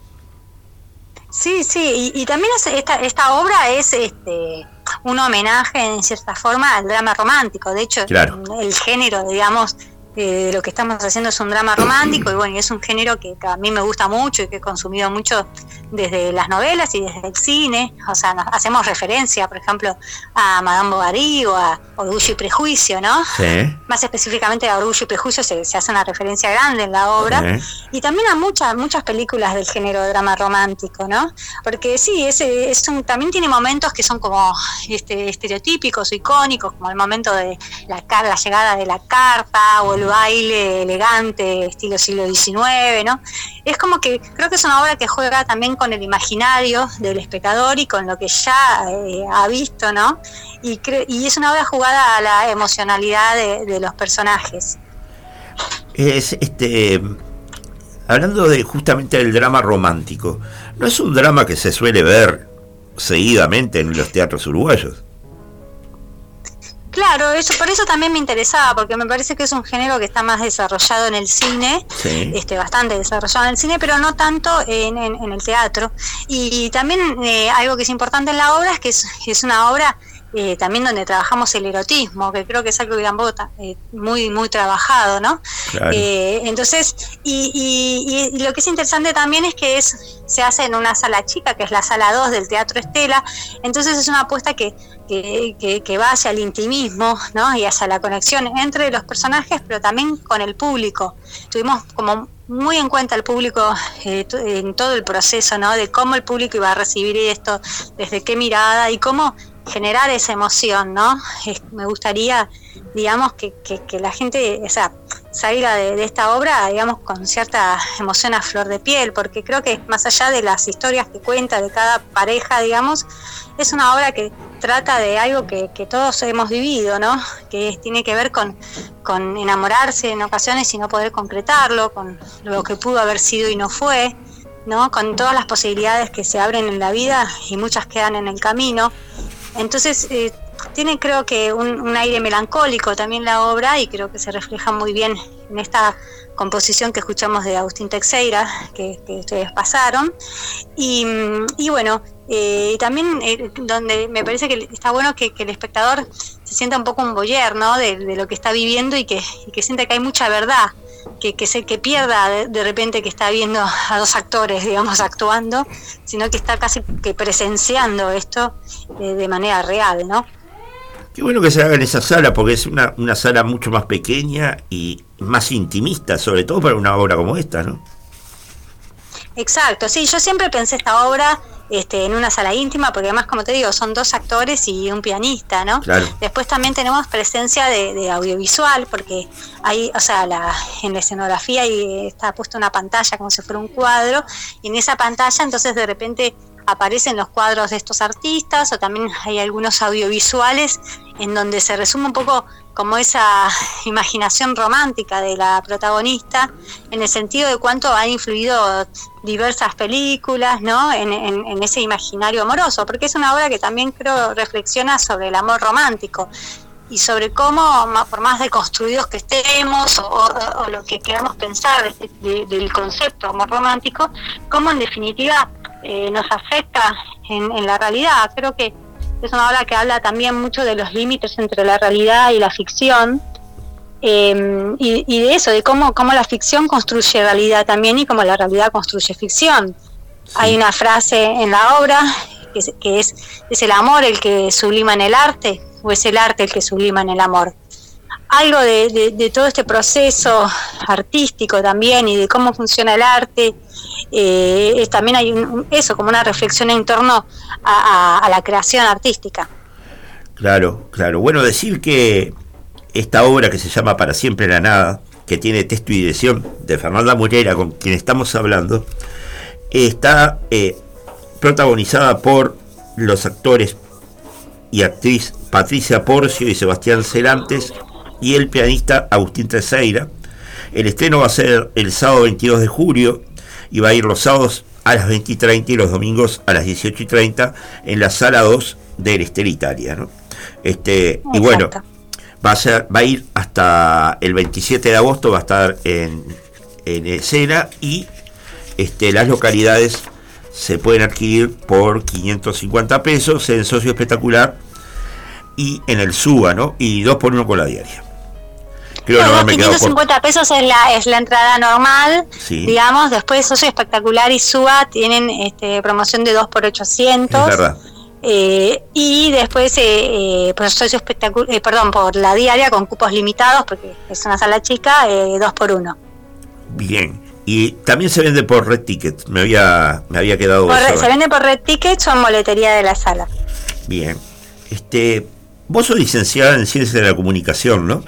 Sí, sí, y, y también es- esta, esta obra es este un homenaje en cierta forma al drama romántico. De hecho, Claro. el género, digamos, eh, de lo que estamos haciendo es un drama romántico y bueno, es un género que, que a mí me gusta mucho y que he consumido mucho desde las novelas y desde el cine. O sea, nos hacemos referencia, por ejemplo, a Madame Bovary o a Orgullo y Prejuicio, ¿no? Sí. Más específicamente a Orgullo y Prejuicio se, se hace una referencia grande en la obra. Y también a muchas muchas películas del género drama romántico, ¿no? Porque sí, ese es un, también tiene momentos que son como este, estereotípicos o icónicos, como el momento de la, car- la llegada de la carta o el baile elegante estilo siglo XIX, ¿no? Es como que creo que es una obra que juega también con el imaginario del espectador y con lo que ya eh, ha visto, ¿no? Y, es una obra jugada a la emocionalidad de- de los personajes. Es este hablando de justamente del drama romántico. No es un drama que se suele ver seguidamente en los teatros uruguayos. Claro, eso, por eso también me interesaba, porque me parece que es un género que está más desarrollado en el cine, Sí. este, bastante desarrollado en el cine, pero no tanto en, en- en el teatro. Y, también eh, algo que es importante en la obra es que es, es una obra eh, también donde trabajamos el erotismo, que creo que es algo que tampoco eh, muy, muy trabajado, ¿no? Claro. Eh, entonces, y, y- y lo que es interesante también es que es, se hace en una sala chica, que es la sala 2 del Teatro Estela, entonces es una apuesta que, que, que- que va hacia el intimismo, ¿no? Y hacia la conexión entre los personajes, pero también con el público. Tuvimos como muy en cuenta el público eh, en todo el proceso, ¿no? De cómo el público iba a recibir esto, desde qué mirada y cómo generar esa emoción, ¿no? Me gustaría, digamos, que, que- la gente, o sea, salga de, esta obra, digamos, con cierta emoción a flor de piel, porque creo que más allá de las historias que cuenta de cada pareja, digamos, es una obra que trata de algo que, todos hemos vivido, ¿no? Que tiene que ver con, con enamorarse en ocasiones y no poder concretarlo, con lo que pudo haber sido y no fue, ¿no? Con todas las posibilidades que se abren en la vida y muchas quedan en el camino. Entonces, eh, tiene creo que un, aire melancólico también la obra y creo que se refleja muy bien en esta composición que escuchamos de Agustín Teixeira, que, ustedes pasaron. Y, y bueno, eh, también eh, donde me parece que está bueno que, el espectador se sienta un poco un boyer, ¿no? De, de lo que está viviendo y que, y que sienta que hay mucha verdad, que, que se que pierda de, de repente que está viendo a dos actores, digamos, actuando, sino que está casi que presenciando esto eh, de manera real, ¿no? Qué bueno que se haga en esa sala, porque es una, una sala mucho más pequeña y más intimista, sobre todo para una obra como esta, ¿no? Exacto, sí, yo siempre pensé esta obra este, en una sala íntima, porque además, como te digo, son dos actores y un pianista, ¿no? Claro. Después también tenemos presencia de, de audiovisual, porque hay, o sea, la, en la escenografía y está puesta una pantalla como si fuera un cuadro, y en esa pantalla entonces de repente aparecen los cuadros de estos artistas, o también hay algunos audiovisuales en donde se resume un poco como esa imaginación romántica de la protagonista, en el sentido de cuánto han influido diversas películas, ¿no? En, ese imaginario amoroso, porque es una obra que también creo reflexiona sobre el amor romántico y sobre cómo, por más deconstruidos que estemos o, lo que queramos pensar de- de- del concepto amor romántico, cómo en definitiva eh, nos afecta en, en la realidad. Creo que es una obra que habla también mucho de los límites entre la realidad y la ficción. eh, y, y de eso, de cómo, cómo la ficción construye realidad también y cómo la realidad construye ficción. Hay una frase en la obra que es, que es, ¿es el amor el que sublima en el arte o es el arte el que sublima en el amor? Algo de, de- de todo este proceso artístico también y de cómo funciona el arte, eh, también hay un- eso, como una reflexión en torno a, la creación artística. Claro, claro. Bueno, decir que esta obra que se llama Para siempre la nada, que tiene texto y dirección de Fernanda Murera, con quien estamos hablando, está eh, protagonizada por los actores y actriz Patricia Porcio y Sebastián Celantes y el pianista Agustín Teixeira. El estreno va a ser el sábado 22 de julio y va a ir los sábados a las 20 y 30 y los domingos a las 18 y 30 en la sala 2 del Estel Italia. ¿no? Este, y bueno, Exacto. va a, ser, va a ir hasta el 27 de agosto, va a estar en, en escena y este, las localidades se pueden adquirir por 550 pesos en socio espectacular y en el SUBA, ¿no? Y dos por uno con la diaria. Creo no Bueno, haberme quedado corto. 550 pesos es la, es la entrada normal, Sí. digamos, después Socio Espectacular y SUA tienen este, promoción de 2 por 800 Es verdad. Eh, y después, eh, eh, por socio espectacular, perdón, por la diaria con cupos limitados, porque es una sala chica, eh, dos por uno. Bien. Y también se vende por Red Ticket. Me había, me había quedado Por- se vende por Red Tickets o en boletería de la sala. Bien. Este, vos sos licenciada en Ciencias de la Comunicación, ¿no?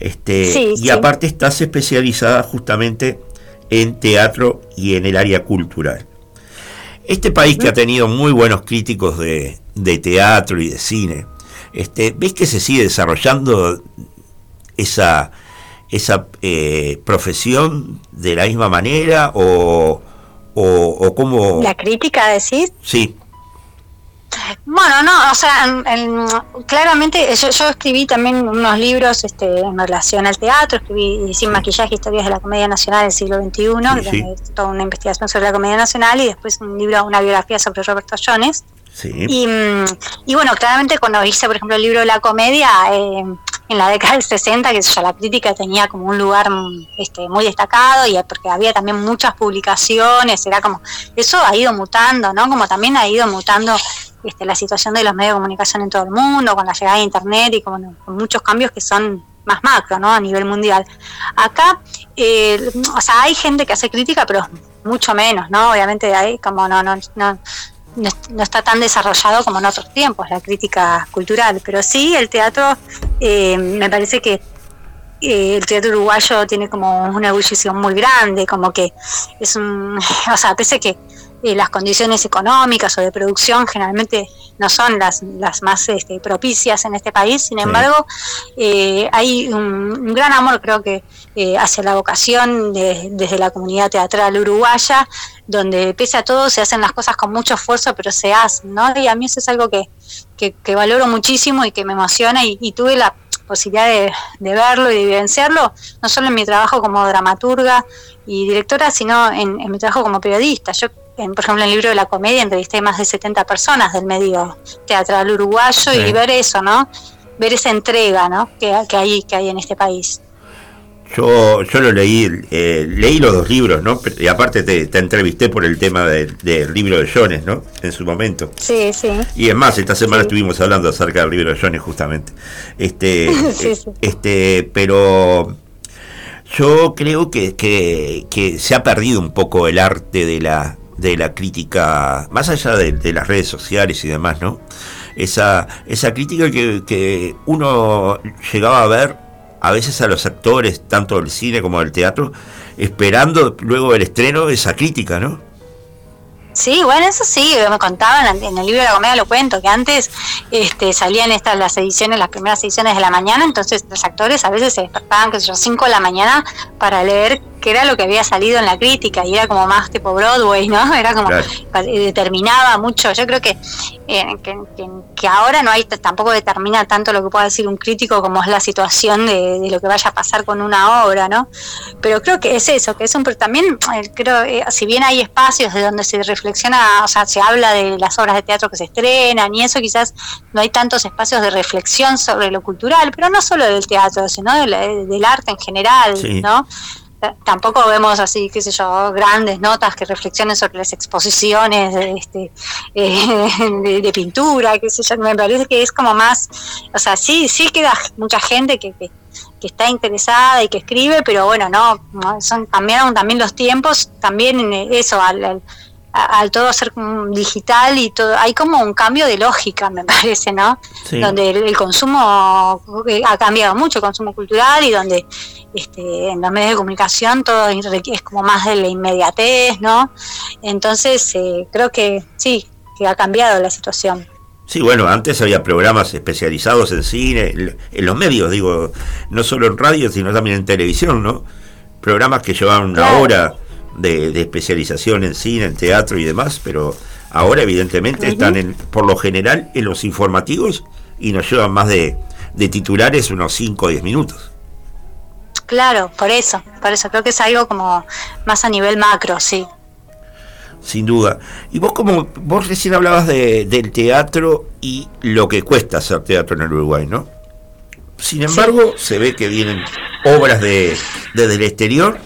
Este, Sí, y sí. aparte estás especializada justamente en teatro y en el área cultural. Este país que ha tenido muy buenos críticos de, de teatro y de cine, este, ¿ves que se sigue desarrollando esa, esa eh, profesión de la misma manera o, o, o cómo... La crítica, decís. Sí, Bueno, no, o sea, en- en- claramente yo, yo escribí también unos libros este, en relación al teatro, escribí Sin maquillaje, historias de la comedia nacional del siglo XXI, sí. es toda una investigación sobre la comedia nacional y después un libro, una biografía sobre Roberto Jones. Sí. Y, mm, y bueno, claramente cuando hice, por ejemplo, el libro de la comedia, eh, en la década del 60, que ya la crítica tenía como un lugar este, muy destacado y porque había también muchas publicaciones, era como, eso ha ido mutando, ¿no? Como también ha ido mutando este, la situación de los medios de comunicación en todo el mundo, con la llegada de Internet y con, con muchos cambios que son más macro, ¿no? A nivel mundial. Acá, eh, o sea, hay gente que hace crítica, pero mucho menos, ¿no? Obviamente hay como no, no, no, no, está tan desarrollado como en otros tiempos la crítica cultural, pero sí el teatro eh, me parece que eh, el teatro uruguayo tiene como una ebullición muy grande, como que es un, o sea, pese que eh, las condiciones económicas o de producción generalmente no son las, las más este, propicias en este país, sin embargo, eh, hay un, un gran amor creo que eh, hacia la vocación de- desde la comunidad teatral uruguaya, donde pese a todo se hacen las cosas con mucho esfuerzo, pero se hacen, ¿no? Y a mí eso es algo que, que, que valoro muchísimo y que me emociona y, y tuve la posibilidad de, de verlo y de vivenciarlo, no solo en mi trabajo como dramaturga y directora, sino en, en mi trabajo como periodista. Yo, en, por ejemplo, en el libro de la comedia entrevisté más de 70 personas del medio teatral uruguayo Sí. y ver eso, ¿no? Ver esa entrega, ¿no? Que, que, hay, que hay en este país. Yo, yo lo leí, eh, leí los dos libros, ¿no? Y aparte te, te entrevisté por el tema del, libro de Jones, ¿no? En su momento. Sí, sí. Y es más, esta semana Sí. estuvimos hablando acerca del libro de Jones justamente. Este, Sí, eh, sí. este, pero yo creo que, que, que se ha perdido un poco el arte de la, de la crítica, más allá de, las redes sociales y demás, ¿no? Esa, esa crítica que, que uno llegaba a ver a veces a los actores, tanto del cine como del teatro, esperando luego del estreno esa crítica, ¿no? Sí, bueno, eso sí, me contaban en el libro de la comedia, lo cuento, que antes este, salían estas las ediciones, las primeras ediciones de la mañana, entonces los actores a veces se despertaban, qué sé yo, 5 de la mañana para leer qué era lo que había salido en la crítica, y era como más tipo Broadway, ¿no? Era como, Claro. eh, determinaba mucho, yo creo que, eh, que, que- que ahora no hay, tampoco determina tanto lo que pueda decir un crítico como es la situación de, de lo que vaya a pasar con una obra, ¿no? pero creo que es eso, que es un pero también eh, creo eh, si bien hay espacios de donde se reflexiona, o sea, se habla de las obras de teatro que se estrenan y eso quizás no hay tantos espacios de reflexión sobre lo cultural, pero no solo del teatro, sino de la- del arte en general, Sí. ¿no? Eh, Tampoco vemos así, qué sé yo, grandes notas que reflexionen sobre las exposiciones de, este, eh, de, de pintura, qué sé yo, me parece que es como más, o sea, sí, sí queda mucha gente que, que, está interesada y que escribe, pero bueno, no, son cambiaron también los tiempos, también en eso, al, al todo ser digital y todo, hay como un cambio de lógica, me parece, ¿no? Sí. Donde el, el consumo eh, ha cambiado mucho, el consumo cultural y donde este, en los medios de comunicación todo es como más de la inmediatez, ¿no? Entonces eh, creo que sí, que ha cambiado la situación. Sí, bueno, antes había programas especializados en cine, en en los medios, digo, no solo en radio, sino también en televisión, ¿no? Programas que llevaban una Claro. hora de, de especialización en cine, en teatro y demás, pero ahora evidentemente están en, por lo general en los informativos y nos llevan más de, de titulares unos 5 o 10 minutos. Claro, por eso, por eso creo que es algo como más a nivel macro, sí. Sin duda. Y vos como vos recién hablabas de, del teatro y lo que cuesta hacer teatro en el Uruguay, ¿no? Sin embargo, se ve que vienen obras de, desde el exterior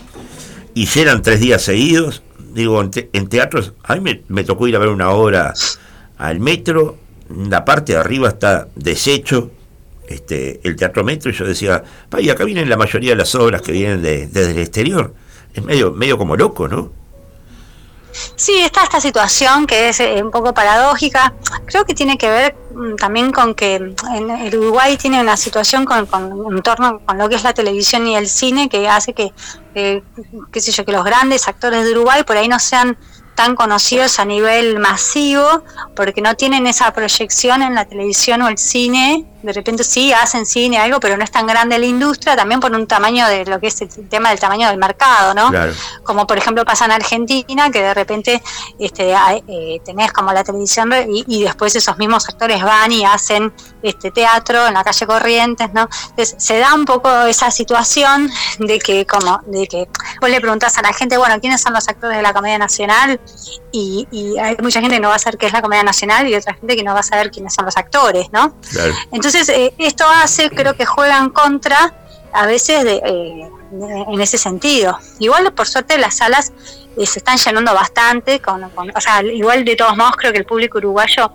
y llenan tres días seguidos. Digo, en, te- en teatros, a mí me, tocó ir a ver una obra al metro, la parte de arriba está deshecho, este, el teatro metro, y yo decía, "Pa, y acá vienen la mayoría de las obras que vienen de- desde el exterior. Es medio, medio como loco, ¿no? Sí, está esta situación que es eh, un poco paradójica. Creo que tiene que ver mm, también con que en el Uruguay tiene una situación con, con en torno con lo que es la televisión y el cine que hace que, eh, qué sé yo, que los grandes actores de Uruguay por ahí no sean tan conocidos a nivel masivo porque no tienen esa proyección en la televisión o el cine. De repente sí hacen cine, algo, pero no es tan grande la industria, también por un tamaño de lo que es el tema del tamaño del mercado, ¿no? Claro. como por ejemplo pasa en Argentina, que de repente este, eh, tenés como la televisión y, y después esos mismos actores van y hacen este teatro en la calle Corrientes, ¿no? Entonces se da un poco esa situación de que como, de que, vos le preguntás a la gente, bueno, ¿quiénes son los actores de la Comedia Nacional? Y, y hay mucha gente que no va a saber qué es la Comedia Nacional y otra gente que no va a saber quiénes son los actores, ¿no? Claro. Entonces, eh, esto hace, creo que juegan contra a veces de, eh, de- en ese sentido. Igual, por suerte, las salas eh, se están llenando bastante, con, con- o sea, igual de todos modos creo que el público uruguayo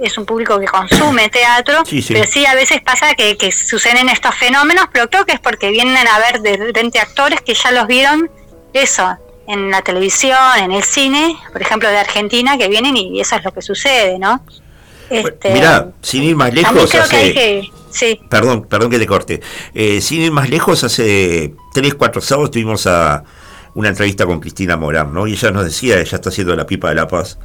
es un público que consume teatro, Sí, sí. pero sí a veces pasa que, que suceden estos fenómenos, pero creo que es porque vienen a ver de repente actores que ya los vieron, eso, en la televisión, en el cine, por ejemplo de Argentina, que vienen y eso es lo que sucede, ¿no? Este, Mirá, sin ir más lejos, hace... que, sí, Perdón, perdón que te corte. Eh, sin ir más lejos, hace 3, 4 sábados tuvimos a una entrevista con Cristina Morán, ¿no? Y ella nos decía, ella está haciendo la pipa de la paz,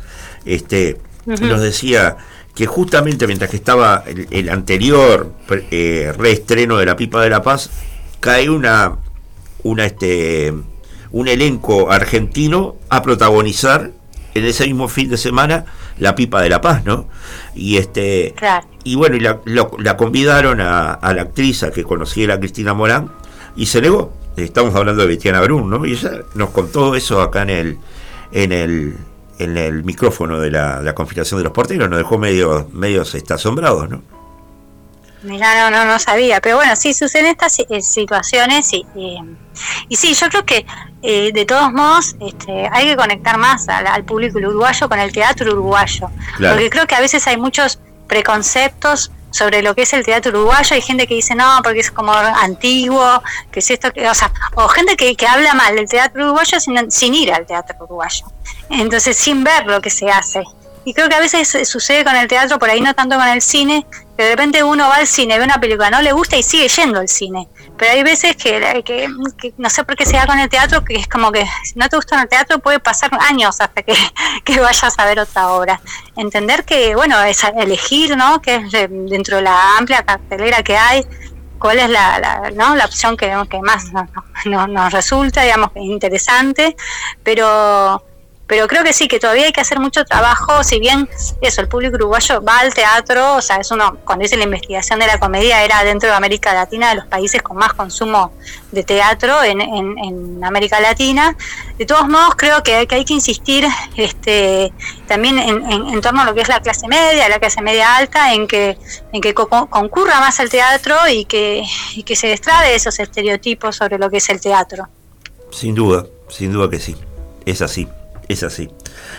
este, nos decía que justamente mientras que estaba el, el anterior eh, reestreno de la pipa de la paz, cae una, una este, un elenco argentino a protagonizar en ese mismo fin de semana la pipa de la paz, ¿no? Y este claro. y bueno, y la, lo- la convidaron a, a la actriz a que conociera a Cristina Morán y se negó. Estamos hablando de Betiana Brun, ¿no? Y ella nos contó eso acá en el en el en el micrófono de la, la configuración de los porteros, nos dejó medio medios este, asombrados, ¿no? Mirá, no, no, no sabía, pero bueno, sí suceden estas eh, situaciones y, y, y sí, yo creo que eh, de todos modos este, hay que conectar más al, al público uruguayo con el teatro uruguayo, Claro. porque creo que a veces hay muchos preconceptos sobre lo que es el teatro uruguayo, hay gente que dice no, porque es como antiguo, que es esto, que, o sea, o gente que, que habla mal del teatro uruguayo sin, sin ir al teatro uruguayo, entonces sin ver lo que se hace. Y creo que a veces eh, sucede con el teatro, por ahí no tanto con el cine, que de repente uno va al cine, ve una película, no le gusta y sigue yendo al cine. Pero hay veces que, que no sé por qué se da con el teatro, que es como que si no te gusta el teatro puede pasar años hasta que, que vayas a ver otra obra. Entender que, bueno, es elegir, ¿no? Que es de- dentro de la amplia cartelera que hay, cuál es la, la, ¿no? la opción que, que más nos, nos- nos resulta, digamos, interesante, pero pero creo que sí, que todavía hay que hacer mucho trabajo, si bien eso, el público uruguayo va al teatro, o sea, es uno, cuando hice la investigación de la comedia, era dentro de América Latina de los países con más consumo de teatro en, en, en América Latina. De todos modos, creo que, hay que insistir este, también en, en- en torno a lo que es la clase media, la clase media alta, en que, en que co- concurra más al teatro y que, y que se destrabe esos estereotipos sobre lo que es el teatro. Sin duda, sin duda que sí. Es así, es así.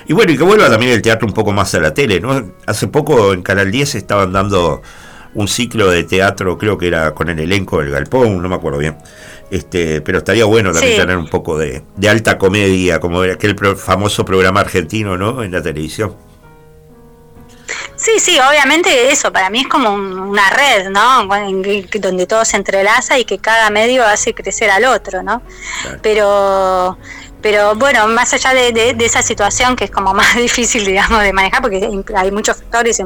Y bueno, y que vuelva también el teatro un poco más a la tele, ¿no? Hace poco en Canal 10 estaban dando un ciclo de teatro, creo que era con el elenco del Galpón, no me acuerdo bien. Este, pero estaría bueno también Sí. tener un poco de, de alta comedia, como era aquel pro- famoso programa argentino, ¿no? En la televisión. Sí, sí, obviamente eso para mí es como un- una red, ¿no? Donde todo se entrelaza y que cada medio hace crecer al otro, ¿no? Pero, pero bueno, más allá de, de- esa situación que es como más difícil, digamos, de manejar, porque hay- muchos factores, eh,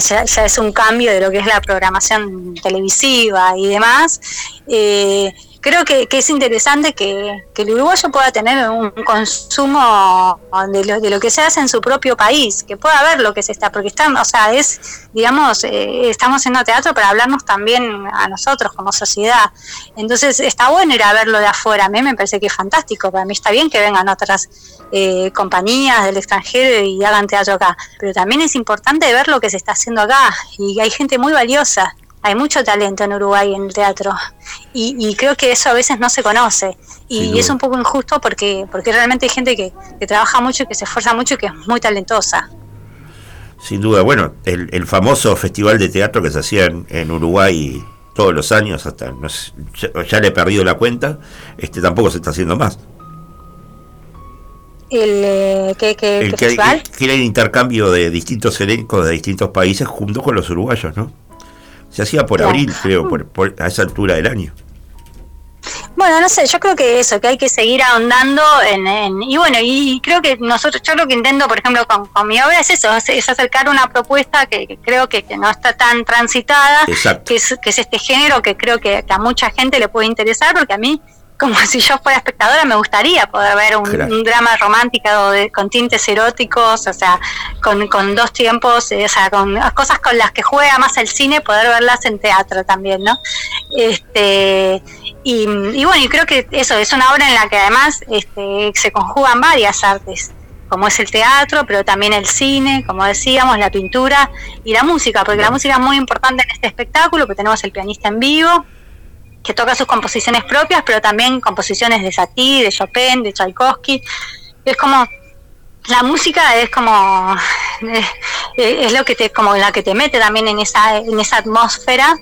ya, ya es un cambio de lo que es la programación televisiva y demás. eh, creo que, que es interesante que, el uruguayo pueda tener un consumo de lo, de lo que se hace en su propio país, que pueda ver lo que se está, porque está, o sea, es, digamos, eh, estamos haciendo teatro para hablarnos también a nosotros como sociedad. Entonces está bueno ir a verlo de afuera, a mí me parece que es fantástico, para mí está bien que vengan otras eh, compañías del extranjero y hagan teatro acá, pero también es importante ver lo que se está haciendo acá y hay gente muy valiosa. Hay mucho talento en Uruguay en el teatro y, y creo que eso a veces no se conoce y es un poco injusto porque porque realmente hay gente que, que trabaja mucho y que se esfuerza mucho y que es muy talentosa. Sin duda, bueno, el, el famoso festival de teatro que se hacía en, en Uruguay todos los años, hasta no sé, ya, ya le he perdido la cuenta, este tampoco se está haciendo más. El, eh, ¿qué, qué- El qué que, festival? que era el intercambio de distintos elencos de distintos países junto con los uruguayos, ¿no? Se hacía por Claro. abril, creo, por, por- a esa altura del año. Bueno, no sé, yo creo que eso, que hay que seguir ahondando en, en- y bueno, y creo que nosotros, yo lo que intento, por ejemplo, con, con mi obra es eso, es, acercar una propuesta que, que creo que, que no está tan transitada, Exacto. que es, que es este género que creo que, que a mucha gente le puede interesar, porque a mí, como si yo fuera espectadora, me gustaría poder ver un, Claro. un drama romántico de- con tintes eróticos, o sea, con, con dos tiempos, eh, o sea, con cosas con las que juega más el cine, poder verlas en teatro también, ¿no? Este, Y, y bueno, y creo que eso es una obra en la que además este, se conjugan varias artes, como es el teatro, pero también el cine, como decíamos, la pintura y la música, porque la música es muy importante en este espectáculo, porque tenemos el pianista en vivo, que toca sus composiciones propias, pero también composiciones de Satie, de Chopin, de Tchaikovsky. Es como la música es como es lo que te como la que te mete también en esa en esa atmósfera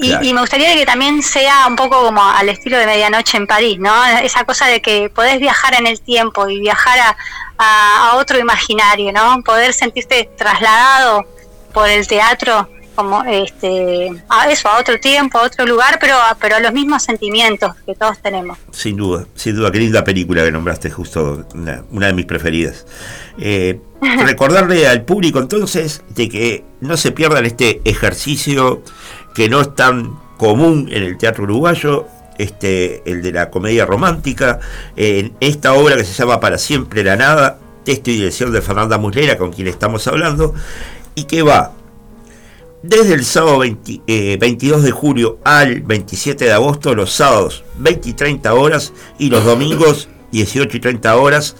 y, Claro. y me gustaría que también sea un poco como al estilo de Medianoche en París, ¿no? Esa cosa de que podés viajar en el tiempo y viajar a, a- a otro imaginario, ¿no? Poder sentirte trasladado por el teatro como este a eso, a otro tiempo, a otro lugar, pero a, pero a los mismos sentimientos que todos tenemos. Sin duda, sin duda, qué linda película que nombraste, justo una, una de mis preferidas. Eh, recordarle al público entonces de que no se pierdan este ejercicio que no es tan común en el teatro uruguayo, este, el de la comedia romántica, en esta obra que se llama Para siempre la nada, texto y dirección de Fernanda Muslera, con quien estamos hablando, y que va desde el sábado 20 eh, 22 de julio al 27 de agosto, los sábados 20 y 30 horas y los domingos 18 y 30 horas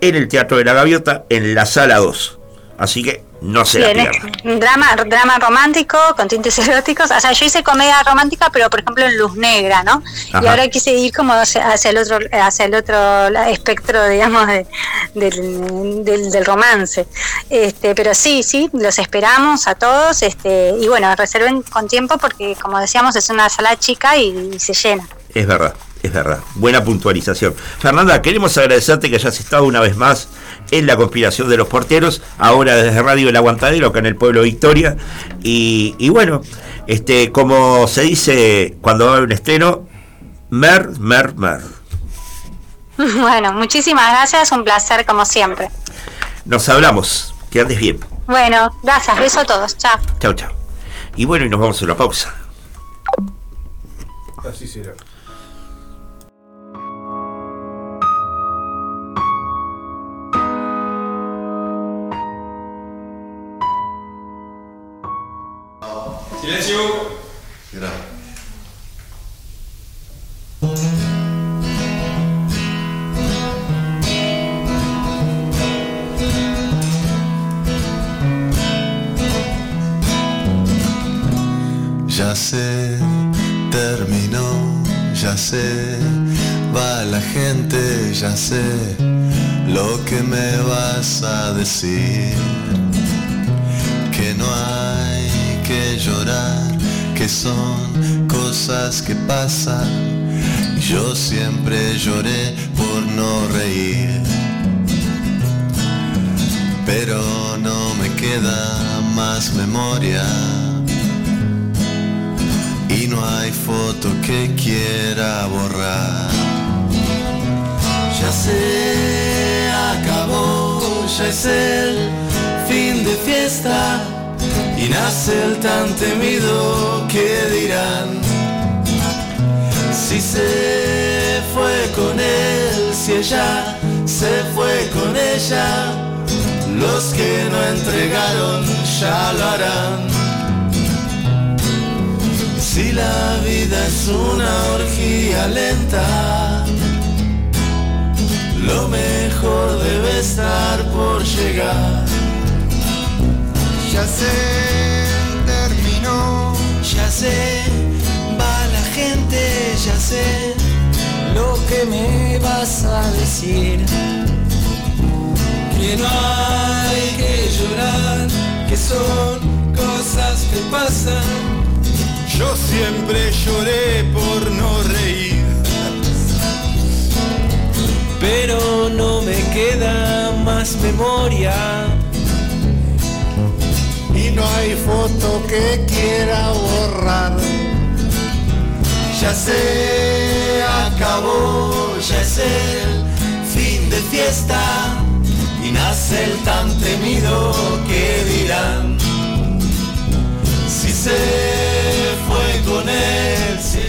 en el Teatro de la Gaviota en la sala 2. Así que no se la es drama, drama romántico con tintes eróticos. O sea, yo hice comedia romántica, pero por ejemplo en luz negra, ¿no? Y ahora quise ir como hacia, el otro, hacia el otro espectro, digamos, de- del, del, del romance. Este, pero sí, sí, los esperamos a todos. Este, y bueno, reserven con tiempo porque, como decíamos, es una sala chica y, y se llena. Es verdad, es verdad. Buena puntualización. Fernanda, queremos agradecerte que hayas estado una vez más en la conspiración de los porteros, ahora desde Radio El Aguantadero, acá en el pueblo Victoria. Y, y bueno, este, como se dice cuando va a haber un estreno, mer, mer, mer. Bueno, muchísimas gracias, un placer como siempre. Nos hablamos, que andes bien. Bueno, gracias, beso a todos, chao. Chao, chao. Y bueno, y nos vamos a una pausa. Así será. Ya sé, terminó, ya sé, va la gente, ya sé lo que me vas a decir. Que son cosas que pasan. Yo siempre lloré por no reír. Pero no me queda más memoria y no hay foto que quiera borrar. Ya se acabó, ya es el fin de fiesta y nace el tan temido que dirán. Si se fue con él, si ella se fue con ella, los que no entregaron ya lo harán. Si la vida es una orgía lenta, lo mejor debe estar por llegar. Ya se terminó, ya sé, va la gente, ya sé lo que me vas a decir. Que no hay que llorar, que son cosas que pasan. Yo siempre lloré por no reír. Pero no me queda más memoria. No hay foto que quiera borrar. Ya se acabó, ya es el fin de fiesta y nace el tan temido que dirán. Si se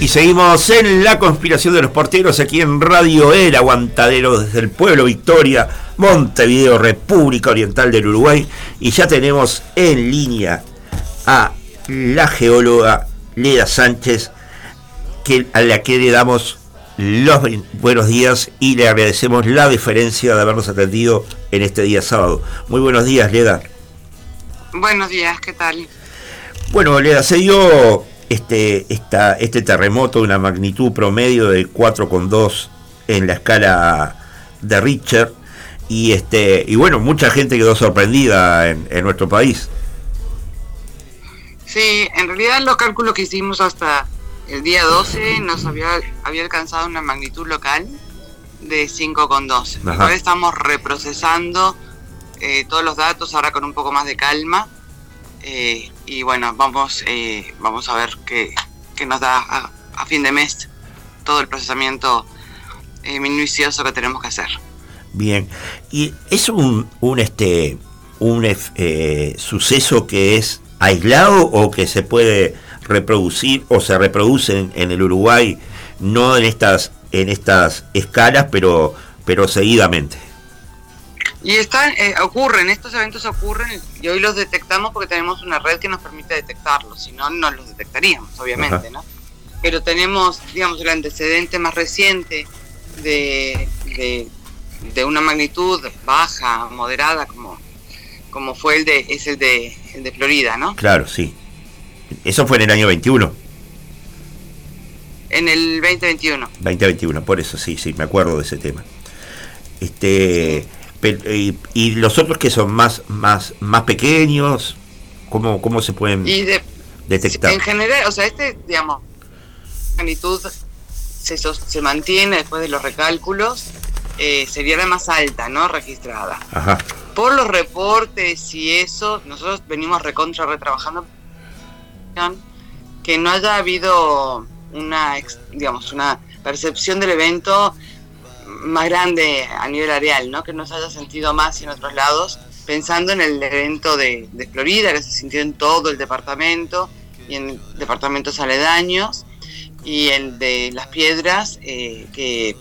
Y seguimos en la conspiración de los porteros aquí en Radio El Aguantadero desde el pueblo Victoria, Montevideo, República Oriental del Uruguay. Y ya tenemos en línea a la geóloga Leda Sánchez que, a la que le damos los buenos días y le agradecemos la diferencia de habernos atendido en este día sábado. Muy buenos días, Leda. Buenos días, ¿qué tal? Bueno, Leda, se dio este, esta, este terremoto de una magnitud promedio de 4,2 en la escala de Richter. Y, este, y bueno, mucha gente quedó sorprendida en, en nuestro país. Sí, en realidad los cálculos que hicimos hasta el día 12 nos había, había alcanzado una magnitud local de 5,2. Ajá. Ahora estamos reprocesando eh, todos los datos ahora con un poco más de calma. eh, y bueno, vamos, eh, vamos a ver qué, qué nos da a, a fin de mes todo el procesamiento eh, minucioso que tenemos que hacer. Bien. ¿Y es un, un, este, un eh, suceso que es aislado o que se puede reproducir o se reproduce en, en el Uruguay, no en estas, en estas escalas, pero, pero seguidamente? Y están, eh, ocurren, estos eventos ocurren y hoy los detectamos porque tenemos una red que nos permite detectarlos, si no, no los detectaríamos, obviamente, Ajá. ¿no? Pero tenemos, digamos, el antecedente más reciente de, de, de una magnitud baja, moderada, como, como fue el de, es el de, el de Florida, ¿no? Claro, sí. Eso fue en el año 21, En el 2021. 2021, por eso sí, sí, me acuerdo de ese tema. Este, pe- y, y los otros que son más, más, más pequeños, ¿cómo, cómo se pueden Y de, detectar? En general, o sea, este, digamos, magnitud se, se mantiene después de los recálculos, eh, sería la más alta, ¿no? Registrada. Ajá. Por los reportes y eso, nosotros venimos recontra retrabajando que no haya habido una, digamos, una percepción del evento más grande a nivel areal, ¿no? Que no se haya sentido más en otros lados, pensando en el evento de, de Florida, que se sintió en todo el departamento y en departamentos aledaños, y el de Las Piedras, eh, que,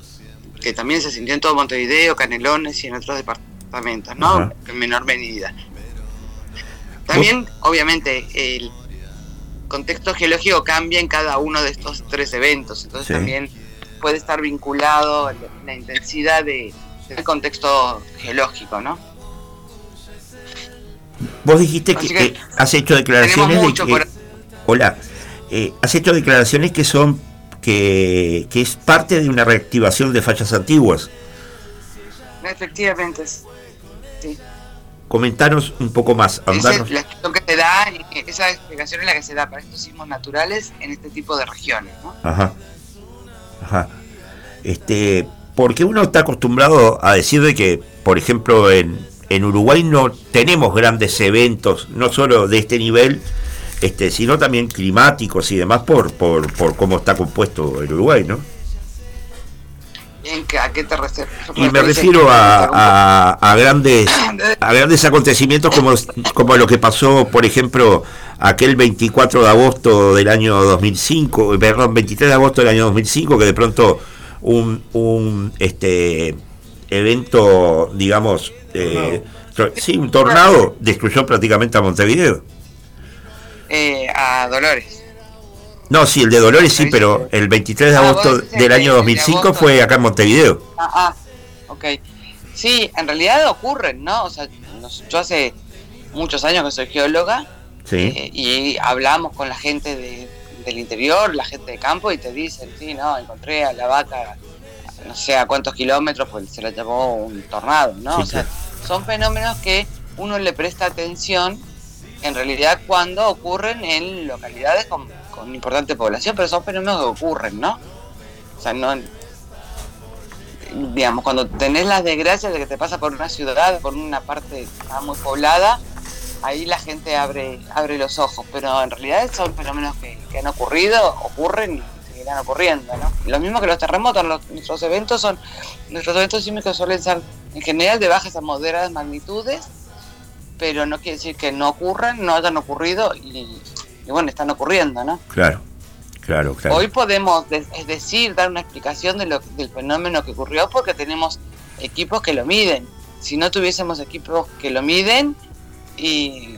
que también se sintió en todo Montevideo, Canelones y en otros departamentos, ¿no? Ajá. En menor medida. También, obviamente, el contexto geológico cambia en cada uno de estos tres eventos, entonces Sí. también puede estar vinculado la, la intensidad de, del contexto geológico, ¿no? Vos dijiste que, que has hecho declaraciones de que, por- hola, eh, has hecho declaraciones que son que, que es parte de una reactivación de fallas antiguas. Efectivamente, sí. Comentanos un poco más, Esa andarnos. es la explicación que se da, y esa explicación es la que se da para estos sismos naturales en este tipo de regiones, ¿no? Ajá. Ajá. Este, porque uno está acostumbrado a decir de que, por ejemplo, en, en Uruguay no tenemos grandes eventos, no solo de este nivel, este, sino también climáticos y demás por, por, por cómo está compuesto el Uruguay, ¿no? ¿En qué- ¿A qué te refieres? Y me refiero a, a, a grandes a grandes acontecimientos como, como lo que pasó, por ejemplo, aquel 24 de agosto del año 2005, perdón, 23 de agosto del año 2005, que de pronto un, un este evento, digamos, eh, sí, un tornado destruyó prácticamente a Montevideo. Eh, a Dolores. No, sí, el de Dolores sí, pero el 23 de Ah, agosto del el año de 2005 agosto. fue acá en Montevideo. Ah, ah, ok. Sí, en realidad ocurren, ¿no? O sea, yo hace muchos años que soy geóloga Sí. eh, y hablamos con la gente de- del interior, la gente de campo, y te dicen, sí, no, encontré a la vaca no sé a cuántos kilómetros, pues se la llevó un tornado, ¿no? Sí, o sea, son fenómenos que uno le presta atención en realidad cuando ocurren en localidades con, importante población, pero son fenómenos que ocurren, ¿no? O sea, no, digamos, cuando tenés las desgracias de que te pasa por una ciudad, por una parte muy poblada, ahí la gente abre, abre los ojos, pero en realidad son fenómenos que, que han ocurrido, ocurren y seguirán ocurriendo, ¿no? Lo mismo que los terremotos, nuestros eventos son, nuestros eventos sísmicos suelen ser en general de bajas a moderadas magnitudes, pero no quiere decir que no ocurran, no hayan ocurrido y, y bueno, están ocurriendo, ¿no? Claro, claro, claro. Hoy podemos, de- es decir, dar una explicación de lo, del fenómeno que ocurrió porque tenemos equipos que lo miden. Si no tuviésemos equipos que lo miden, y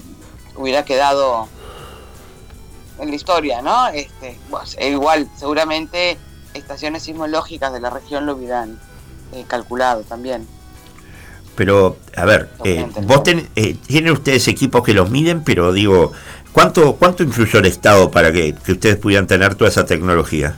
hubiera quedado en la historia, ¿no? Este, e igual, seguramente estaciones sismológicas de la región lo hubieran eh, calculado también. Pero, a ver, eh, vos ten- eh, tienen ustedes equipos que los miden, pero digo, ¿cuánto cuánto influyó el Estado para que, que ustedes pudieran tener toda esa tecnología?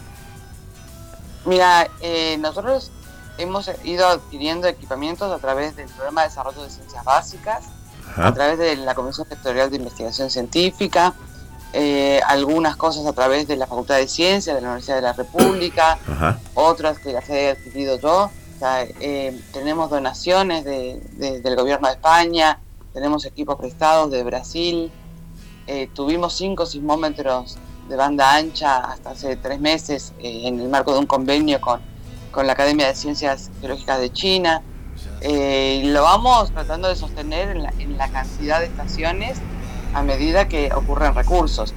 Mira, eh, nosotros hemos ido adquiriendo equipamientos a través del programa de desarrollo de ciencias básicas, Ajá. a través de la Comisión Sectorial de Investigación Científica, eh, algunas cosas a través de la Facultad de Ciencias de la Universidad de la República, Ajá. otras que las he adquirido yo. Eh, tenemos donaciones de- de- del gobierno de España, tenemos equipos prestados de Brasil, eh, tuvimos cinco sismómetros de banda ancha hasta hace tres meses eh, en el marco de un convenio con, con la Academia de Ciencias Geológicas de China. Eh, lo vamos tratando de sostener en la, en la cantidad de estaciones a medida que ocurren recursos.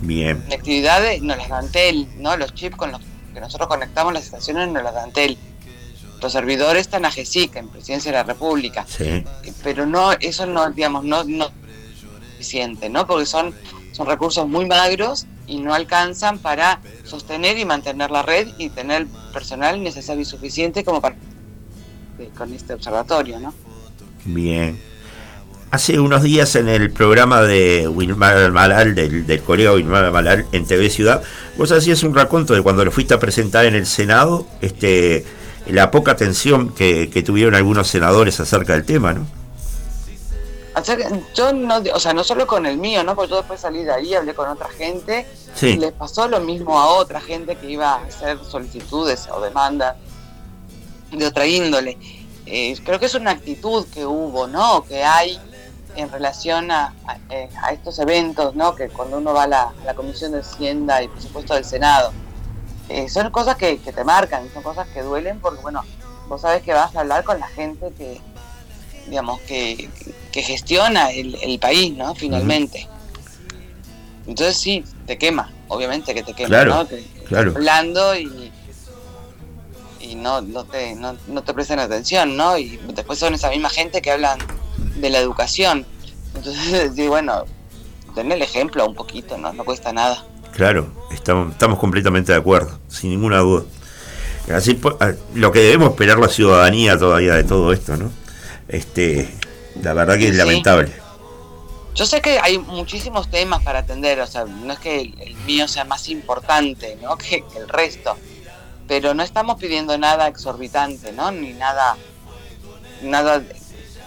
Bien, La actividad de- nos las dan TEL, ¿no? Los chips con los que nosotros conectamos las estaciones nos las dan TEL. Los servidores están a GESIC, en Presidencia de la República. sí, Pero no, eso no, digamos, no, no es suficiente, ¿no? Porque son, son recursos muy magros y no alcanzan para sostener y mantener la red y tener personal necesario y suficiente como para eh, con este observatorio, ¿no? bien. Hace unos días en el programa de Wilmar Malal, del, del colega Wilmar Malal en TV Ciudad, vos hacías un raconto de cuando lo fuiste a presentar en el Senado, este la poca atención que, que tuvieron algunos senadores acerca del tema, ¿no? Yo no, o sea, no solo con el mío, ¿no? Porque yo después salí de ahí, hablé con otra gente Sí. y les pasó lo mismo a otra gente que iba a hacer solicitudes o demandas de otra índole. Eh, creo que es una actitud que hubo, ¿no? Que hay en relación a, a, eh, a estos eventos, ¿no? Que cuando uno va a la, a la Comisión de Hacienda y Presupuesto del Senado, eh, son cosas que, que te marcan, son cosas que duelen porque, bueno, vos sabes que vas a hablar con la gente que, digamos, que, que gestiona el, el país, ¿no? Finalmente. Entonces sí, te quema, obviamente que te quema, Claro, ¿no? Que- claro. hablando y, y no, no, te, no, no te prestan atención, ¿no? Y después son esa misma gente que hablan de la educación. Entonces, sí, bueno, ten el ejemplo un poquito, ¿no? No cuesta nada. Claro, estamos, estamos completamente de acuerdo, sin ninguna duda. Así, po- a- lo que debemos esperar la ciudadanía todavía de todo esto, ¿no? Este, la verdad que es lamentable. Yo sé que hay muchísimos temas para atender, o sea, no es que el, el mío sea más importante, ¿no? Que, que el resto, pero no estamos pidiendo nada exorbitante, ¿no? Ni nada, nada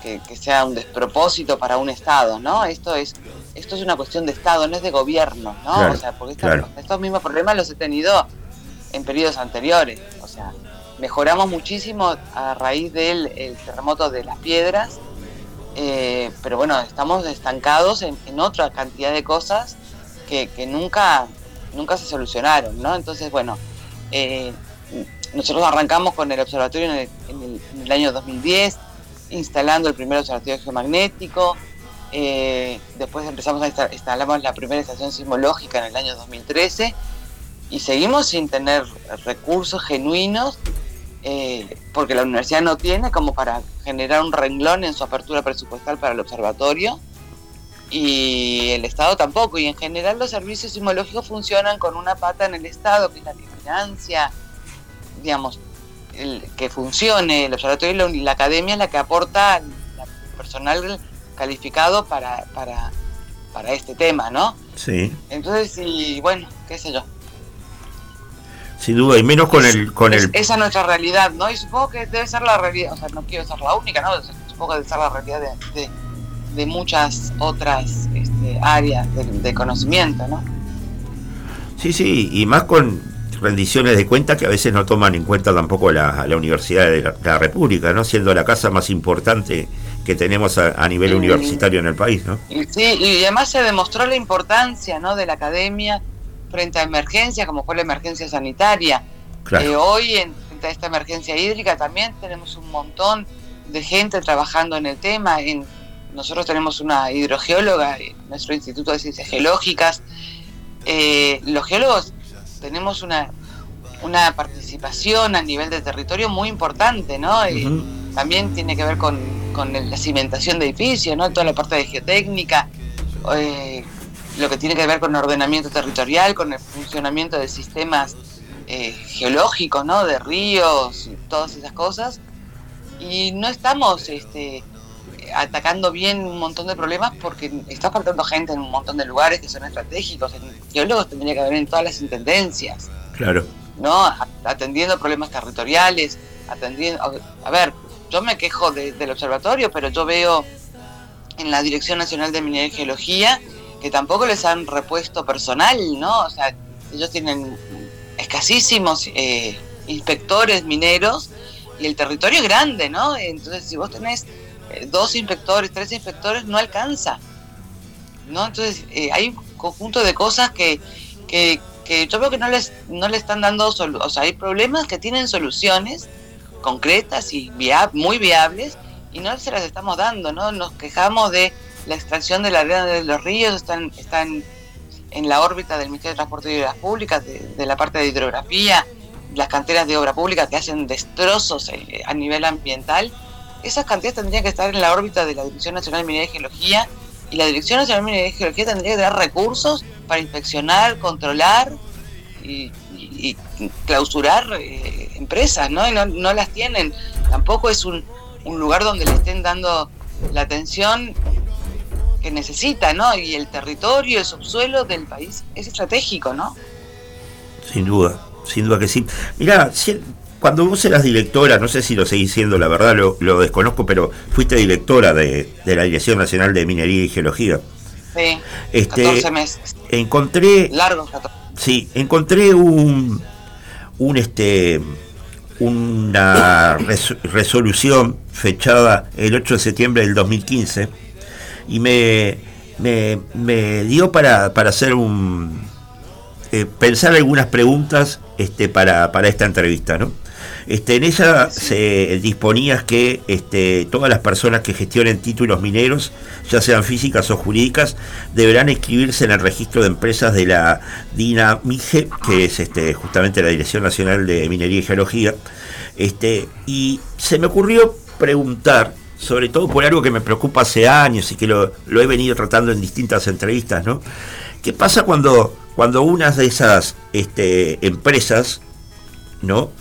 que, que sea un despropósito para un Estado, ¿no? Esto es, esto es una cuestión de Estado, no es de gobierno, ¿no? Claro, o sea, porque claro. estos mismos problemas los he tenido en periodos anteriores, o sea, mejoramos muchísimo a raíz del el terremoto de las piedras, eh, pero bueno, estamos estancados en, en otra cantidad de cosas que, que nunca, nunca se solucionaron, ¿no? Entonces, bueno, eh, nosotros arrancamos con el observatorio en el, en el- en el año 2010, instalando el primer observatorio geomagnético, eh, después empezamos a instalamos la primera estación sismológica en el año 2013 y seguimos sin tener recursos genuinos eh, porque la universidad no tiene como para generar un renglón en su apertura presupuestal para el observatorio y el Estado tampoco. Y en general los servicios sismológicos funcionan con una pata en el Estado, que es la que financia, digamos, que funcione el observatorio y la, academia es la que aporta la- personal calificado para, para, para este tema, ¿no? Sí, Entonces, y bueno, qué sé yo. sin duda, y menos con el, con Es- el, esa es nuestra realidad, ¿no? Y supongo que debe ser la realidad, o sea, no quiero ser la única, ¿no? Supongo que debe ser la realidad de, de- de muchas otras este, áreas de, de conocimiento, ¿no? sí, sí, y más con rendiciones de cuenta que a veces no toman en cuenta tampoco la, la Universidad de la, la República, ¿no? Siendo la casa más importante que tenemos a, a nivel universitario en el país, ¿no? Y, sí, y además se demostró la importancia, ¿no? De la academia frente a emergencias, como fue la emergencia sanitaria. Claro. Eh, hoy, en, frente a esta emergencia hídrica, también tenemos un montón de gente trabajando en el tema. En, nosotros tenemos una hidrogeóloga en nuestro Instituto de Ciencias Geológicas. Eh, los geólogos tenemos una, una participación a nivel de territorio muy importante, ¿no? Eh. También tiene que ver con, con el- la cimentación de edificios, ¿no? Toda la parte de geotécnica. Eh, lo que tiene que ver con ordenamiento territorial, con el funcionamiento de sistemas eh, geológicos, ¿no? De ríos y todas esas cosas. Y no estamos este, atacando bien un montón de problemas porque está faltando gente en un montón de lugares que son estratégicos. En geólogos tendría que haber en todas las intendencias. Claro. ¿no? Atendiendo problemas territoriales, atendiendo... A ver, yo me quejo del observatorio, pero yo veo en la Dirección Nacional de Minería y Geología que tampoco les han repuesto personal, ¿no? O sea, ellos tienen escasísimos eh, inspectores mineros y el territorio es grande, ¿no? Entonces, si vos tenés eh, dos inspectores, tres inspectores, no alcanza, ¿no? Entonces, eh, hay un conjunto de cosas que, que, que yo veo que no les, no le están dando, o sea, hay problemas que tienen soluciones concretas y muy viables y no se las estamos dando, ¿no? Nos quejamos de la extracción de la arena de los ríos, están, están en la órbita del Ministerio de Transporte y Obras Públicas, de, la parte de hidrografía, las canteras de obra pública que hacen destrozos eh, a nivel ambiental. Esas canteras tendrían que estar en la órbita de la Dirección Nacional de Minería y Geología y la Dirección Nacional de Minería y Geología tendría que dar recursos para inspeccionar, controlar y, clausurar eh, empresas, ¿no? Y no, las tienen. Tampoco es un, un lugar donde le estén dando la atención que necesita, ¿no? Y el territorio, el subsuelo del país es estratégico, ¿no? Sin duda, sin duda que sí. Mira, cuando vos eras directora, no sé si lo seguís siendo, la verdad lo, desconozco, pero fuiste directora de, la Dirección Nacional de Minería y Geología. Sí, este, 14 meses. Encontré... Largos 14. Sí, encontré un, un este una resolución fechada el 8 de septiembre del 2015 y me, me, dio para, hacer un... Eh, pensar algunas preguntas este, para, para esta entrevista, ¿no? Este, en ella se disponía que este, todas las personas que gestionen títulos mineros, ya sean físicas o jurídicas, deberán inscribirse en el registro de empresas de la DINAMIGE, que es este, justamente la Dirección Nacional de Minería y Geología. Este, y se me ocurrió preguntar, sobre todo por algo que me preocupa hace años y que lo, he venido tratando en distintas entrevistas, ¿no? ¿Qué pasa cuando, cuando una de esas este, empresas, ¿no?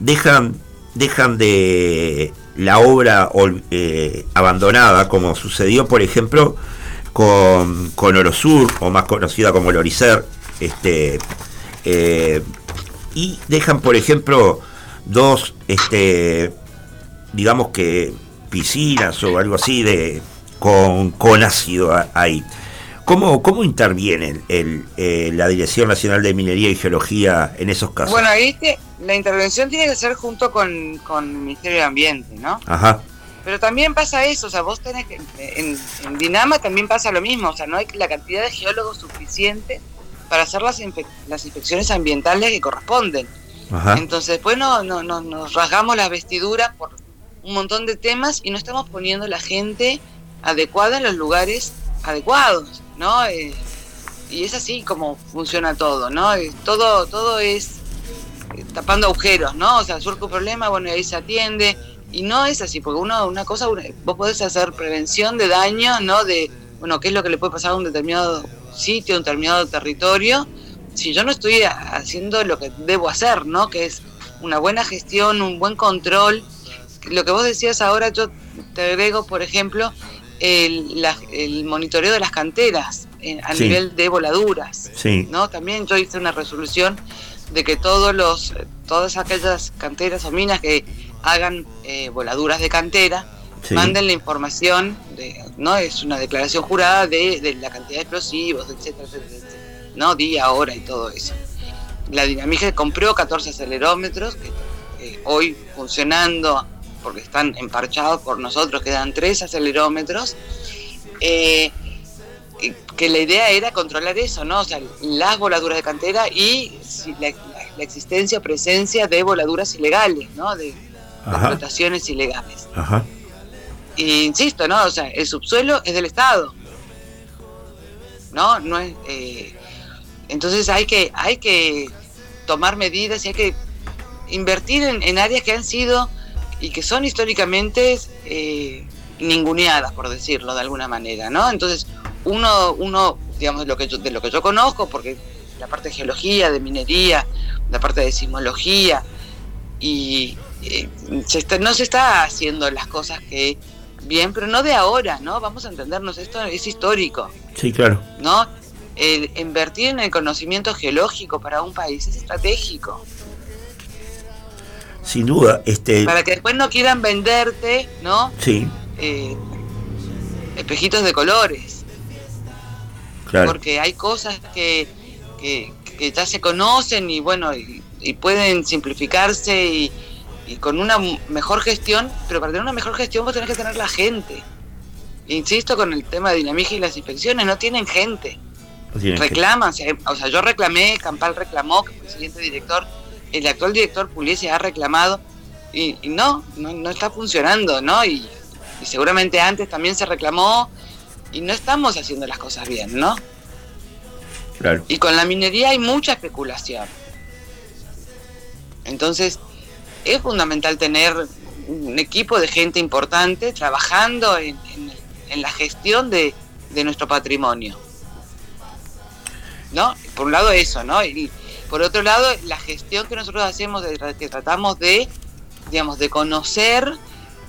Dejan, dejan de la obra eh, abandonada, como sucedió, por ejemplo, con, con Orosur, o más conocida como Loricer, este, eh, y dejan, por ejemplo, dos, este, digamos que piscinas o algo así de con, con ácido ahí. ¿Cómo, cómo interviene el, eh, la Dirección Nacional de Minería y Geología en esos casos? Bueno, ahí la intervención tiene que ser junto con, con, el Ministerio de Ambiente, ¿no? Ajá. Pero también pasa eso, o sea, vos tenés que, en, Dinama también pasa lo mismo, o sea, no hay la cantidad de geólogos suficiente para hacer las, las inspecciones ambientales que corresponden. Ajá. Entonces, después no, no, nos rasgamos las vestiduras por un montón de temas y no estamos poniendo la gente adecuada en los lugares adecuados. ¿no? Eh, y es así como funciona todo, ¿no? Eh, todo, todo es tapando agujeros, ¿no? O sea, surge un problema, bueno, y ahí se atiende. Y no es así, porque uno, una cosa, vos podés hacer prevención de daño, ¿no? De, bueno, qué es lo que le puede pasar a un determinado sitio, a un determinado territorio, si yo no estoy haciendo lo que debo hacer, ¿no? Que es una buena gestión, un buen control. Lo que vos decías ahora, yo te agrego, por ejemplo, el, monitoreo de las canteras eh, a nivel de voladuras. ¿no? También yo hice una resolución de que todos los, todas aquellas canteras o minas que hagan eh, voladuras de cantera manden la información, de, ¿no? Es una declaración jurada de, la cantidad de explosivos, etcétera, etcétera, ¿no? Día, hora y todo eso. La Dinamija compró 14 acelerómetros que eh, hoy funcionando porque están emparchados por nosotros, quedan tres acelerómetros, eh, que la idea era controlar eso, ¿no? O sea, las voladuras de cantera y la, existencia o presencia de voladuras ilegales, ¿no? De, explotaciones ilegales. Ajá. Y insisto, ¿no? O sea, el subsuelo es del Estado. ¿No? No es. Eh, entonces hay que, hay que tomar medidas y hay que invertir en, en áreas que han sido y que son históricamente eh, ninguneadas, por decirlo de alguna manera, ¿no? Entonces, uno, uno digamos, de lo que yo, de lo que yo conozco, porque la parte de geología, de minería, la parte de sismología, y eh, se está- no se está haciendo las cosas que bien, pero no de ahora, ¿no? Vamos a entendernos, esto es histórico, Sí, claro. ¿no? El invertir en el conocimiento geológico para un país es estratégico, Sin duda. Este, para que después no quieran venderte, ¿no? sí, Eh, espejitos de colores. Claro. porque hay cosas que, que, que ya se conocen y bueno, y, y pueden simplificarse y, y con una mejor gestión, pero para tener una mejor gestión vos tenés que tener la gente. Insisto con el tema de dinamismo y las inspecciones, no tienen gente. No tienen que- Reclaman, o sea, o sea, yo reclamé, Campal reclamó, que el siguiente director, el actual director Puliese ha reclamado y, y no, no, no está funcionando, ¿no? Y, y seguramente antes también se reclamó y no estamos haciendo las cosas bien, ¿no? Claro. Y con la minería hay mucha especulación. Entonces, es fundamental tener un equipo de gente importante trabajando en, en- en la gestión de, de nuestro patrimonio. ¿No? Por un lado eso, ¿no? Y por otro lado, la gestión que nosotros hacemos, de, que tratamos de, digamos, de conocer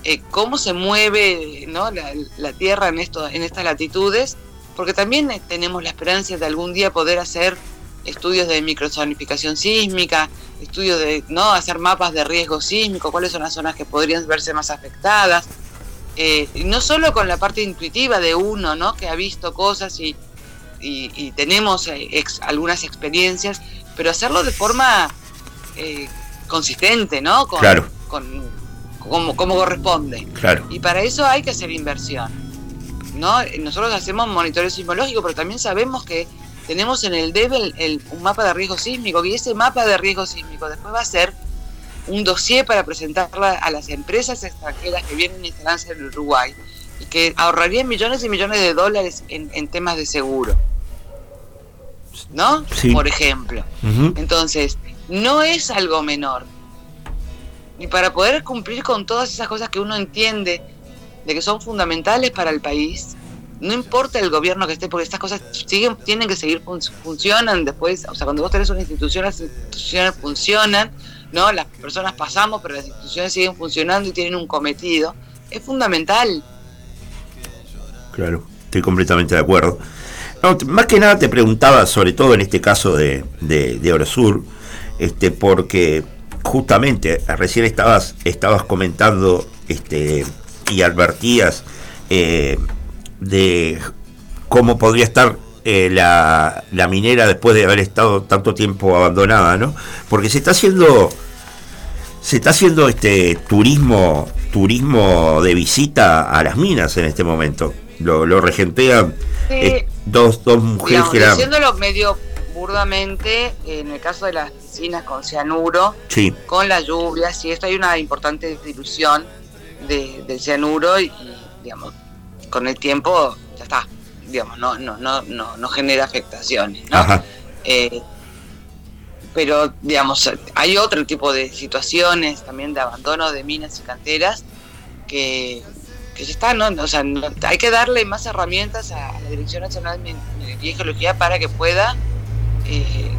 eh, cómo se mueve ¿no? la, la Tierra en, esto, en estas latitudes, porque también eh, tenemos la esperanza de algún día poder hacer estudios de microzonificación sísmica, estudios de no hacer mapas de riesgo sísmico, cuáles son las zonas que podrían verse más afectadas. Eh, no solo con la parte intuitiva de uno, ¿no? que ha visto cosas y, y- y tenemos eh, ex- algunas experiencias, pero hacerlo de forma eh, consistente, ¿no? Con, Claro. con- como, como corresponde. Claro. Y para eso hay que hacer inversión. ¿no? Nosotros hacemos monitoreo sismológico, pero también sabemos que tenemos en el DEVE el- el- un mapa de riesgo sísmico, y ese mapa de riesgo sísmico después va a ser un dossier para presentarla a las empresas extranjeras que vienen a instalarse en Uruguay y que ahorrarían millones y millones de dólares en, en temas de seguro. ¿No? Sí. Por ejemplo. Entonces, no es algo menor. Y para poder cumplir con todas esas cosas que uno entiende de que son fundamentales para el país, no importa el gobierno que esté, porque estas cosas siguen, tienen que seguir fun- funcionan después, o sea, cuando vos tenés una institución, las instituciones funcionan, ¿no? Las personas pasamos, pero las instituciones siguen funcionando y tienen un cometido. Es fundamental. Claro, estoy completamente de acuerdo. Más que nada te preguntaba, sobre todo en este caso de, de, de este, porque justamente recién estabas, estabas comentando este, y advertías eh, de cómo podría estar eh, la, la minera después de haber estado tanto tiempo abandonada, ¿no? Porque se está haciendo se está haciendo este turismo turismo de visita a las minas en este momento. Lo, lo regentean Sí. eh, dos, dos mujeres que eran. medio burdamente, en el caso de las piscinas con cianuro, Sí, con las lluvias y esto hay una importante dilución de, del cianuro y, y, digamos con el tiempo ya está digamos no no no no, no genera afectaciones ¿no? ajá, Eh, pero digamos hay otro tipo de situaciones también de abandono de minas y canteras que que ya está no o sea no- hay que darle más herramientas a la dirección nacional de minería y geología para que pueda eh,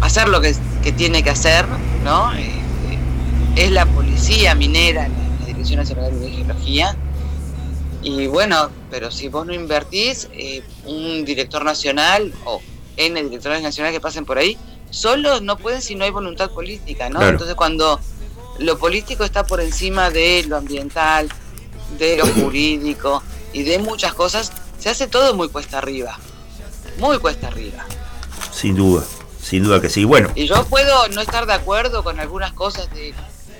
hacer lo que, que tiene que hacer, ¿no? Eh, eh, es la policía minera, la, la Dirección Nacional de Geología. Y bueno, pero si vos no invertís, eh, un director nacional o N directores nacionales que pasen por ahí, solos no pueden si no hay voluntad política, ¿no? Claro. Entonces cuando lo político está por encima de lo ambiental, de lo jurídico y de muchas cosas, se hace todo muy cuesta arriba. Muy cuesta arriba. Sin duda, sin duda que sí. Bueno, Y yo puedo no estar de acuerdo con algunas cosas de,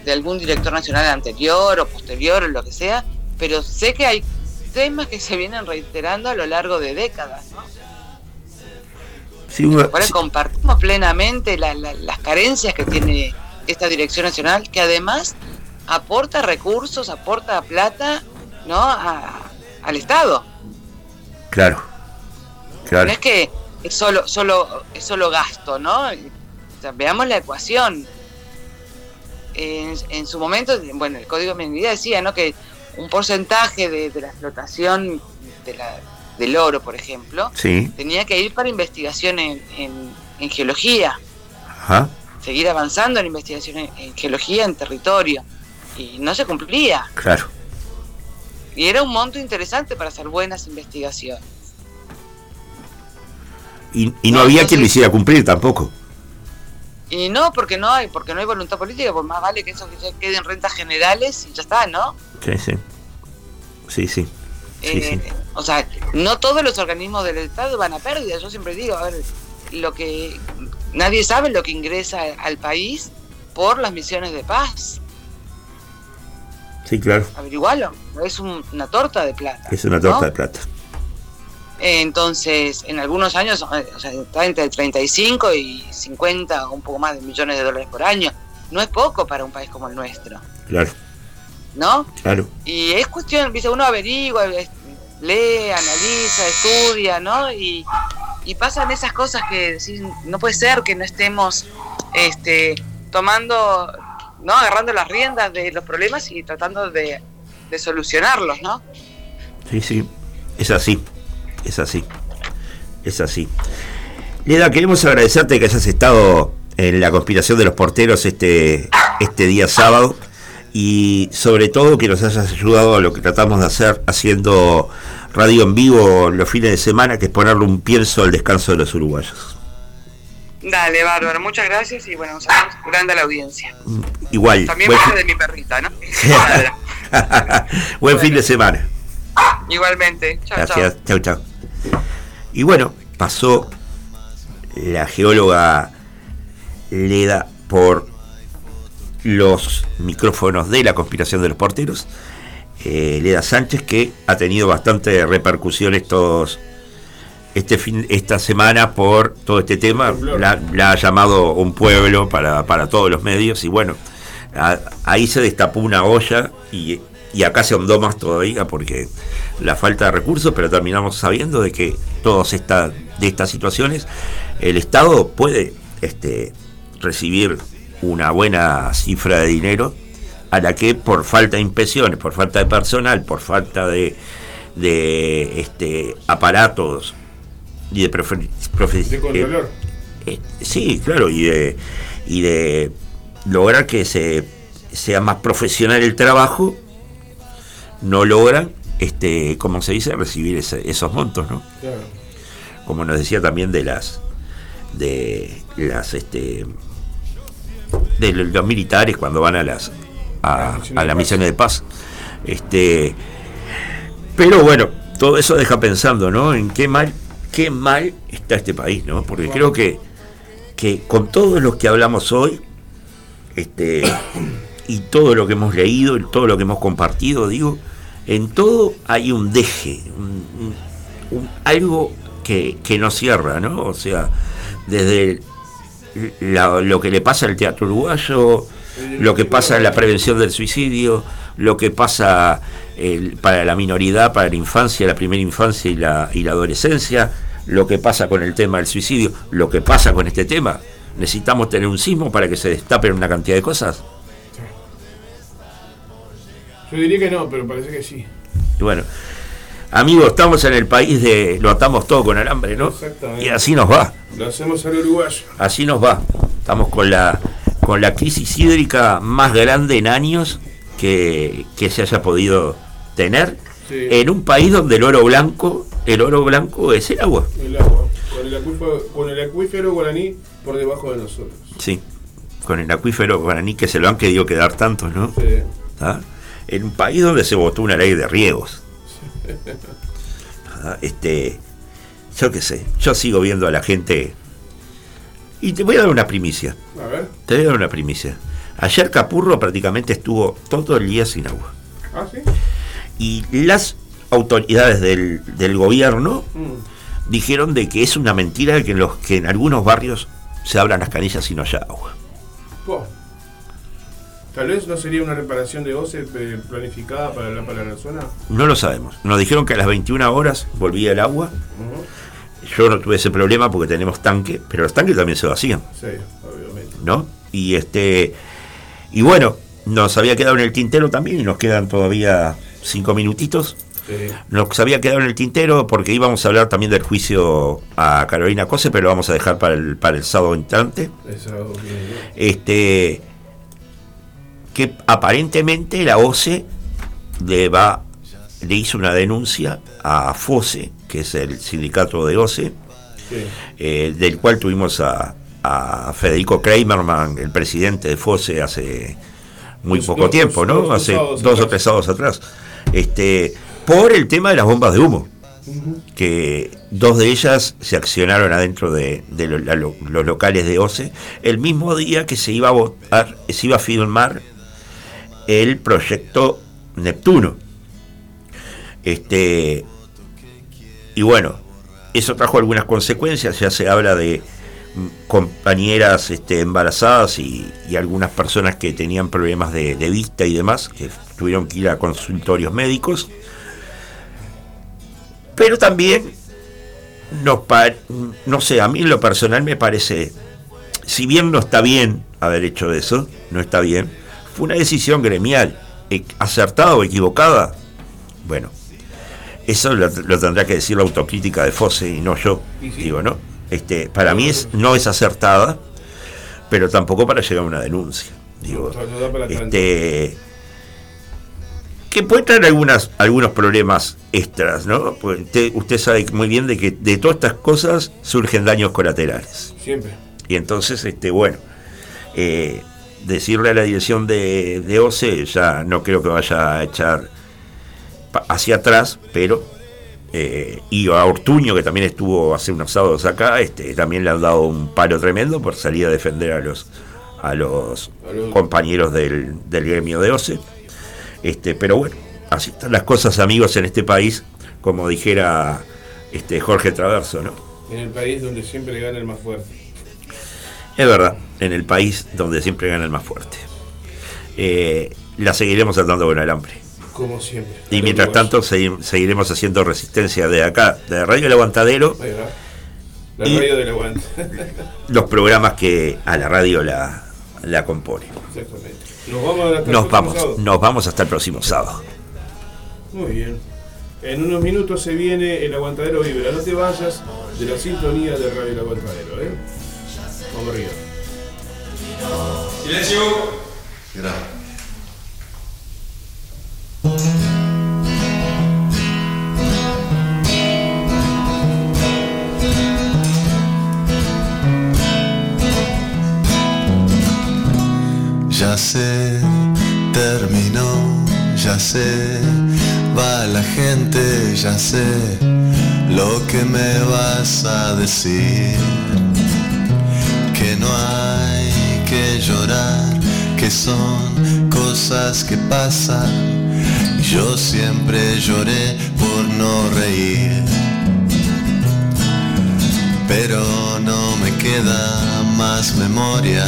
de algún director nacional anterior o posterior o lo que sea, pero sé que hay temas que se vienen reiterando a lo largo de décadas, ¿no? sí, compartimos plenamente la- la- las carencias que tiene esta dirección nacional, que además aporta recursos, aporta plata, ¿no? A- al Estado. claro, claro, No es que es solo, solo, es solo gasto, ¿no? O sea, veamos la ecuación. En, en su momento, bueno, el Código de Minería decía, ¿no? Que un porcentaje de, de la explotación de la, del oro, por ejemplo, Sí. tenía que ir para investigación en, en- en geología, Ajá. seguir avanzando en investigación en, en geología en territorio. Y no se cumplía. Claro. Y era un monto interesante para hacer buenas investigaciones. Y, y no, había quien lo hiciera cumplir tampoco. Y no, porque no hay, porque no hay voluntad política, pues más vale que eso que ya quede en rentas generales y ya está, ¿no? Sí, sí. Sí, Eh, sí. O sea, no todos los organismos del Estado van a pérdida. Yo siempre digo, a ver, lo que nadie sabe lo que ingresa al país por las misiones de paz. Sí, claro. Averigualo. Es un- una torta de plata. Es una ¿no? torta de plata. Entonces, en algunos años, o sea, está entre 35 y 50 o un poco más de millones de dólares por año. No es poco para un país como el nuestro, Claro, ¿no? claro. Y es cuestión, viste, uno averigua, lee, analiza, estudia, ¿no? Y, y pasan esas cosas que no puede ser que no estemos este, tomando, ¿no? Agarrando las riendas de los problemas y tratando de, de solucionarlos, ¿no? Sí, sí. Es así. Es así. Es así. Leda, queremos agradecerte que hayas estado en la conspiración de los porteros este, este día sábado y sobre todo que nos hayas ayudado a lo que tratamos de hacer haciendo radio en vivo los fines de semana, que es ponerle un pienso al descanso de los uruguayos. Dale, bárbaro, muchas gracias y bueno, un saludo grande a la audiencia. Igual. También buen, parte de mi perrita, ¿no? buen fin de semana. Igualmente. Chao, chao. Gracias, chau, chau. Y bueno, pasó la geóloga Leda por los micrófonos de la conspiración de los porteros. eh, Leda Sánchez, que ha tenido bastante repercusión estos este fin, esta semana por todo este tema. La, ha llamado un pueblo para, para todos los medios y bueno, ahí se destapó una olla y, y acá se ahondó más todavía porque la falta de recursos, pero terminamos sabiendo de que todas esta, de estas situaciones el Estado puede este, recibir una buena cifra de dinero a la que por falta de inspecciones, por falta de personal, por falta de, de este, aparatos y de profe- profe- De controlar. eh, sí, claro, y de, y de lograr que se sea más profesional el trabajo, no logran, este, como se dice, recibir ese- esos montos, ¿no? Claro. Como nos decía también de las de las este de los los militares cuando van a las a, a las misiones de paz. Este pero bueno, todo eso deja pensando, ¿no? En qué mal, qué mal está este país, ¿no? Porque creo que, que con todo lo que hablamos hoy, este, y todo lo que hemos leído, y todo lo que hemos compartido, digo, en todo hay un deje, un- algo que, que no cierra, ¿no? O sea, desde la- lo que le pasa al teatro uruguayo, lo que pasa en la prevención del suicidio, lo que pasa el- para la minoridad, para la infancia, la primera infancia y la, y la adolescencia, lo que pasa con el tema del suicidio, lo que pasa con este tema. Necesitamos tener un sismo para que se destapen una cantidad de cosas. Yo diría que no, pero parece que sí. Y bueno, amigos, estamos en el país de lo atamos todo con alambre, ¿no? Exactamente. Y así nos va. Lo hacemos al uruguayo. Así nos va. Estamos con la con la crisis hídrica más grande en años que, que se haya podido tener Sí. en un país donde el oro blanco, el oro blanco es el agua. El agua. Con el, acuífero, con el acuífero guaraní por debajo de nosotros. Sí. Con el acuífero guaraní que se lo han querido quedar tantos, ¿no? Sí. ¿Ah? En un país donde se votó una ley de riegos. Ah, Este, yo qué sé, yo sigo viendo a la gente. Y te voy a dar una primicia. A ver. Te voy a dar una primicia. Ayer Capurro prácticamente estuvo todo el día sin agua. Ah, sí. Y las autoridades del, del gobierno Mm. dijeron de que es una mentira que en, los, que en algunos barrios se abran las canillas y no haya agua. Po. Tal vez no sería una reparación de OCE eh, planificada para la, para la zona. No lo sabemos. Nos dijeron que a las 21 horas volvía el agua. Yo no tuve ese problema porque tenemos tanque, pero los tanques también se vacían. Sí, obviamente. ¿no? Y este y bueno, nos había quedado en el tintero también y nos quedan todavía cinco minutitos. Sí. Nos había quedado en el tintero porque íbamos a hablar también del juicio a Carolina Cose, pero lo vamos a dejar para el, para el sábado entrante. Este, que aparentemente la OCE le, va, le hizo una denuncia a FOSE, que es el sindicato de OCE, eh, del cual tuvimos a, a Federico Kramerman, el presidente de FOSE, hace muy poco tiempo, ¿no? hace dos o tres sábados atrás. Este, por el tema de las bombas de humo, que dos de ellas se accionaron adentro de, de lo- la- lo- los locales de OCE, el mismo día que se iba a votar, se iba a filmar el proyecto Neptuno. Este, y bueno, eso trajo algunas consecuencias, ya se habla de mm, compañeras este, embarazadas y, y algunas personas que tenían problemas de, vista y demás, que tuvieron que ir a consultorios médicos. Pero también, pa- no sé, a mí en lo personal me parece, si bien no está bien haber hecho eso, no está bien, fue una decisión gremial, e- acertada o equivocada. Bueno, eso lo, lo tendrá que decir la autocrítica de Fosse y no yo, digo, ¿no? Este, para mí es, no es acertada, pero tampoco para llegar a una denuncia. Digo, este, que puede traer algunas, algunos problemas extras, ¿no? Pues usted, usted sabe muy bien de que de todas estas cosas surgen daños colaterales. Siempre. Y entonces, este, bueno, eh, decirle a la dirección de, de OCE, ya no creo que vaya a echar hacia atrás, pero eh, y a Ortuño, que también estuvo hace unos sábados acá, este, también le han dado un palo tremendo por salir a defender a los a los A los- compañeros del, del gremio de OCE. Este, pero bueno, así están las cosas, amigos, en este país, como dijera este Jorge Traverso, ¿no? En el país donde siempre gana el más fuerte. Es verdad, en el país donde siempre gana el más fuerte. Eh, la seguiremos atando con alambre. Como siempre. Y mientras tanto segui- seguiremos haciendo resistencia de acá, de Radio El Aguantadero. La y- radio del aguante. los programas que a la radio la, la componen. Exactamente. Nos vamos hasta Nos vamos, nos vamos hasta el próximo sábado. Muy bien. En unos minutos se viene el aguantadero vibra. No te vayas de la sintonía de Radio El Aguantadero, ¿eh? Vamos arriba. Silencio. Ya sé, terminó, ya sé, va la gente, ya sé lo que me vas a decir. Que no hay que llorar, que son cosas que pasan. Yo siempre lloré por no reír. Pero no me queda más memoria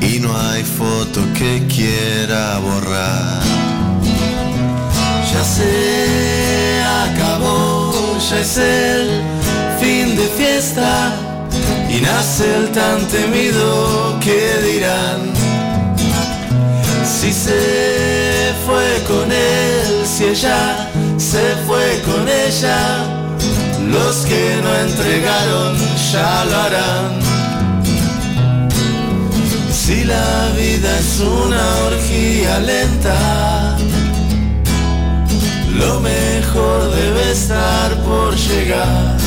y no hay foto que quiera borrar. Ya se acabó, ya es el fin de fiesta y nace el tan temido que dirán. Si se fue con él, si ella se fue con ella, los que no entregaron ya lo harán. Si la vida es una orgía lenta, lo mejor debe estar por llegar.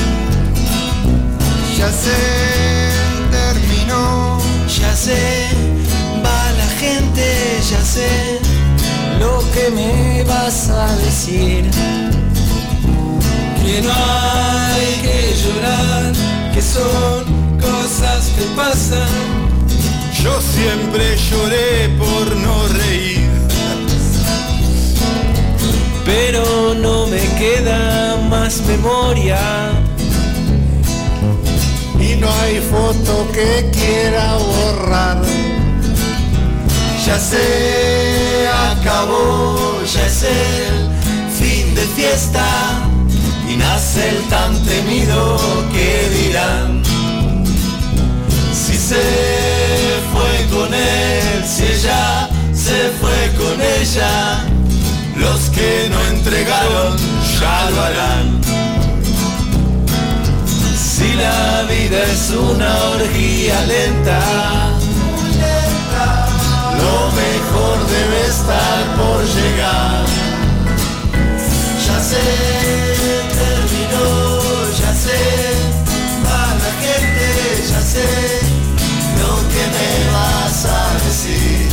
Ya se terminó, Ya sé, va la gente, ya sé lo que me vas a decir. Que no hay que llorar, que son cosas que pasan. Yo siempre lloré por no reír. Pero no me queda más memoria. No hay foto que quiera borrar. Ya se acabó, ya es el fin de fiesta y nace el tan temido que dirán. Si se fue con él, si ella se fue con ella, los que no entregaron ya lo harán la vida es una orgía lenta. Muy lenta. Lo mejor debe estar por llegar. Ya sé, terminó, ya sé, para la gente, ya sé lo que me vas a decir.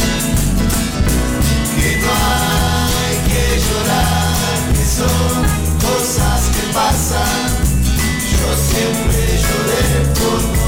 Que no hay que llorar, que son cosas que pasan. sempre chorei por você.